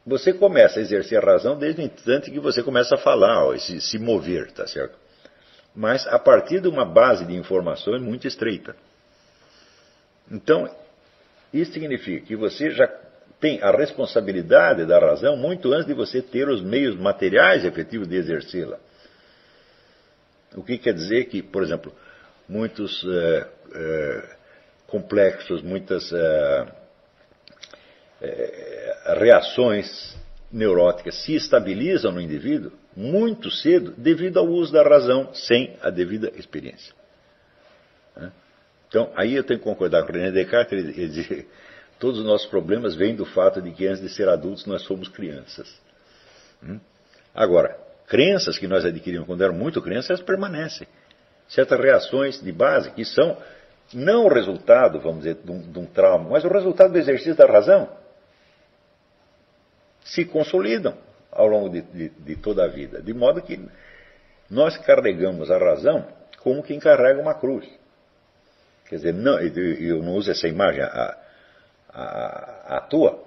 Você começa a exercer a razão desde o instante que você começa a falar, ó, se, se mover, tá certo? mas a partir de uma base de informações muito estreita. Então, isso significa que você já tem a responsabilidade da razão muito antes de você ter os meios materiais efetivos de exercê-la. O que quer dizer que, por exemplo, muitos é, é, complexos, muitas é, reações neuróticas se estabilizam no indivíduo muito cedo devido ao uso da razão sem a devida experiência. Então, aí eu tenho que concordar com o René Descartes, ele, ele todos os nossos problemas vêm do fato de que antes de ser adultos nós somos crianças. Hum? Agora, crenças que nós adquirimos quando éramos muito crianças, permanecem. Certas reações de base que são não o resultado, vamos dizer, de um, de um trauma, mas o resultado do exercício da razão se consolidam ao longo de, de, de, toda a vida. De modo que nós carregamos a razão como quem carrega uma cruz. Quer dizer, não, eu não uso essa imagem à, toa,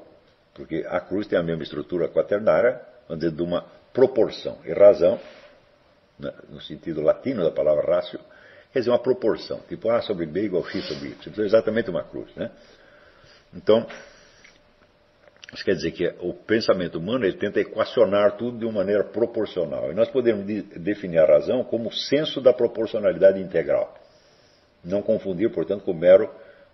porque a cruz tem a mesma estrutura quaternária, vamos dizer, de uma proporção. E razão, né, no sentido latino da palavra ratio, quer dizer uma proporção. Tipo A sobre B igual X sobre Y. É exatamente uma cruz. Né? Então, Isso quer dizer que o pensamento humano ele tenta equacionar tudo de uma maneira proporcional. E nós podemos de, definir a razão como o senso da proporcionalidade integral. Não confundir, portanto, com o mero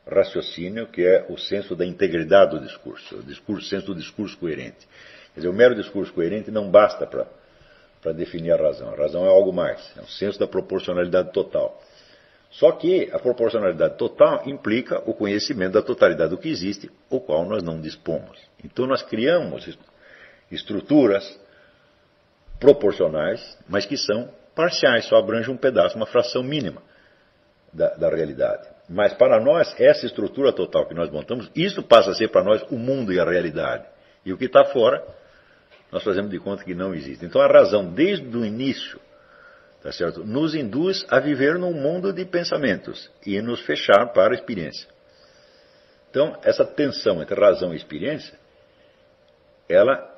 raciocínio, que é o senso da integridade do discurso, o, discurso, senso do discurso coerente. Quer dizer, o mero discurso coerente não basta para definir a razão. A razão é algo mais, é o senso da proporcionalidade total. Só que a proporcionalidade total implica o conhecimento da totalidade do que existe, o qual nós não dispomos. Então nós criamos estruturas proporcionais, mas que são parciais, só abrangem um pedaço, uma fração mínima da, da realidade. Mas para nós, essa estrutura total que nós montamos, isso passa a ser para nós o mundo e a realidade. E o que está fora, nós fazemos de conta que não existe. Então a razão, desde o início, tá certo? nos induz a viver num mundo de pensamentos e nos fechar para a experiência. Então, essa tensão entre razão e experiência, ela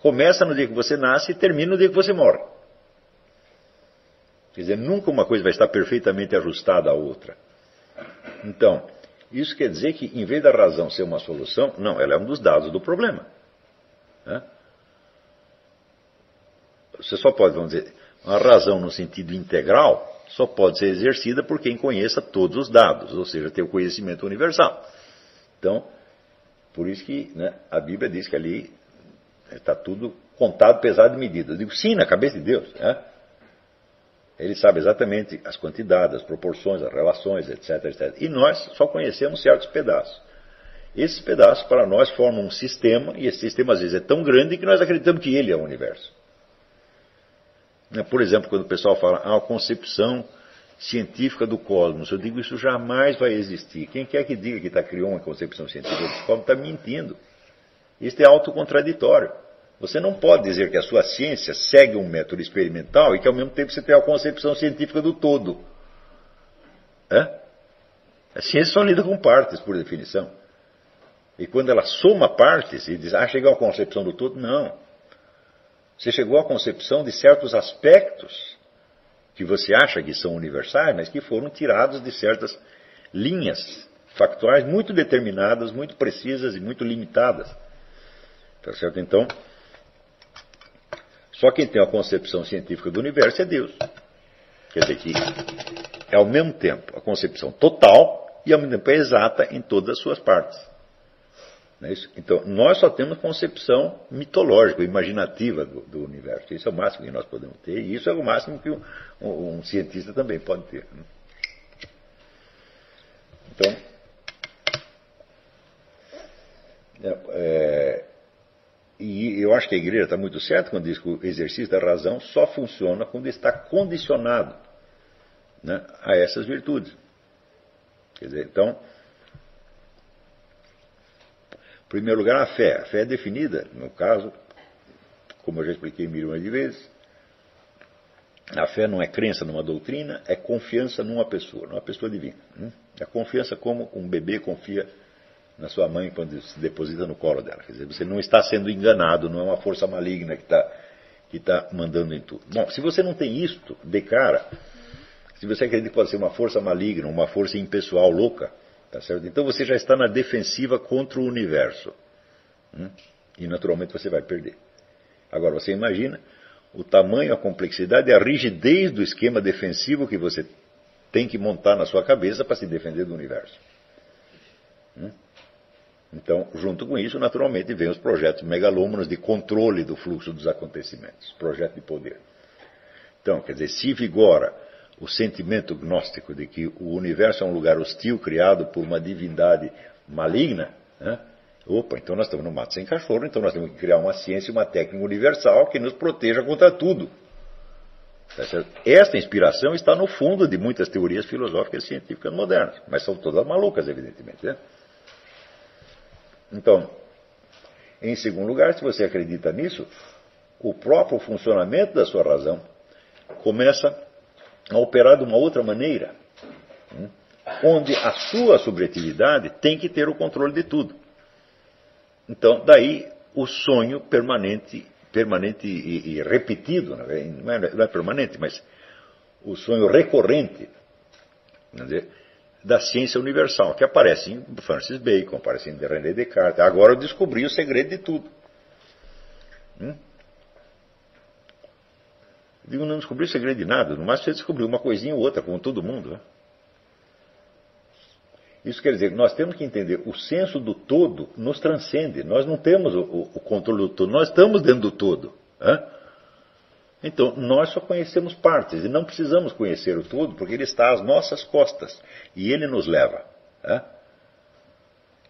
começa no dia que você nasce e termina no dia que você morre. Quer dizer, nunca uma coisa vai estar perfeitamente ajustada à outra. Então, isso quer dizer que, em vez da razão ser uma solução, não, ela é um dos dados do problema. Né? Você só pode, vamos dizer, a razão no sentido integral só pode ser exercida por quem conheça todos os dados, ou seja, ter o conhecimento universal. Então, por isso que né, a Bíblia diz que ali está tudo contado, pesado e medido. Eu digo, sim, na cabeça de Deus. Né? Ele sabe exatamente as quantidades, as proporções, as relações, etc, etc. E nós só conhecemos certos pedaços. Esses pedaços, para nós, formam um sistema, e esse sistema às vezes é tão grande que nós acreditamos que ele é o universo. Né, por exemplo, quando o pessoal fala ah, a concepção científica do cosmos, eu digo isso jamais vai existir. Quem quer que diga que está criou uma concepção científica do cosmos está mentindo. Isso é autocontraditório. Você não pode dizer que a sua ciência segue um método experimental e que ao mesmo tempo você tem a concepção científica do todo. É? A ciência só lida com partes, por definição. E quando ela soma partes e diz, ah, chegou à concepção do todo, não. Você chegou à concepção de certos aspectos que você acha que são universais, mas que foram tirados de certas linhas factuais muito determinadas, muito precisas e muito limitadas. Tá certo? Então, só quem tem a concepção científica do universo é Deus. Quer dizer que é ao mesmo tempo a concepção total e ao mesmo tempo é exata em todas as suas partes. É então, nós só temos concepção mitológica, imaginativa do, do, universo. Isso é o máximo que nós podemos ter, e isso é o máximo que um, um, cientista também pode ter. Né? Então, é, é, e eu acho que a igreja está muito certa quando diz que o exercício da razão só funciona quando está condicionado né, a essas virtudes. Quer dizer, então, em primeiro lugar, a fé. A fé é definida, no caso, como eu já expliquei milhões de vezes, a fé não é crença numa doutrina, é confiança numa pessoa, numa pessoa divina. É confiança como um bebê confia na sua mãe quando se deposita no colo dela. Quer dizer, você não está sendo enganado, não é uma força maligna que está que tá mandando em tudo. Bom, se você não tem isto de cara, se você acredita que pode ser uma força maligna, uma força impessoal louca, Tá certo? Então você já está na defensiva contra o universo. Hum? E naturalmente você vai perder. Agora você imagina o tamanho, a complexidade e a rigidez do esquema defensivo que você tem que montar na sua cabeça para se defender do universo. Hum? Então, junto com isso, naturalmente, vem os projetos megalômanos de controle do fluxo dos acontecimentos, projeto de poder. Então, quer dizer, se vigora o sentimento gnóstico de que o universo é um lugar hostil criado por uma divindade maligna, né? opa, então nós estamos no mato sem cachorro, então nós temos que criar uma ciência, uma técnica universal que nos proteja contra tudo. Tá Esta inspiração está no fundo de muitas teorias filosóficas e científicas modernas, mas são todas malucas, evidentemente. Né? Então, em segundo lugar, se você acredita nisso, o próprio funcionamento da sua razão começa a operar de uma outra maneira, né? onde a sua subjetividade tem que ter o controle de tudo. Então, daí o sonho permanente, permanente e, e repetido, né? não é, não é, permanente, mas o sonho recorrente, dizer, da ciência universal, que aparece em Francis Bacon, aparece em René Descartes. Agora eu descobri o segredo de tudo. Hum? Eu digo, não descobri o segredo de nada, no máximo você descobriu uma coisinha ou outra, como todo mundo. Né? Isso quer dizer que nós temos que entender, o senso do todo nos transcende. Nós não temos o, o controle do todo, nós estamos dentro do todo. Então, nós só conhecemos partes e não precisamos conhecer o todo, porque ele está às nossas costas e ele nos leva. Né?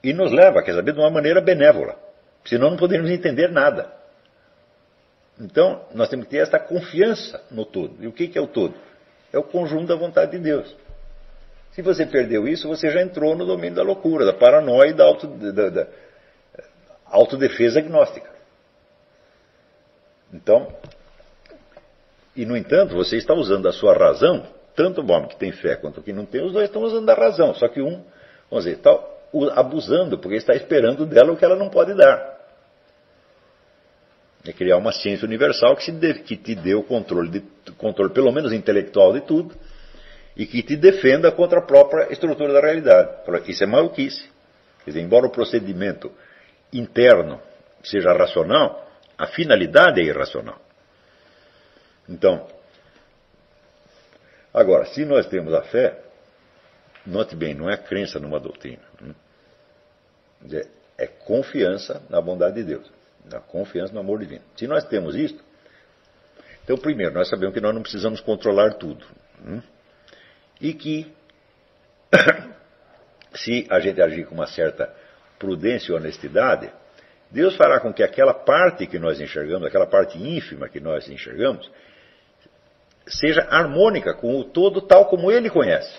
E nos leva, quer saber, de uma maneira benévola. Senão não poderíamos entender nada. Então, nós temos que ter esta confiança no todo. E o que é o todo? É o conjunto da vontade de Deus. Se você perdeu isso, você já entrou no domínio da loucura, da paranoia e da, auto, da, da autodefesa agnóstica. Então, e no entanto, você está usando a sua razão, tanto o homem que tem fé quanto o que não tem, os dois estão usando a razão, só que um, vamos dizer, está abusando, porque está esperando dela o que ela não pode dar. É criar uma ciência universal que, que te dê o controle, de, controle, pelo menos intelectual, de tudo, e que te defenda contra a própria estrutura da realidade. Isso é maluquice. Quer dizer, embora o procedimento interno seja racional, a finalidade é irracional. Então, agora, se nós temos a fé, note bem, não é crença numa doutrina. Né? Dizer, é confiança na bondade de Deus, na confiança no amor divino. Se nós temos isto, então, primeiro, nós sabemos que nós não precisamos controlar tudo. Né? e que, se a gente agir com uma certa prudência e honestidade, Deus fará com que aquela parte que nós enxergamos, aquela parte ínfima que nós enxergamos, seja harmônica com o todo tal como Ele conhece.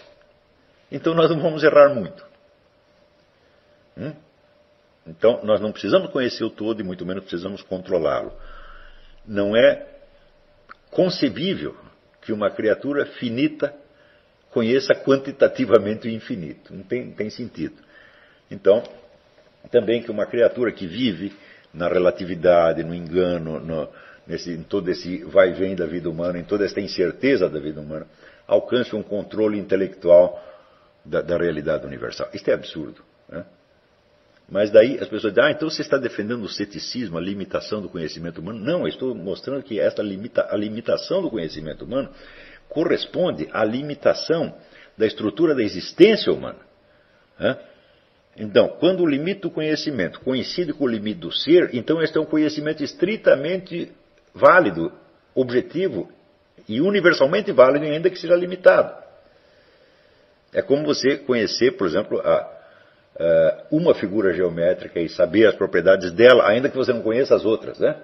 Então nós não vamos errar muito. Hum? Então nós não precisamos conhecer o todo e muito menos precisamos controlá-lo. Não é concebível que uma criatura finita conheça quantitativamente o infinito. Não tem, não tem sentido. Então, também que uma criatura que vive na relatividade, no engano, no, nesse, em todo esse vai e vem da vida humana, em toda esta incerteza da vida humana, alcance um controle intelectual da, da realidade universal. Isto é absurdo. Né? Mas daí as pessoas dizem, ah, então você está defendendo o ceticismo, a limitação do conhecimento humano. Não, eu estou mostrando que esta limita, a limitação do conhecimento humano corresponde à limitação da estrutura da existência humana. Então, quando o limite do conhecimento coincide com o limite do ser, então este é um conhecimento estritamente válido, objetivo e universalmente válido, ainda que seja limitado. É como você conhecer, por exemplo, a, a, uma figura geométrica e saber as propriedades dela, ainda que você não conheça as outras, né?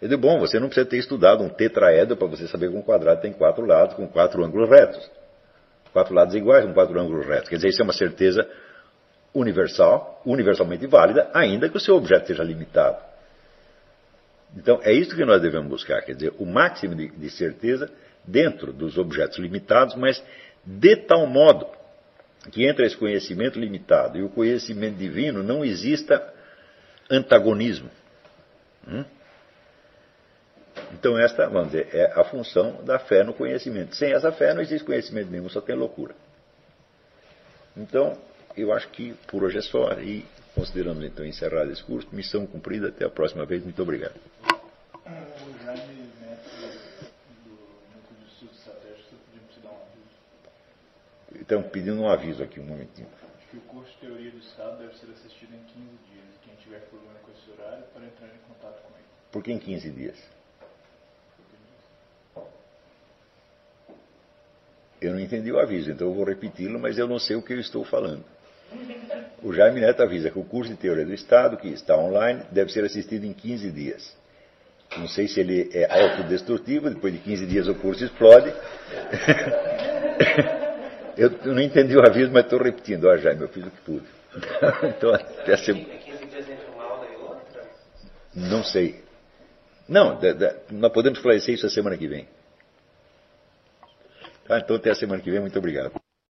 Eu digo, bom, você não precisa ter estudado um tetraedro para você saber que um quadrado tem quatro lados com quatro ângulos retos. Quatro lados iguais com quatro ângulos retos. Quer dizer, isso é uma certeza universal, universalmente válida, ainda que o seu objeto seja limitado. Então, é isso que nós devemos buscar, quer dizer, o máximo de, de certeza dentro dos objetos limitados, mas de tal modo que entre esse conhecimento limitado e o conhecimento divino não exista antagonismo. Hum? Então, esta, vamos dizer, é a função da fé no conhecimento. Sem essa fé não existe conhecimento nenhum, só tem loucura. Então, eu acho que por hoje é só. E consideramos então encerrado esse curso. Missão cumprida. Até a próxima vez. Muito obrigado. O Jaime do Núcleo de Estudos te dar um aviso. Estão pedindo um aviso aqui, um momentinho. Que o curso de Teoria do Estado deve ser assistido em 15 dias. Quem tiver problema com esse horário, para entrar em contato com ele. Por que em 15 dias? Eu não entendi o aviso, então eu vou repeti-lo, mas eu não sei o que eu estou falando. O Jaime Neto avisa que o curso de Teoria do Estado, que está online, deve ser assistido em 15 dias. Não sei se ele é autodestrutivo, depois de 15 dias o curso explode. eu não entendi o aviso, mas estou repetindo. Ó, Jaime, eu fiz o que pude. então, até a semana. Não sei. Não, nós podemos esclarecer isso a semana que vem. Tá? Então até a semana que vem. Muito obrigado.